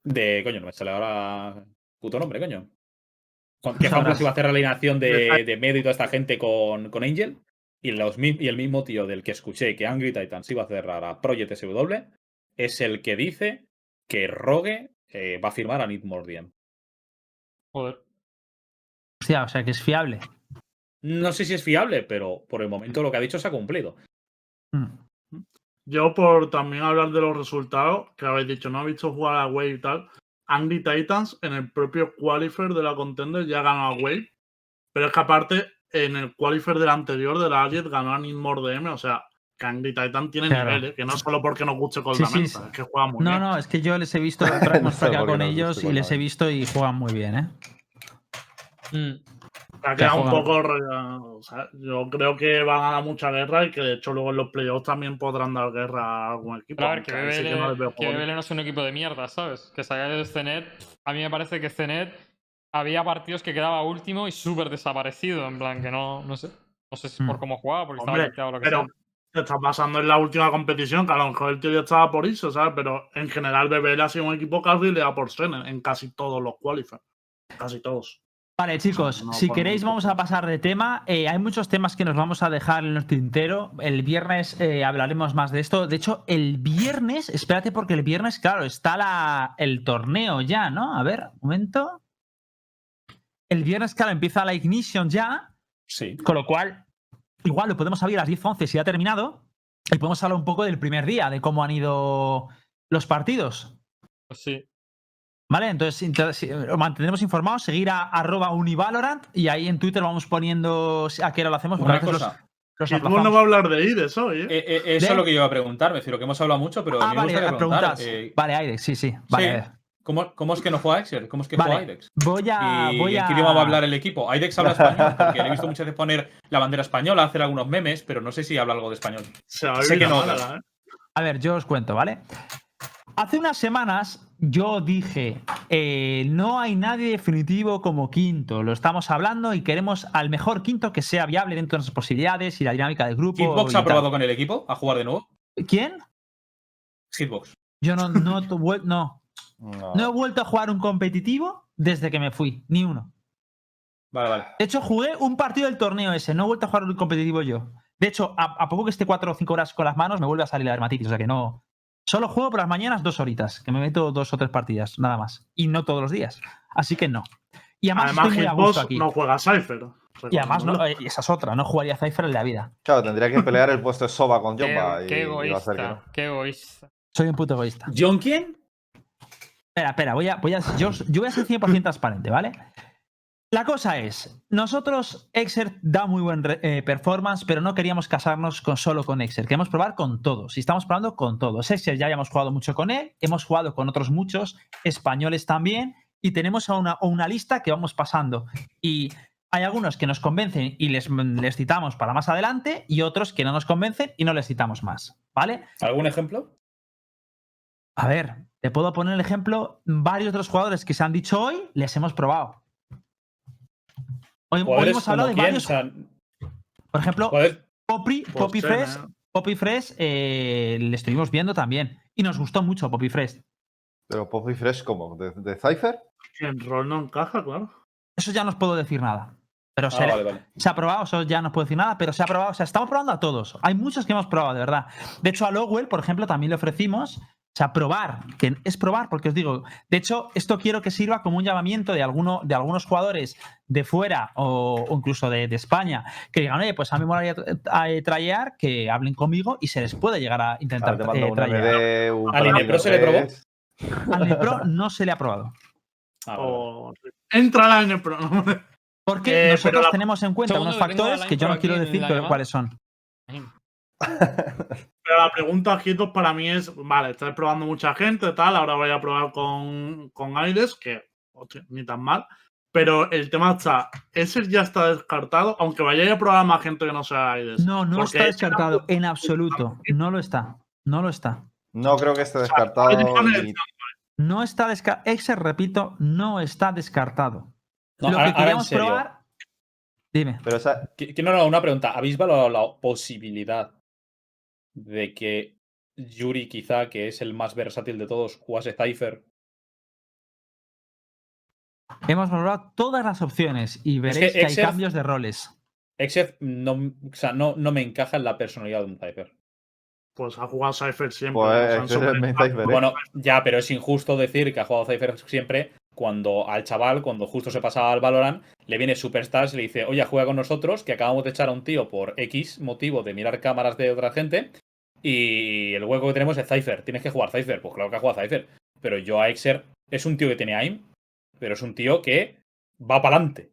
De. Coño, no me sale ahora. Puto nombre, coño. Que. FanPlus iba a cerrar la alineación de, De- Medo y toda esta gente con, con Angel. Y, los, y el mismo tío del que escuché que Angry Titans iba a cerrar a Project SW es el que dice que Rogue eh, va a firmar a Need More Diem. Joder. Hostia, o sea, que es fiable. No sé si es fiable, pero por el momento lo que ha dicho se ha cumplido. Mm. Yo, por también hablar de los resultados, que habéis dicho, no he visto jugar a Wave y tal. Angry Titans en el propio qualifier de la contender ya ganó a Wave. Pero es que aparte, en el qualifier del anterior de la Allied ganó a Need More DM. O sea, que Angry Titan tiene Claro. niveles, que no solo porque nos guste con Sí, la sí, es que juega muy No, bien. no, es que yo les he visto, No sé con no ellos y les he visto y juegan muy bien, ¿eh? Mm. Ha quedado un juegan- poco o sea, yo creo que van a dar mucha guerra y que de hecho luego en los playoffs también podrán dar guerra a algún equipo. Ver, que BBL, que no les veo que. BBL no es un equipo de mierda, ¿sabes? Que salga de Cenet. A mí me parece que Cenet había partidos que quedaba último y súper desaparecido. En plan, que no, no sé. No sé si Mm. por cómo jugaba, porque Hombre, estaba o lo que Pero sea. Está pasando en la última competición, que a lo mejor el tío ya estaba por eso, ¿sabes? Pero en general BBL ha sido un equipo casi le da por Senen en casi todos los qualifiers. Casi todos. Vale, chicos, No, si queréis mucho. vamos a pasar de tema. Eh, hay muchos temas que nos vamos a dejar en el tintero. El viernes eh, hablaremos más de esto. De hecho, el viernes, espérate porque el viernes, claro, está la, el torneo ya, ¿no? A ver, un momento. El viernes, claro, empieza la Ignition ya, Sí. con lo cual, igual lo podemos abrir a las 10-11 si ha terminado. Y podemos hablar un poco del primer día, de cómo han ido los partidos. Pues sí. ¿Vale? Entonces, os mantendremos informados, seguir a arroba univalorant y ahí en Twitter vamos poniendo a qué hora lo hacemos. Una a los- cosa. los no va a hablar de IDES hoy, ¿eh? Eh, eh, eso ¿De? es lo que yo iba a preguntar, me refiero que hemos hablado mucho, pero a ah, mí me vale, gustaría preguntar. preguntas. eh, Vale, Aidex, sí, sí. Vale, sí. ¿Cómo, cómo es que no juega Exer? ¿Cómo es que Vale, juega Aidex? Voy a. ¿Y voy en a... qué idioma va a hablar el equipo? Aidex habla español, porque le he visto muchas veces poner la bandera española, hacer algunos memes, pero no sé si habla algo de español. Sé que no, ¿eh? A ver, yo os cuento, ¿vale? Hace unas semanas yo dije, eh, no hay nadie definitivo como quinto, lo estamos hablando y queremos al mejor quinto que sea viable dentro de nuestras posibilidades y la dinámica del grupo. ¿Hitbox ha probado con el equipo a jugar de nuevo? ¿Quién? Hitbox. Yo no, no, no, No. no he vuelto a jugar un competitivo desde que me fui, ni uno. Vale, vale. De hecho, jugué un partido del torneo ese, no he vuelto a jugar un competitivo yo. De hecho, a, a poco que esté 4 o 5 horas con las manos, me vuelve a salir la dermatitis, o sea que no. Solo juego por las mañanas dos horitas, que me meto dos o tres partidas, nada más. Y no todos los días. Así que no. Y además, Además, estoy muy a gusto aquí. no juega Cypher. y además, no, eh, esa es otra, no jugaría Cypher en la vida. Claro, tendría que pelear el puesto de Soba con Qué, Jomba. y, qué y va a ser que no. egoísta. Qué egoísta. Soy un puto egoísta. ¿John quién? Espera, espera, voy a, voy a, yo, yo voy a ser 100% transparente, ¿vale? La cosa es, nosotros, Exer da muy buen eh, performance, pero no queríamos casarnos con, solo con Exer. Queremos probar con todos. Y estamos probando con todos. Exer ya habíamos jugado mucho con él, hemos jugado con otros muchos, españoles también, y tenemos una, una lista que vamos pasando. Y hay algunos que nos convencen y les, les citamos para más adelante, y otros que no nos convencen y no les citamos más, ¿vale? ¿Algún ejemplo? A ver, te puedo poner el ejemplo. Varios de los jugadores que se han dicho hoy les hemos probado. Hoy, hemos hablado de varios. por ejemplo, Poppy, Pues Poppy Fresh. Poppy Fresh eh, le estuvimos viendo también. Y nos gustó mucho Poppy Fresh. Pero Poppy Fresh, ¿cómo? ¿De, de Cypher? En rol no encaja, claro. Eso ya no os puedo decir nada. Pero Ah, se, vale, vale. se ha probado, eso ya no os puedo decir nada, pero se ha probado. O sea, estamos probando a todos. Hay muchos que hemos probado, de verdad. De hecho, a Lowell, por ejemplo, también le ofrecimos. O sea, probar, que es probar, porque os digo, de hecho, esto quiero que sirva como un llamamiento de, alguno, de algunos jugadores de fuera o, o incluso de, de España que digan, oye, pues a mí me molaría eh, trayear, que hablen conmigo y se les puede llegar a intentar mando eh. MD, un ¿Al Inepro se le probó? Al Nepro no se le ha probado. Ah, vale, vale. O... Entra en el pro. Porque Eh, nosotros la- tenemos en cuenta unos factores la que yo no quiero decir la cuáles son. Pero la pregunta, Hitos, para mí es, vale, estáis probando mucha gente, tal, ahora voy a probar con, con Aires, que hostia, ni tan mal. Pero el tema está, ese ya está descartado, aunque vayáis a probar más gente que no sea Aires. No, no está descartado en absoluto. No lo está. No lo está. No creo que esté descartado. No está descartado. Exe, repito, no está descartado. No, lo ahora- que queríamos probar. Dime. Pero esa, Que- que no, no, una pregunta. ¿Habéis valorado la posibilidad de que Yuri, quizá, que es el más versátil de todos, jugase Cypher? Hemos valorado todas las opciones y veréis que que, hay cambios de roles. Exef no, o sea, no, no me encaja en la personalidad de un Cypher. Pues ha jugado Cypher siempre. Pues, ¿no? Se han ese es el main sobrepuesto. Cypher, ¿eh? Bueno, ya, pero es injusto decir que ha jugado Cypher siempre cuando al chaval, cuando justo se pasaba al Valorant, le viene Superstars y le dice, oye, juega con nosotros, que acabamos de echar a un tío por X motivo de mirar cámaras de otra gente, y el hueco que tenemos es Cypher, tienes que jugar Cypher. Pues claro que ha jugado Cypher. Pero yo a Exer es un tío que tiene aim, pero es un tío que va para adelante.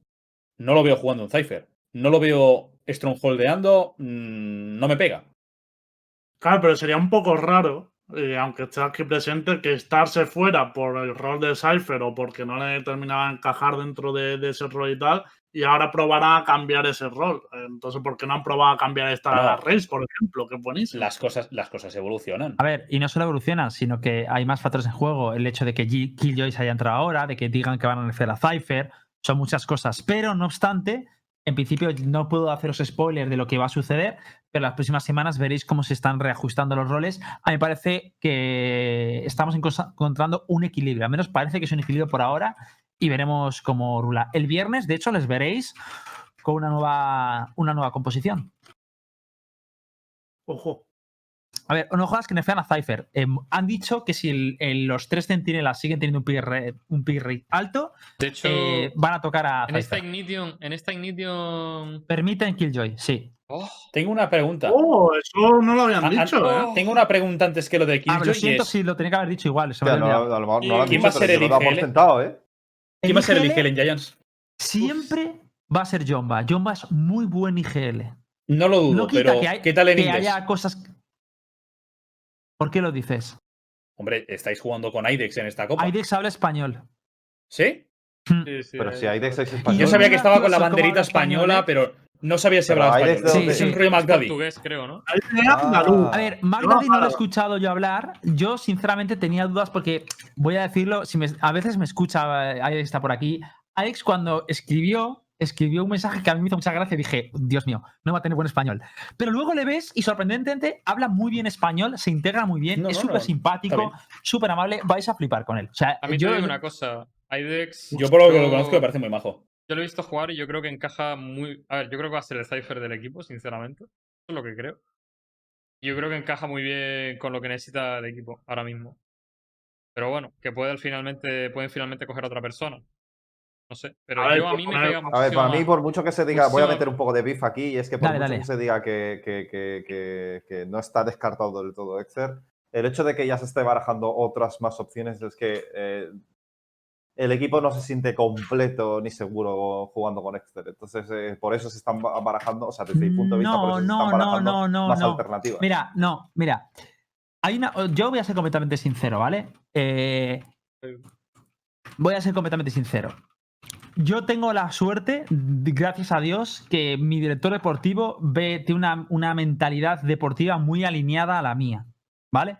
No lo veo jugando en Cypher. No lo veo strongholdeando, mm, no me pega. Claro, pero sería un poco raro, eh, aunque esté aquí presente, que estarse fuera por el rol de Cypher o porque no le terminaba de encajar dentro de, de ese rol y tal, y ahora probará a cambiar ese rol. Entonces, ¿por qué no han probado a cambiar esta No. Reis, por ejemplo? Que es buenísimo. Las cosas, las cosas evolucionan. A ver, y no solo evoluciona, sino que hay más factores en juego. El hecho de que G- Killjoy se haya entrado ahora, de que digan que van a hacer a Cypher, son muchas cosas. Pero no obstante, en principio no puedo haceros spoiler de lo que va a suceder, pero las próximas semanas veréis cómo se están reajustando los roles. A mí me parece que estamos encontrando un equilibrio. Al menos parece que es un equilibrio por ahora y veremos cómo rula. El viernes, de hecho, les veréis con una nueva, una nueva composición. Ojo. A ver, no jodas que nerfean a Cypher. Em, han dicho que si el- el- los tres centinelas siguen teniendo un pick rate, un pick rate alto, De hecho, eh, van a tocar a en esta Cypher. Ignition, en esta Ignition. Permiten Killjoy, sí. Oh, Tengo una pregunta. Oh, eso no lo habían Ah, ah, dicho, ¿eh? Tengo una pregunta antes que lo de Ah, Killjoy. lo y siento es, si lo tenía que haber dicho igual. se me no, lo no lo han ¿Quién dicho, va a ser el lo IGL? sentado, ¿eh? ¿Quién va a ser el IGL en Giants? Siempre va a ser Jomba. Jomba es muy buen IGL. No lo dudo, No quita pero que, hay- ¿qué tal en que inglés? haya cosas. ¿Por qué lo dices? Hombre, estáis jugando con IDEX en esta copa. Aidex habla español. ¿Sí? sí, sí, Pero si hay de está. seis Y españoles. Yo sabía que estaba con la banderita español, española, ¿eh? pero no sabía si hablaba español. de Sí, es un sí. rollo Magdavi. portugués, creo, ¿no? Tiene a ver, No, Magdalene no lo he para. escuchado yo hablar. Yo, sinceramente, tenía dudas porque, voy a decirlo, si me- a veces me escucha, eh, Alex está por aquí. Alex, cuando escribió, escribió un mensaje que a mí me hizo mucha gracia y dije, Dios mío, no va a tener buen español. Pero luego le ves y sorprendentemente habla muy bien español, se integra muy bien, No, es no, súper no, simpático, súper amable. Vais a flipar con él. O sea, A mí yo, te digo una cosa. IDEX. Yo por lo que lo conozco me parece muy majo. Yo lo he visto jugar y yo creo que encaja muy. A ver, yo creo que va a ser el Cypher del equipo, sinceramente. Eso es lo que creo. Yo creo que encaja muy bien con lo que necesita el equipo ahora mismo. Pero bueno, que puede finalmente, pueden finalmente coger a otra persona. No sé. Pero A ver, yo a por mí me pega A ver, para mí, por mucho que se diga, voy a meter un poco de beef aquí, y es que por Dale, mucho dale. que se diga que, que- que- que- que no está descartado del todo Exer, el hecho de que ya se esté barajando otras más opciones es que eh, el equipo no se siente completo ni seguro jugando con Exter. Entonces, eh, por eso se están ba- barajando, o sea, desde mi punto de vista, por No, eso se no, están no, barajando no, no, más no. alternativas. Mira, no, mira. Hay una, yo voy a ser completamente sincero, ¿vale? Eh, voy a ser completamente sincero. Yo tengo la suerte, gracias a Dios, que mi director deportivo tiene una, una mentalidad deportiva muy alineada a la mía, ¿vale?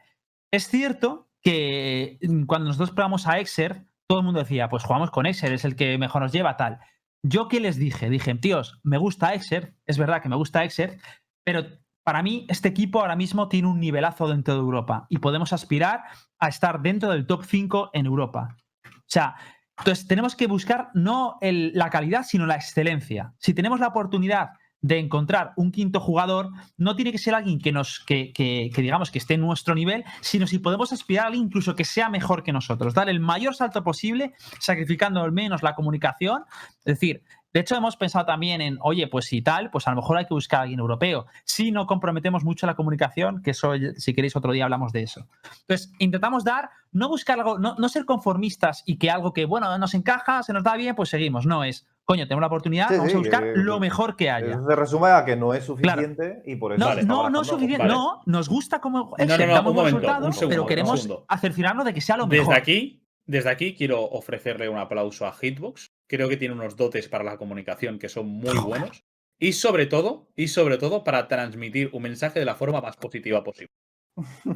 Es cierto que mm, cuando nosotros probamos a Exer, todo el mundo decía, pues jugamos con Exer, es el que mejor nos lleva, tal. Yo qué les dije, dije, tíos, me gusta Exer, es verdad que me gusta Exer, pero para mí este equipo ahora mismo tiene un nivelazo dentro de Europa y podemos aspirar a estar dentro del top 5 en Europa. O sea, entonces tenemos que buscar no el- la calidad, sino la excelencia. Si tenemos la oportunidad de encontrar un quinto jugador, no tiene que ser alguien que nos, que, que- que digamos que esté en nuestro nivel, sino si podemos aspirar a alguien incluso que sea mejor que nosotros. Dar el mayor salto posible, sacrificando al menos la comunicación. Es decir, de hecho, hemos pensado también en, oye, pues si tal, pues a lo mejor hay que buscar a alguien europeo. Si no comprometemos mucho la comunicación, que eso, si queréis, otro día hablamos de eso. Entonces, intentamos dar, no buscar algo, no, no ser conformistas y que algo que, bueno, nos encaja, se nos da bien, pues seguimos. No es, coño, tenemos la oportunidad, Sí, vamos sí, a buscar que- lo mejor que haya. Eso se resume a que no es suficiente y por eso No, no, no es suficiente. Vale. No, nos gusta como no, no, damos un buen momento, resultado, un segundo, pero queremos cerciorarnos de que sea lo mejor. Desde aquí, desde aquí quiero ofrecerle un aplauso a Hitbox. Creo que tiene unos dotes para la comunicación que son muy buenos. Y sobre todo, y sobre todo para transmitir un mensaje de la forma más positiva posible.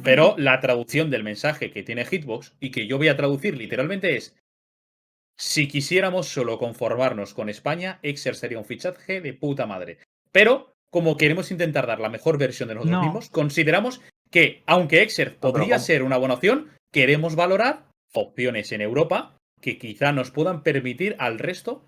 Pero la traducción del mensaje que tiene Hitbox y que yo voy a traducir literalmente es: si quisiéramos solo conformarnos con España, Exer sería un fichaje de puta madre. Pero como queremos intentar dar la mejor versión de nosotros No. mismos, consideramos que aunque Exer podría ser una buena opción, queremos valorar opciones en Europa que quizá nos puedan permitir al resto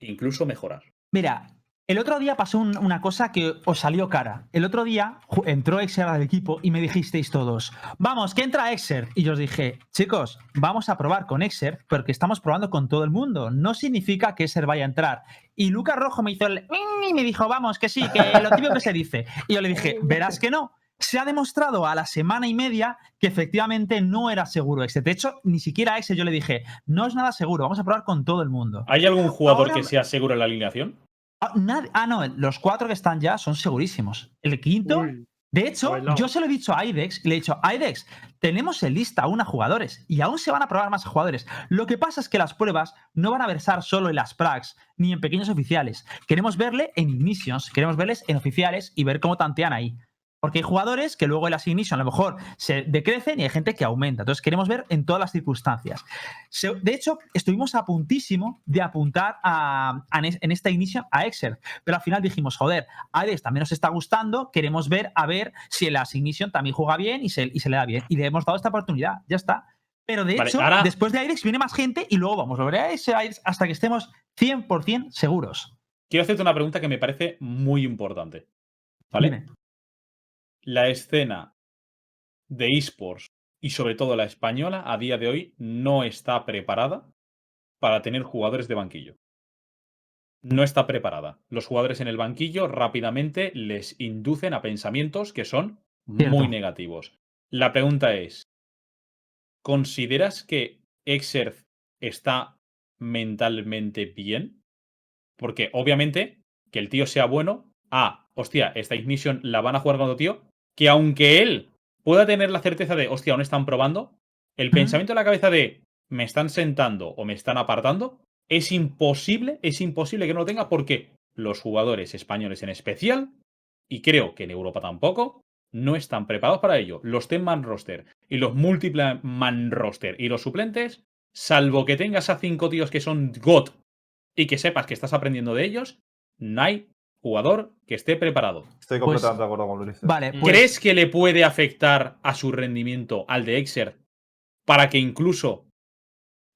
incluso mejorar. Mira, el otro día pasó un- una cosa que os salió cara. El otro día entró Exer al equipo y me dijisteis todos, vamos, que entra Exer. Y yo os dije, chicos, vamos a probar con Exer porque estamos probando con todo el mundo. No significa que Exer vaya a entrar. Y Lucas Rojo me hizo el... y me dijo, vamos, que sí, que lo típico que se dice. Y yo le dije, verás que no. Se ha demostrado a la semana y media que efectivamente no era seguro Exer. De hecho, ni siquiera a Exer yo le dije, no es nada seguro, vamos a probar con todo el mundo. ¿Hay algún jugador Ahora- que sea seguro en la alineación? Ah, ah, no, los cuatro que están ya son segurísimos. El quinto, Uy, De hecho, yo se lo he dicho a IDEX y le he dicho, IDEX, tenemos en lista aún a jugadores y aún se van a probar más jugadores. Lo que pasa es que las pruebas no van a versar solo en las prags ni en pequeños oficiales. Queremos verle en ignitions, queremos verles en oficiales y ver cómo tantean ahí. Porque hay jugadores que luego en las ignition a lo mejor se decrecen y hay gente que aumenta. Entonces queremos ver en todas las circunstancias. De hecho, estuvimos a puntísimo de apuntar a, a en- esta ignition a Exer, pero al final dijimos, joder, a Alex también nos está gustando, queremos ver a ver si en la Ignition también juega bien y se, y se le da bien. Y le hemos dado esta oportunidad, ya está. Pero de Vale, hecho, ahora- después de Irex viene más gente y luego vamos a volver a ese Irex hasta que estemos 100% seguros. Quiero hacerte una pregunta que me parece muy importante. ¿Vale? Dime. La escena de esports y sobre todo la española a día de hoy no está preparada para tener jugadores de banquillo. No está preparada. Los jugadores en el banquillo rápidamente les inducen a pensamientos que son Cierto. muy negativos. La pregunta es, ¿consideras que Exerth está mentalmente bien? Porque obviamente que el tío sea bueno, ah, hostia, esta Ignition la van a jugar con otro tío, que aunque él pueda tener la certeza de, hostia, aún están probando, el pensamiento en la cabeza de me están sentando o me están apartando, es imposible, es imposible que no lo tenga porque los jugadores españoles en especial, y creo que en Europa tampoco, no están preparados para ello. Los 10 man roster y los múltiple man roster y los suplentes, salvo que tengas a cinco tíos que son GOT y que sepas que estás aprendiendo de ellos, no hay jugador que esté preparado. Estoy Pues- completamente de acuerdo con Luis. Vale, pues, ¿Crees que le puede afectar a su rendimiento al de Exer para que incluso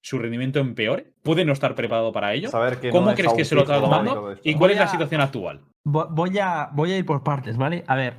su rendimiento empeore? ¿Puede no estar preparado para ello? Saber que ¿Cómo es crees que se lo está tomando? ¿Y cuál es la a- situación actual? vo- voy a, voy a ir por partes, ¿vale? A ver,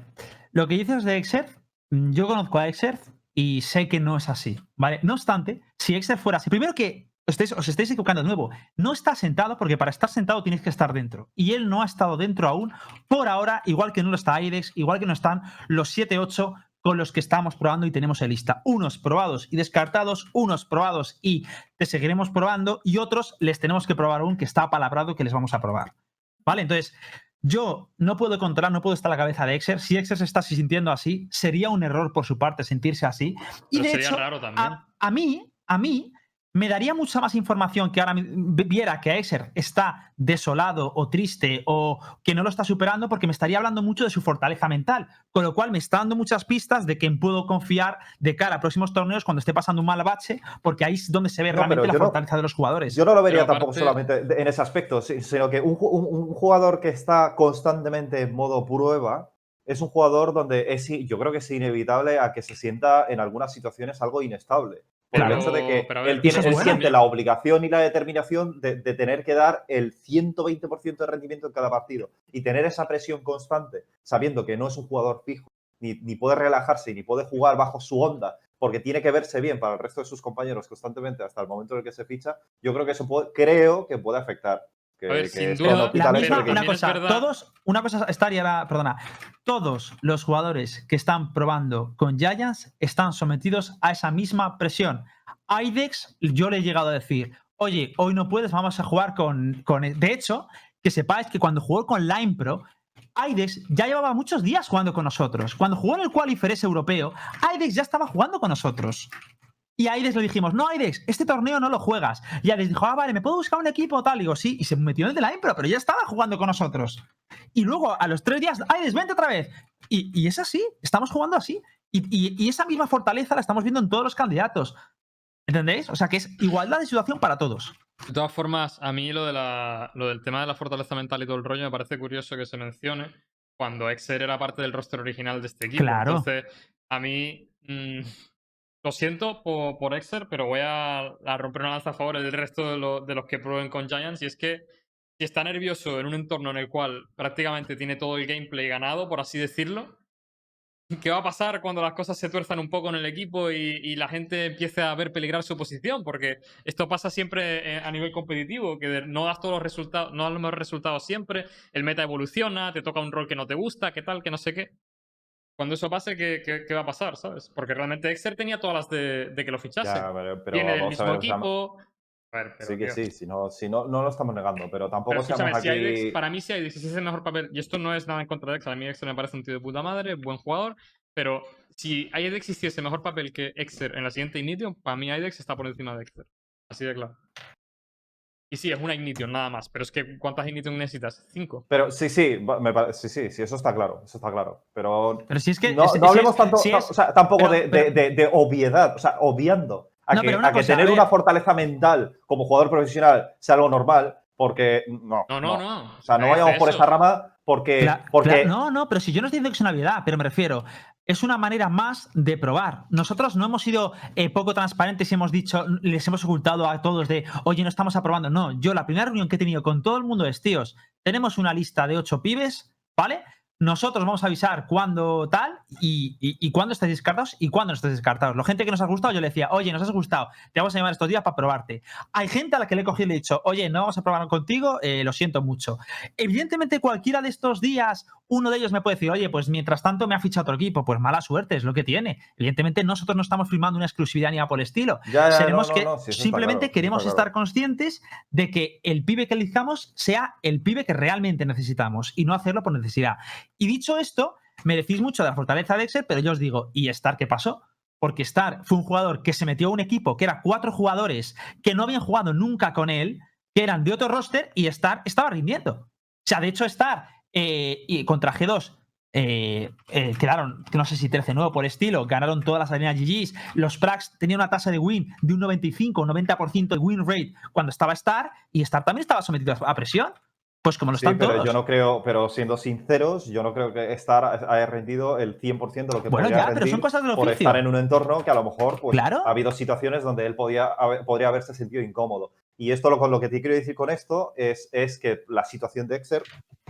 lo que dices de Exerth, mm, yo conozco a Exerth y sé que no es así, ¿vale? No obstante, si Exerth fuera así, primero que os estáis, os estáis equivocando de nuevo, no está sentado porque para estar sentado tienes que estar dentro. Y él no ha estado dentro aún por ahora, igual que no lo está IDEX, igual que no están los 7-8 con los que estamos probando y tenemos en lista. Unos probados y descartados, unos probados y te seguiremos probando y otros les tenemos que probar aún que está apalabrado que les vamos a probar. ¿Vale? Entonces, yo no puedo controlar, no puedo estar a la cabeza de Exer. Si Exer se está sintiendo así, sería un error por su parte sentirse así. Y Pero de sería hecho, raro también. a, a mí, a mí, me daría mucha más información que ahora viera que Exer está desolado o triste o que no lo está superando porque me estaría hablando mucho de su fortaleza mental, con lo cual me está dando muchas pistas de que puedo confiar de cara a próximos torneos cuando esté pasando un mal bache, porque ahí es donde se ve No, realmente la no- fortaleza de los jugadores. Yo no lo vería Pero tampoco aparte- solamente en ese aspecto, si- sino que un, un- un jugador que está constantemente en modo prueba es un jugador donde es, yo creo que es inevitable a que se sienta en algunas situaciones algo inestable. Por Claro. el hecho de que ver, él, tiene- él siente la obligación y la determinación de, de tener que dar el 120% de rendimiento en cada partido y tener esa presión constante, sabiendo que no es un jugador fijo, ni, ni puede relajarse, ni puede jugar bajo su onda, porque tiene que verse bien para el resto de sus compañeros constantemente hasta el momento en el que se ficha, yo creo que eso puede- creo que puede afectar. Que, A ver, que sin duda, La misma, una cosa, todos, una cosa estaría, perdona, todos los jugadores que están probando con Giants están sometidos a esa misma presión. IDEX, yo le he llegado a decir, oye, hoy no puedes, vamos a jugar con, con... De hecho, que sepáis que cuando jugó con Line Pro, IDEX ya llevaba muchos días jugando con nosotros. Cuando jugó en el Qualifier ese europeo, IDEX ya estaba jugando con nosotros. Y a Aidex le dijimos, no, Aidex, este torneo no lo juegas. Y Aidex dijo, ah, vale, ¿me puedo buscar un equipo o tal? Y digo, sí, y se metió en el de la Impro, pero ya estaba jugando con nosotros. Y luego, a los tres días, Aidex, vente otra vez. Y, y es así, estamos jugando así. Y, y- y esa misma fortaleza la estamos viendo en todos los candidatos. ¿Entendéis? O sea, que es igualdad de situación para todos. De todas formas, a mí lo, de la, lo del tema de la fortaleza mental y todo el rollo me parece curioso que se mencione cuando Exer era parte del roster original de este equipo. Claro. Entonces, a mí. mm, lo siento por, por Exer, pero voy a, a romper una lanza a favor del resto de, lo- de los que prueben con Giants. Y es que si está nervioso en un entorno en el cual prácticamente tiene todo el gameplay ganado, por así decirlo, ¿Qué va a pasar cuando las cosas se tuerzan un poco en el equipo y, y la gente empiece a ver peligrar su posición? Porque esto pasa siempre eh, a nivel competitivo, que no das todos los resultados, no das los mejores resultados siempre, el meta evoluciona, te toca un rol que no te gusta, qué tal, que no sé qué. Cuando eso pase, ¿qué, qué- qué va a pasar? ¿Sabes? Porque realmente Exer tenía todas las de, de que lo fichase. Ya, pero, pero Tiene el mismo ver, equipo, A ver, pero, Sí que sí, si no, si no, no lo estamos negando, pero tampoco Pero seamos si aquí. Para mí si si es el mejor papel, y esto no es nada en contra de Exer, a mí Exer me parece un tío de puta madre, buen jugador, pero si Aidex hiciese mejor papel que Exer en la siguiente Ignition, para mí Aidex está por encima de Exer. Así de claro. Y sí, es una Ignition nada más, pero es que ¿cuántas Ignition necesitas? Cinco. Pero sí, sí, va- me pare- sí, sí, sí, eso está claro, eso está claro. Pero Pero si es que. no, es- no si hablemos es- tanto, si no, es- o sea, tampoco pero- de, de- de- de obviedad, o sea, obviando a No, que, una a que cosa, tener ver. una fortaleza mental como jugador profesional sea algo normal, porque no. No, no, no. O sea, no vayamos por esta rama porque, Cla- porque no, no, pero si yo no estoy diciendo que es una obviedad, pero me refiero, es una manera más de probar. Nosotros no hemos sido eh, poco transparentes y hemos dicho, les hemos ocultado a todos de, oye, no estamos aprobando. No, yo la primera reunión que he tenido con todo el mundo es, tíos, tenemos una lista de ocho pibes, ¿vale? Nosotros vamos a avisar cuándo tal y, y, y cuándo estáis descartados y cuándo no estáis descartados. La gente que nos ha gustado, yo le decía, oye, nos has gustado, te vamos a llamar estos días para probarte. Hay gente a la que le he cogido y le he dicho, oye, no vamos a probar contigo, eh, lo siento mucho. Evidentemente, cualquiera de estos días, uno de ellos me puede decir, oye, pues mientras tanto me ha fichado otro equipo. Pues mala suerte, es lo que tiene. Evidentemente, nosotros no estamos firmando una exclusividad ni nada por el estilo. ya, ya, Seremos no, no, que no, sí, simplemente claro, queremos claro. estar conscientes de que el pibe que elijamos sea el pibe que realmente necesitamos y no hacerlo por necesidad. Y dicho esto, me decís mucho de la fortaleza de Excel, pero yo os digo, ¿y Star qué pasó? Porque Star fue un jugador que se metió a un equipo que era cuatro jugadores que no habían jugado nunca con él, que eran de otro roster, y Star estaba rindiendo. O sea, de hecho, Star eh, y contra G2 eh, eh, quedaron, no sé si 13-9 por estilo, ganaron todas las arenas GGs. Los Prax tenían una tasa de win de un 95 o 90% de win rate cuando estaba Star, y Star también estaba sometido a presión. Pues como lo Sí, están pero todos. yo no creo, pero siendo sinceros, yo no creo que estar haya rendido el 100% de lo que bueno, podría ya, pero rendir son cosas del por estar en un entorno que a lo mejor pues, Claro. ha habido situaciones donde él podía, haber- podría haberse sentido incómodo. Y esto lo, con lo que te quiero decir con esto es, es que la situación de Exer,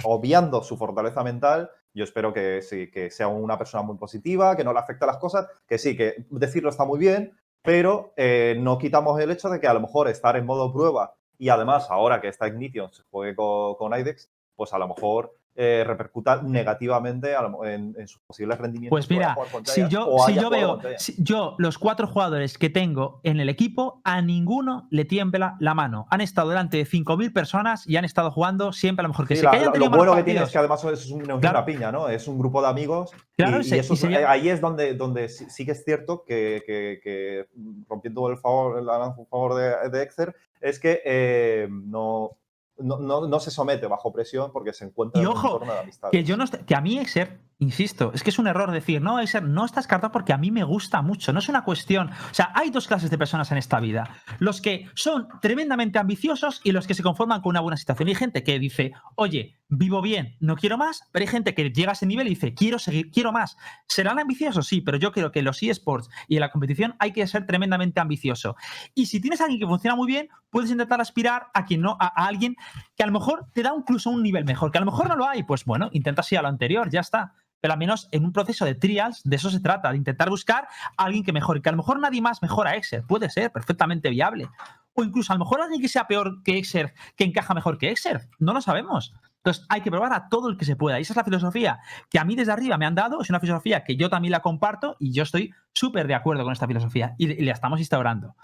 obviando su fortaleza mental, yo espero que sí, que sea una persona muy positiva, que no le afecte a las cosas, que sí, que decirlo está muy bien, pero eh, no quitamos el hecho de que a lo mejor estar en modo prueba y además ahora que está Ignition se juegue con, con IDEX, pues a lo mejor eh, repercuta negativamente en, en sus posibles rendimientos. Pues mira, si yo, si yo veo, si yo, los cuatro jugadores que tengo en el equipo, a ninguno le tiembla la mano. Han estado delante de 5.000 personas y han estado jugando siempre a lo mejor que Sí, la- que lo- bueno que tiene es que además es un- Claro. piña, ¿no? Es un grupo de amigos. Claro, y, eso y es- sería- ahí es donde, donde sí, sí que es cierto que, que- que, rompiendo el favor, el favor de, de Exer, es que eh, no, no, no- no se somete bajo presión porque se encuentra Y en un ojo, entorno de amistad. Que yo no que a mí Exer, insisto, es que es un error decir, no, Exer no está descartado porque a mí me gusta mucho. No es una cuestión. O sea, hay dos clases de personas en esta vida: los que son tremendamente ambiciosos y los que se conforman con una buena situación. Y hay gente que dice, oye, vivo bien, no quiero más, pero hay gente que llega a ese nivel y dice, quiero seguir, quiero más. ¿Serán ambiciosos? Sí, pero yo creo que en los eSports y en la competición hay que ser tremendamente ambicioso. Y si tienes a alguien que funciona muy bien, puedes intentar aspirar a quien no, a, a alguien que a lo mejor te da incluso un nivel mejor, que a lo mejor no lo hay, pues bueno, intentas ir a lo anterior, ya está. Pero al menos en un proceso de trials, de eso se trata, de intentar buscar a alguien que mejore, que a lo mejor nadie más mejora a puede ser perfectamente viable. O incluso a lo mejor alguien que sea peor que Exer, que encaja mejor que Exer, no lo sabemos. Entonces hay que probar a todo el que se pueda. Y esa es la filosofía que a mí desde arriba me han dado, es una filosofía que yo también la comparto y yo estoy súper de acuerdo con esta filosofía y, la estamos instaurando.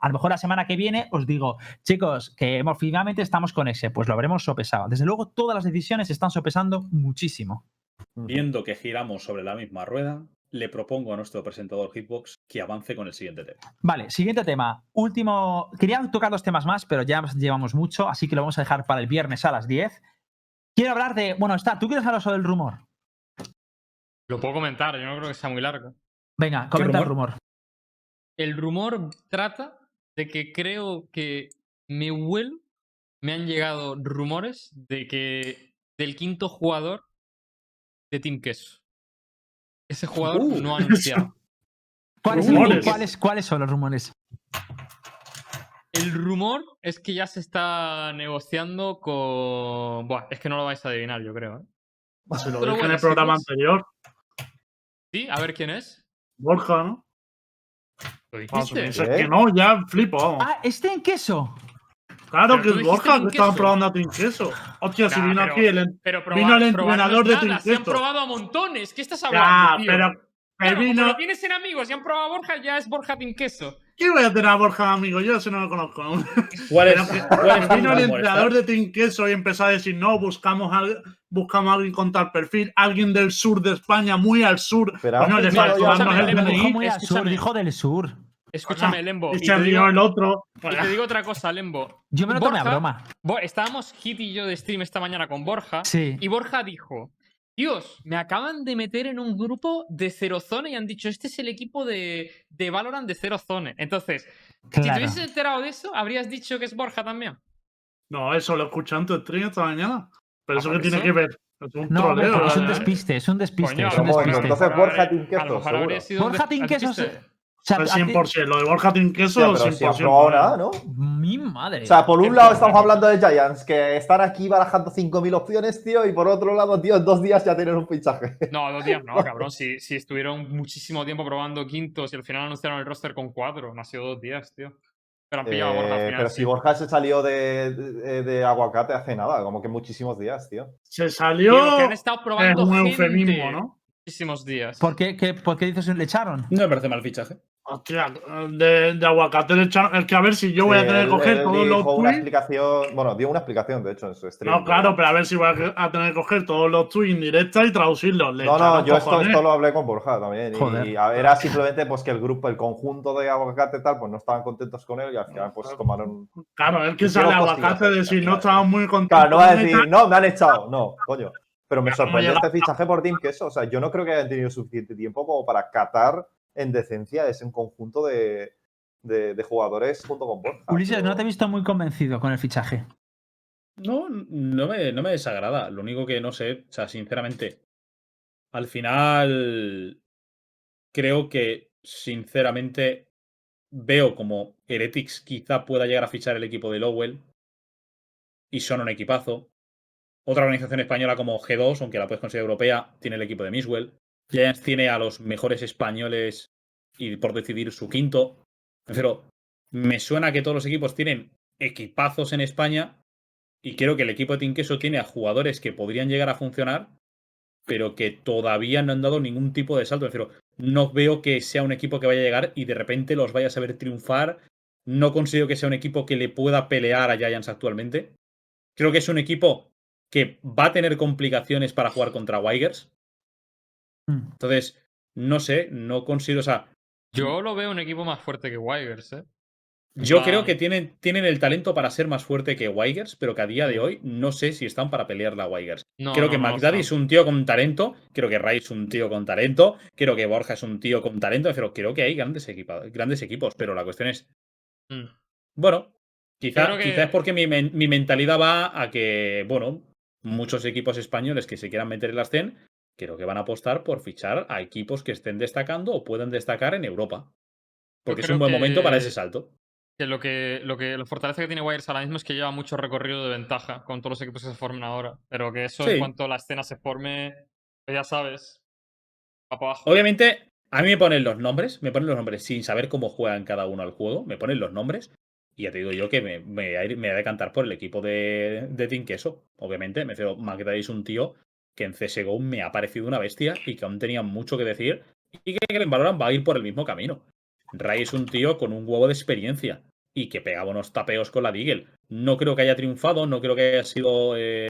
A lo mejor la semana que viene os digo, chicos, que finalmente estamos con ese, pues lo habremos sopesado. Desde luego, todas las decisiones se están sopesando muchísimo. Viendo que giramos sobre la misma rueda, le propongo a nuestro presentador Hitbox que avance con el siguiente tema. Vale, siguiente tema. Último. Quería tocar dos temas más, pero ya llevamos mucho, así que lo vamos a dejar para el viernes a las 10. Quiero hablar de. Bueno, está, ¿tú quieres hablar sobre el rumor? Lo puedo comentar, yo no creo que sea muy largo. Venga, comenta el rumor. El rumor trata de que creo que me huelo, me han llegado rumores de que del quinto jugador de Team Queso. Ese jugador Uh, no ha anunciado. ¿Cuáles, cuáles- cuáles son los rumores? El rumor es que ya se está negociando con. Buah, es que no lo vais a adivinar, yo creo. ¿eh? Se lo Pero dije en el programa sí, anterior. Sí, a ver quién es. Borja, ¿no? ¿Lo me dijiste? ¿Eh? que no, ya flipo, vamos. Ah, este en queso. Claro pero que es Borja que estaban probando a Queso. Hostia, si vino pero- aquí el, Pero Vino el entrenador de Team Se han probado a montones. ¿Qué estás Ya, hablando, tío? pero Claro, como vino. lo tienes en amigos y han probado a Borja, ya es Borja Queso. ¿Qué voy a tener a Borja amigo? Yo ese no lo conozco aún. ¿Cuál es, cuál Vino el entrenador de Team Queso y empezó a decir, no, buscamos a, buscamos a alguien con tal perfil, alguien del sur de España, muy al sur. Pero antes le faltó darnos el DNI. muy al sur, escúchame. dijo del sur. Escúchame, Lembo. Y te, rió digo, el otro. y te digo otra cosa, Lembo. Yo me lo tomé a broma. Bo- Estábamos Hit y yo de stream esta mañana con Borja. Sí. Y Borja dijo: Dios, me acaban de meter en un grupo de Zero Zone y han dicho: Este es el equipo de, de Valorant de Zero Zone. Entonces, si te hubieses enterado de eso, habrías dicho que es Borja también. No, eso lo escuché en tu stream esta mañana. Pero Ah, eso que tiene que ver. Es un No, troleo. es un despiste, es un despiste. Coño, es un Bueno, entonces Borja Tinqueso, Borja Tinqueso sea, Pues a ti- 100%. Lo de Borja si han 100%. probado nada, ¿no? Mi madre. O sea, por un Qué lado puta estamos madre. hablando de Giants, que están aquí barajando 5.000 opciones, tío, y por otro lado, tío, en dos días ya tienen un fichaje. No, dos días no, cabrón. Si, si estuvieron muchísimo tiempo probando quintos y al final anunciaron el roster con cuatro. No ha sido dos días, tío. Pero han pillado a Borja al Eh, final. pero sí. si Borja se salió de, de- de aguacate hace nada, como que muchísimos días, tío. Se salió. que han estado Es probando un gente eufemismo, ¿no? muchísimos días. ¿Por qué, qué- por qué dices le echaron? No me parece mal fichaje. Hostia, de, de aguacate le echaron. Es que a ver si yo voy a tener que coger él todos los dijo una tweets. explicación, bueno, dio una explicación, de hecho, en su stream. No, claro, pero a ver si voy a, a tener que coger todos los tweets en directa y traducirlos. Le No, no, yo esto, esto lo hablé con Borja también. Y era simplemente pues que el grupo, el conjunto de aguacate tal, pues no estaban contentos con él y al final pues tomaron. Claro, es que sale aguacate de si no estaban muy contentos. Claro, no va a decir, no, me han echado. No, coño. Pero me sorprendió ¿cómo este fichaje por Team Queso. O sea, yo no creo que hayan tenido suficiente tiempo como para catar en decencia ese conjunto de, de- de jugadores junto con Borja. Ulises, pero- no te he visto muy convencido con el fichaje. No, no me, no me desagrada. Lo único que no sé, o sea, sinceramente, al final creo que, sinceramente, veo como Heretics quizá pueda llegar a fichar el equipo de Lowell y son un equipazo. Otra organización española como G2, aunque la puedes considerar europea, tiene el equipo de Miswell. Giants tiene a los mejores españoles y por decidir su quinto. Pero me suena que todos los equipos tienen equipazos en España y creo que el equipo de Tinqueso tiene a jugadores que podrían llegar a funcionar, pero que todavía no han dado ningún tipo de salto. Pero no veo que sea un equipo que vaya a llegar y de repente los vaya a saber triunfar. No considero que sea un equipo que le pueda pelear a Giants actualmente. Creo que es un equipo que va a tener complicaciones para jugar contra Wigers. Mm. Entonces, no sé, no considero. O sea, Yo lo veo un equipo más fuerte que Wigers, ¿eh? yo creo que tienen, tienen el talento para ser más fuerte que Wigers, pero que a día de hoy no sé si están para pelear la Wigers. No, creo no, que no, McDaddy no. es un tío con talento, creo que Ray es un tío con talento, creo que Borja es un tío con talento, pero creo que hay grandes, equipa- grandes equipos, pero la cuestión es, Mm. bueno, quizá, Creo que- quizá es porque mi, men- mi mentalidad va a que, bueno, muchos equipos españoles que se quieran meter en la scene, creo que van a apostar por fichar a equipos que estén destacando o puedan destacar en Europa. Porque es un buen momento para ese salto. Que lo que, lo que la fortaleza que tiene Wires ahora mismo es que lleva mucho recorrido de ventaja con todos los equipos que se formen ahora. Pero que eso Sí. en cuanto la escena se forme, pues ya sabes. Abajo. Obviamente, a mí me ponen los nombres, me ponen los nombres sin saber cómo juegan cada uno al juego, me ponen los nombres y ya te digo yo que me, me, me voy a decantar por el equipo de, de Team Queso. Obviamente, me refiero, McDaddy es un tío que en CSGO me ha parecido una bestia y que aún tenía mucho que decir y que en Valorant va a ir por el mismo camino. Ray es un tío con un huevo de experiencia y que pegaba unos tapeos con la Deagle. No creo que haya triunfado, no creo que haya sido eh,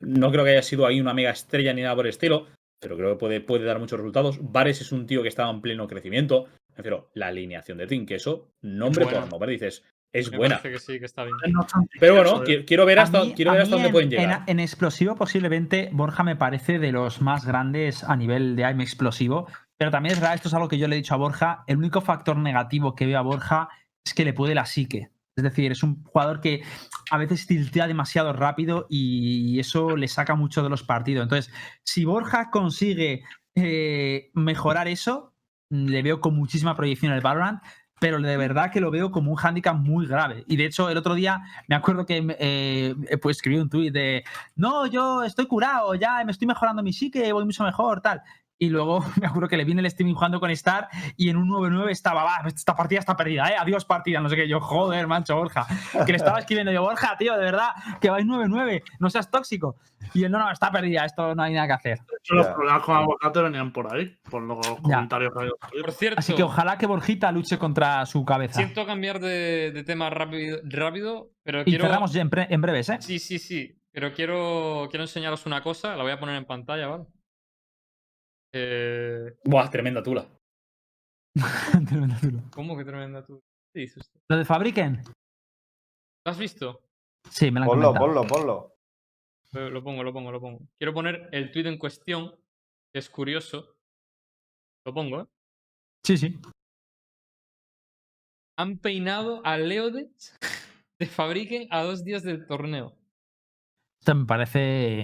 no creo que haya sido ahí una mega estrella ni nada por el estilo, pero creo que puede, puede dar muchos resultados. Vares es un tío que estaba en pleno crecimiento. Me refiero, la alineación de Team Queso, nombre Buena. por nombre, dices, es Me buena. parece que sí, que está bien. No es tan Pero bueno, ¿eh? qui- quiero ver hasta, mí- quiero ver hasta dónde en- pueden en- llegar. En, explosivo, posiblemente, Borja me parece de los más grandes a nivel de aim explosivo. Pero también es verdad, esto es algo que yo le he dicho a Borja. El único factor negativo que veo a Borja es que le puede la psique. Es decir, es un jugador que a veces tiltea demasiado rápido y eso le saca mucho de los partidos. Entonces, si Borja consigue eh, mejorar eso, le veo con muchísima proyección en el Valorant, pero de verdad que lo veo como un hándicap muy grave. Y de hecho, el otro día me acuerdo que eh, pues escribí un tuit de no, yo estoy curado, ya me estoy mejorando mi psique, voy mucho mejor, tal. Y luego me acuerdo que le viene el streaming jugando con Star y en un 9-9 estaba, va, esta partida está perdida, ¿eh? Adiós partida, no sé qué. Yo, joder, mancho, Borja. Que le estaba escribiendo yo, Borja, tío, de verdad, que vais 9-9, no seas tóxico. Y él, no, no, está perdida, esto no hay nada que hacer. Los problemas con aguacate venían por ahí, por los comentarios que había salido. Por cierto, Así que ojalá que Borjita luche contra su cabeza. siento cambiar de, de tema rápido, rápido, pero Y quiero. cerramos ya en, en breves, ¿eh? Sí, sí, sí. Pero quiero, quiero enseñaros una cosa. La voy a poner en pantalla, ¿vale? Eh, Buah, tremenda tula. Tremendo duro. ¿Cómo que tremenda tú? ¿Qué dices usted? ¿Lo de Fabriquen? ¿Lo has visto? Sí, me lo han Ponlo, comentado. ponlo, ponlo. Lo, lo pongo, lo pongo, lo pongo. Quiero poner el tweet en cuestión, que es curioso. Lo pongo, ¿eh? Sí, sí. Han peinado a Leodet de Fabriquen a dos días del torneo. Esto me parece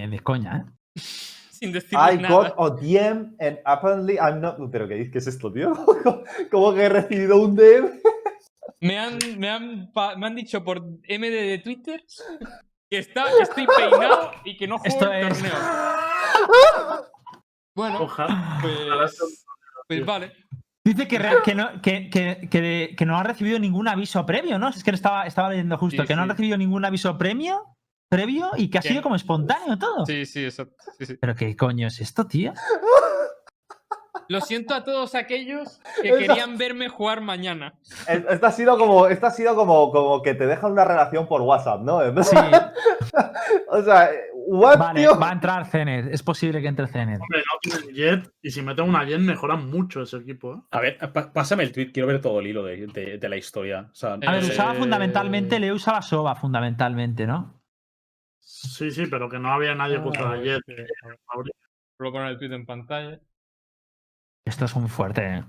de coña, ¿eh? Sin decirle I nada. got a DM and apparently I'm not. ¿Pero qué, qué es esto, tío? ¿Cómo que he recibido un DM? Me han, me, han, me han dicho por MD de Twitter que, está, que estoy peinado y que no juego Esto el es- torneo. Bueno, Ojalá. pues, pues vale. Dice que, que, no, que, que- que- que no ha recibido ningún aviso previo, ¿no? Es que estaba, estaba leyendo justo, Sí, que no han sí. recibido ningún aviso premio, previo y que ha sido como espontáneo todo. Sí, sí, exacto. sí, sí. Pero qué coño es esto, tío. Lo siento a todos aquellos que querían verme jugar mañana. Es- Esta ha sido como, esta ha sido como, como que te dejan una relación por WhatsApp, ¿no? Sí, O sea, what, vale, tío? va a entrar Zenit. Es posible que entre Zenit. Hombre, no tienen jet y si meten una jet mejoran mucho ese equipo. ¿eh? A ver, pásame el tweet, quiero ver todo el hilo de, de- de la historia. O sea, A ver, sé. usaba Eh, fundamentalmente, le usaba Soba fundamentalmente, ¿no? Sí, sí, pero que no había nadie que usara jet. Sí, a ver, Voy a poner el tweet en pantalla. Esto es muy fuerte, ¿eh?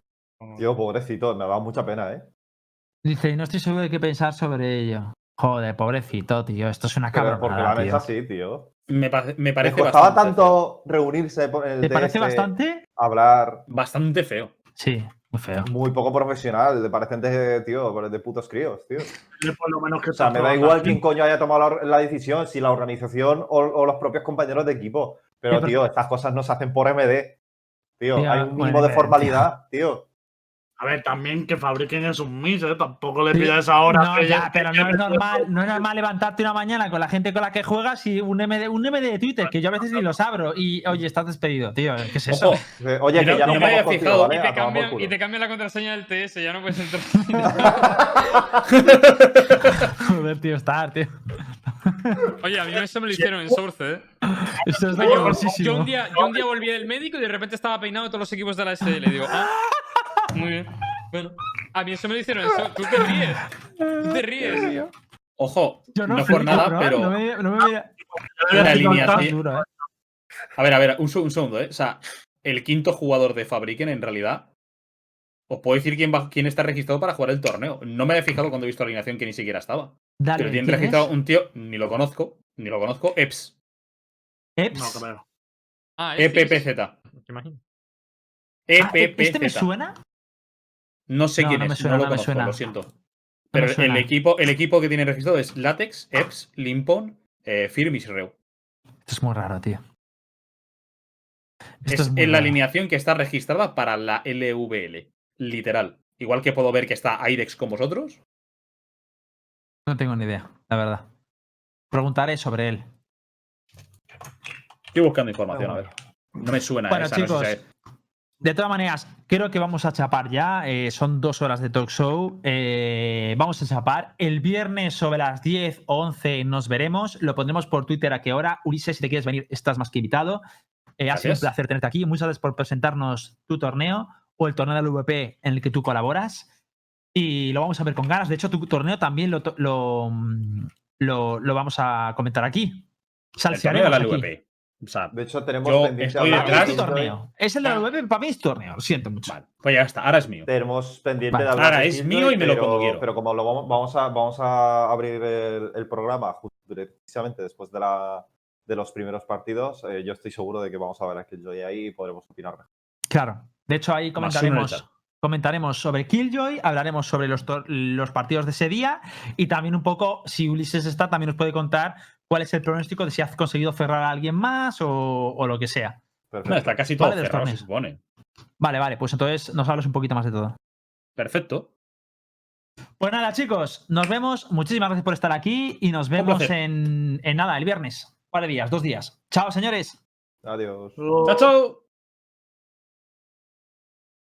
Tío, pobrecito, me da mucha pena, ¿eh? Dice, y no estoy seguro de qué pensar sobre ello. Joder, pobrecito, tío. Esto es una Pero porque la tío. así, tío. Me, pare- me Me parece costaba bastante tanto reunirse por el ¿Te parece DS, bastante? hablar. Bastante feo. Sí, muy feo. muy poco profesional. Le parecen de, tío, de putos críos, tío. Por lo menos que O sea, me da igual quién coño haya tomado la, la decisión, si la organización o, o los propios compañeros de equipo. Pero, Sí, pero- tío, estas cosas no se hacen por MD. Tío, Tío, hay un mínimo de tío. formalidad, tío. A ver, también que fabriquen esos mix, ¿eh? Tampoco le pidas ahora. No, que ya, ya- pero no es normal, no es normal levantarte una mañana con la gente con la que juegas y un MD, un MD de Twitter, que yo a veces ni los abro, y oye, estás despedido, tío. ¿Qué es eso? Ojo, Eh, Oye, que ya no no me había contigo, fijado. ¿vale? Y te, cambian, culo. y te cambian la contraseña del TS, ya no puedes entrar. Joder, tío, estar, tío. Oye, a mí eso me lo hicieron en Source, ¿eh? Esto es Oye, yo, dolorosísimo. un día, yo un día volví del médico y de repente estaba peinado todos los equipos de la SL. Y digo, ah, muy bien. Bueno, a mí eso me lo hicieron Source. Tú te ríes. Tú te ríes. ojo, Yo no, no, por flipo, nada, bro, pero No me, no me mira- alineación. duro, ¿eh? A ver, a ver, un, se- un segundo, ¿eh? O sea, el quinto jugador de Fabriken, en realidad, os puedo decir quién, va, quién está registrado para jugar el torneo. No me había fijado cuando he visto la alineación que ni siquiera estaba. Dale, Pero tienen ¿quién registrado es? un tío, ni lo conozco, ni lo conozco, EPS, Eps. No creo. Ah, E es- EPPZ. ¿Te imaginas? Ah, ¿Este me EPPZ. suena? No sé No, quién no es, suena, no lo conozco, suena. lo siento. Pero el equipo, el equipo que tiene registrado es Latex, EPS, Limpon, eh, Firm y Sreu. Esto es muy raro, tío. Esto Es, en la alineación que está registrada para la LVL. Literal. Igual que puedo ver que está Airex con vosotros. No tengo ni idea, la verdad. Preguntaré sobre él. Estoy buscando información, a ver. No me suena Bueno, esa, no sé si De todas maneras, creo que vamos a chapar ya. eh, son dos horas de talk show. eh, vamos a chapar. El viernes sobre las 10 o 11 nos veremos. Lo pondremos por Twitter a qué hora. Ulises, si te quieres venir, estás más que invitado. Eh, ha sido un placer tenerte aquí. Muchas gracias por presentarnos tu torneo o el torneo del VP en el que tú colaboras. Y lo vamos a ver con ganas. De hecho, tu torneo también lo, mm, lo- lo vamos a comentar aquí. el torneo de Salsearemos la aquí. O sea, De hecho, tenemos Yo pendiente estoy hablar detrás. es torneo. Es el de la VP, para mí es torneo. Lo siento mucho. vale, pues ya está, ahora es mío. Tenemos pendiente Vale. de hablar Ahora de es mío y me lo pero, como quiero. Pero como lo vamos, vamos a, vamos a abrir el, el programa justo precisamente después de, la, de los primeros partidos, eh, yo estoy seguro de que vamos a ver a Killjoy ahí y podremos opinar mejor. Claro. De hecho, ahí comentaremos. Comentaremos sobre Killjoy, hablaremos sobre los, los partidos de ese día y también un poco, si Ulises está, también nos puede contar cuál es el pronóstico de si has conseguido cerrar a alguien más o, o lo que sea. Está casi todo Vale, cerrado, se supone. Vale, vale, pues entonces nos hablas un poquito más de todo. Perfecto. Pues nada, chicos, nos vemos. Muchísimas gracias por estar aquí y nos vemos en, en nada, el viernes. Un par de días, dos días. Chao, señores. Adiós. Chao, chao.